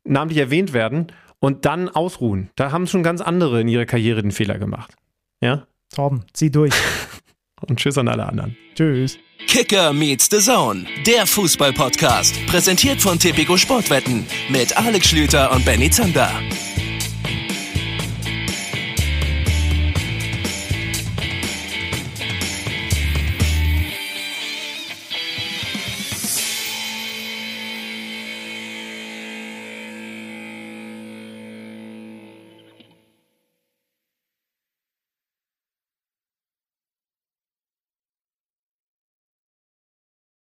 namentlich erwähnt werden und dann ausruhen. Da haben schon ganz andere in ihrer Karriere den Fehler gemacht. Ja? Torben, zieh durch. und tschüss an alle anderen. Tschüss. Kicker meets the Zone, der Fußball-Podcast. Präsentiert von Tipico Sportwetten mit Alex Schlüter und Benny Zander.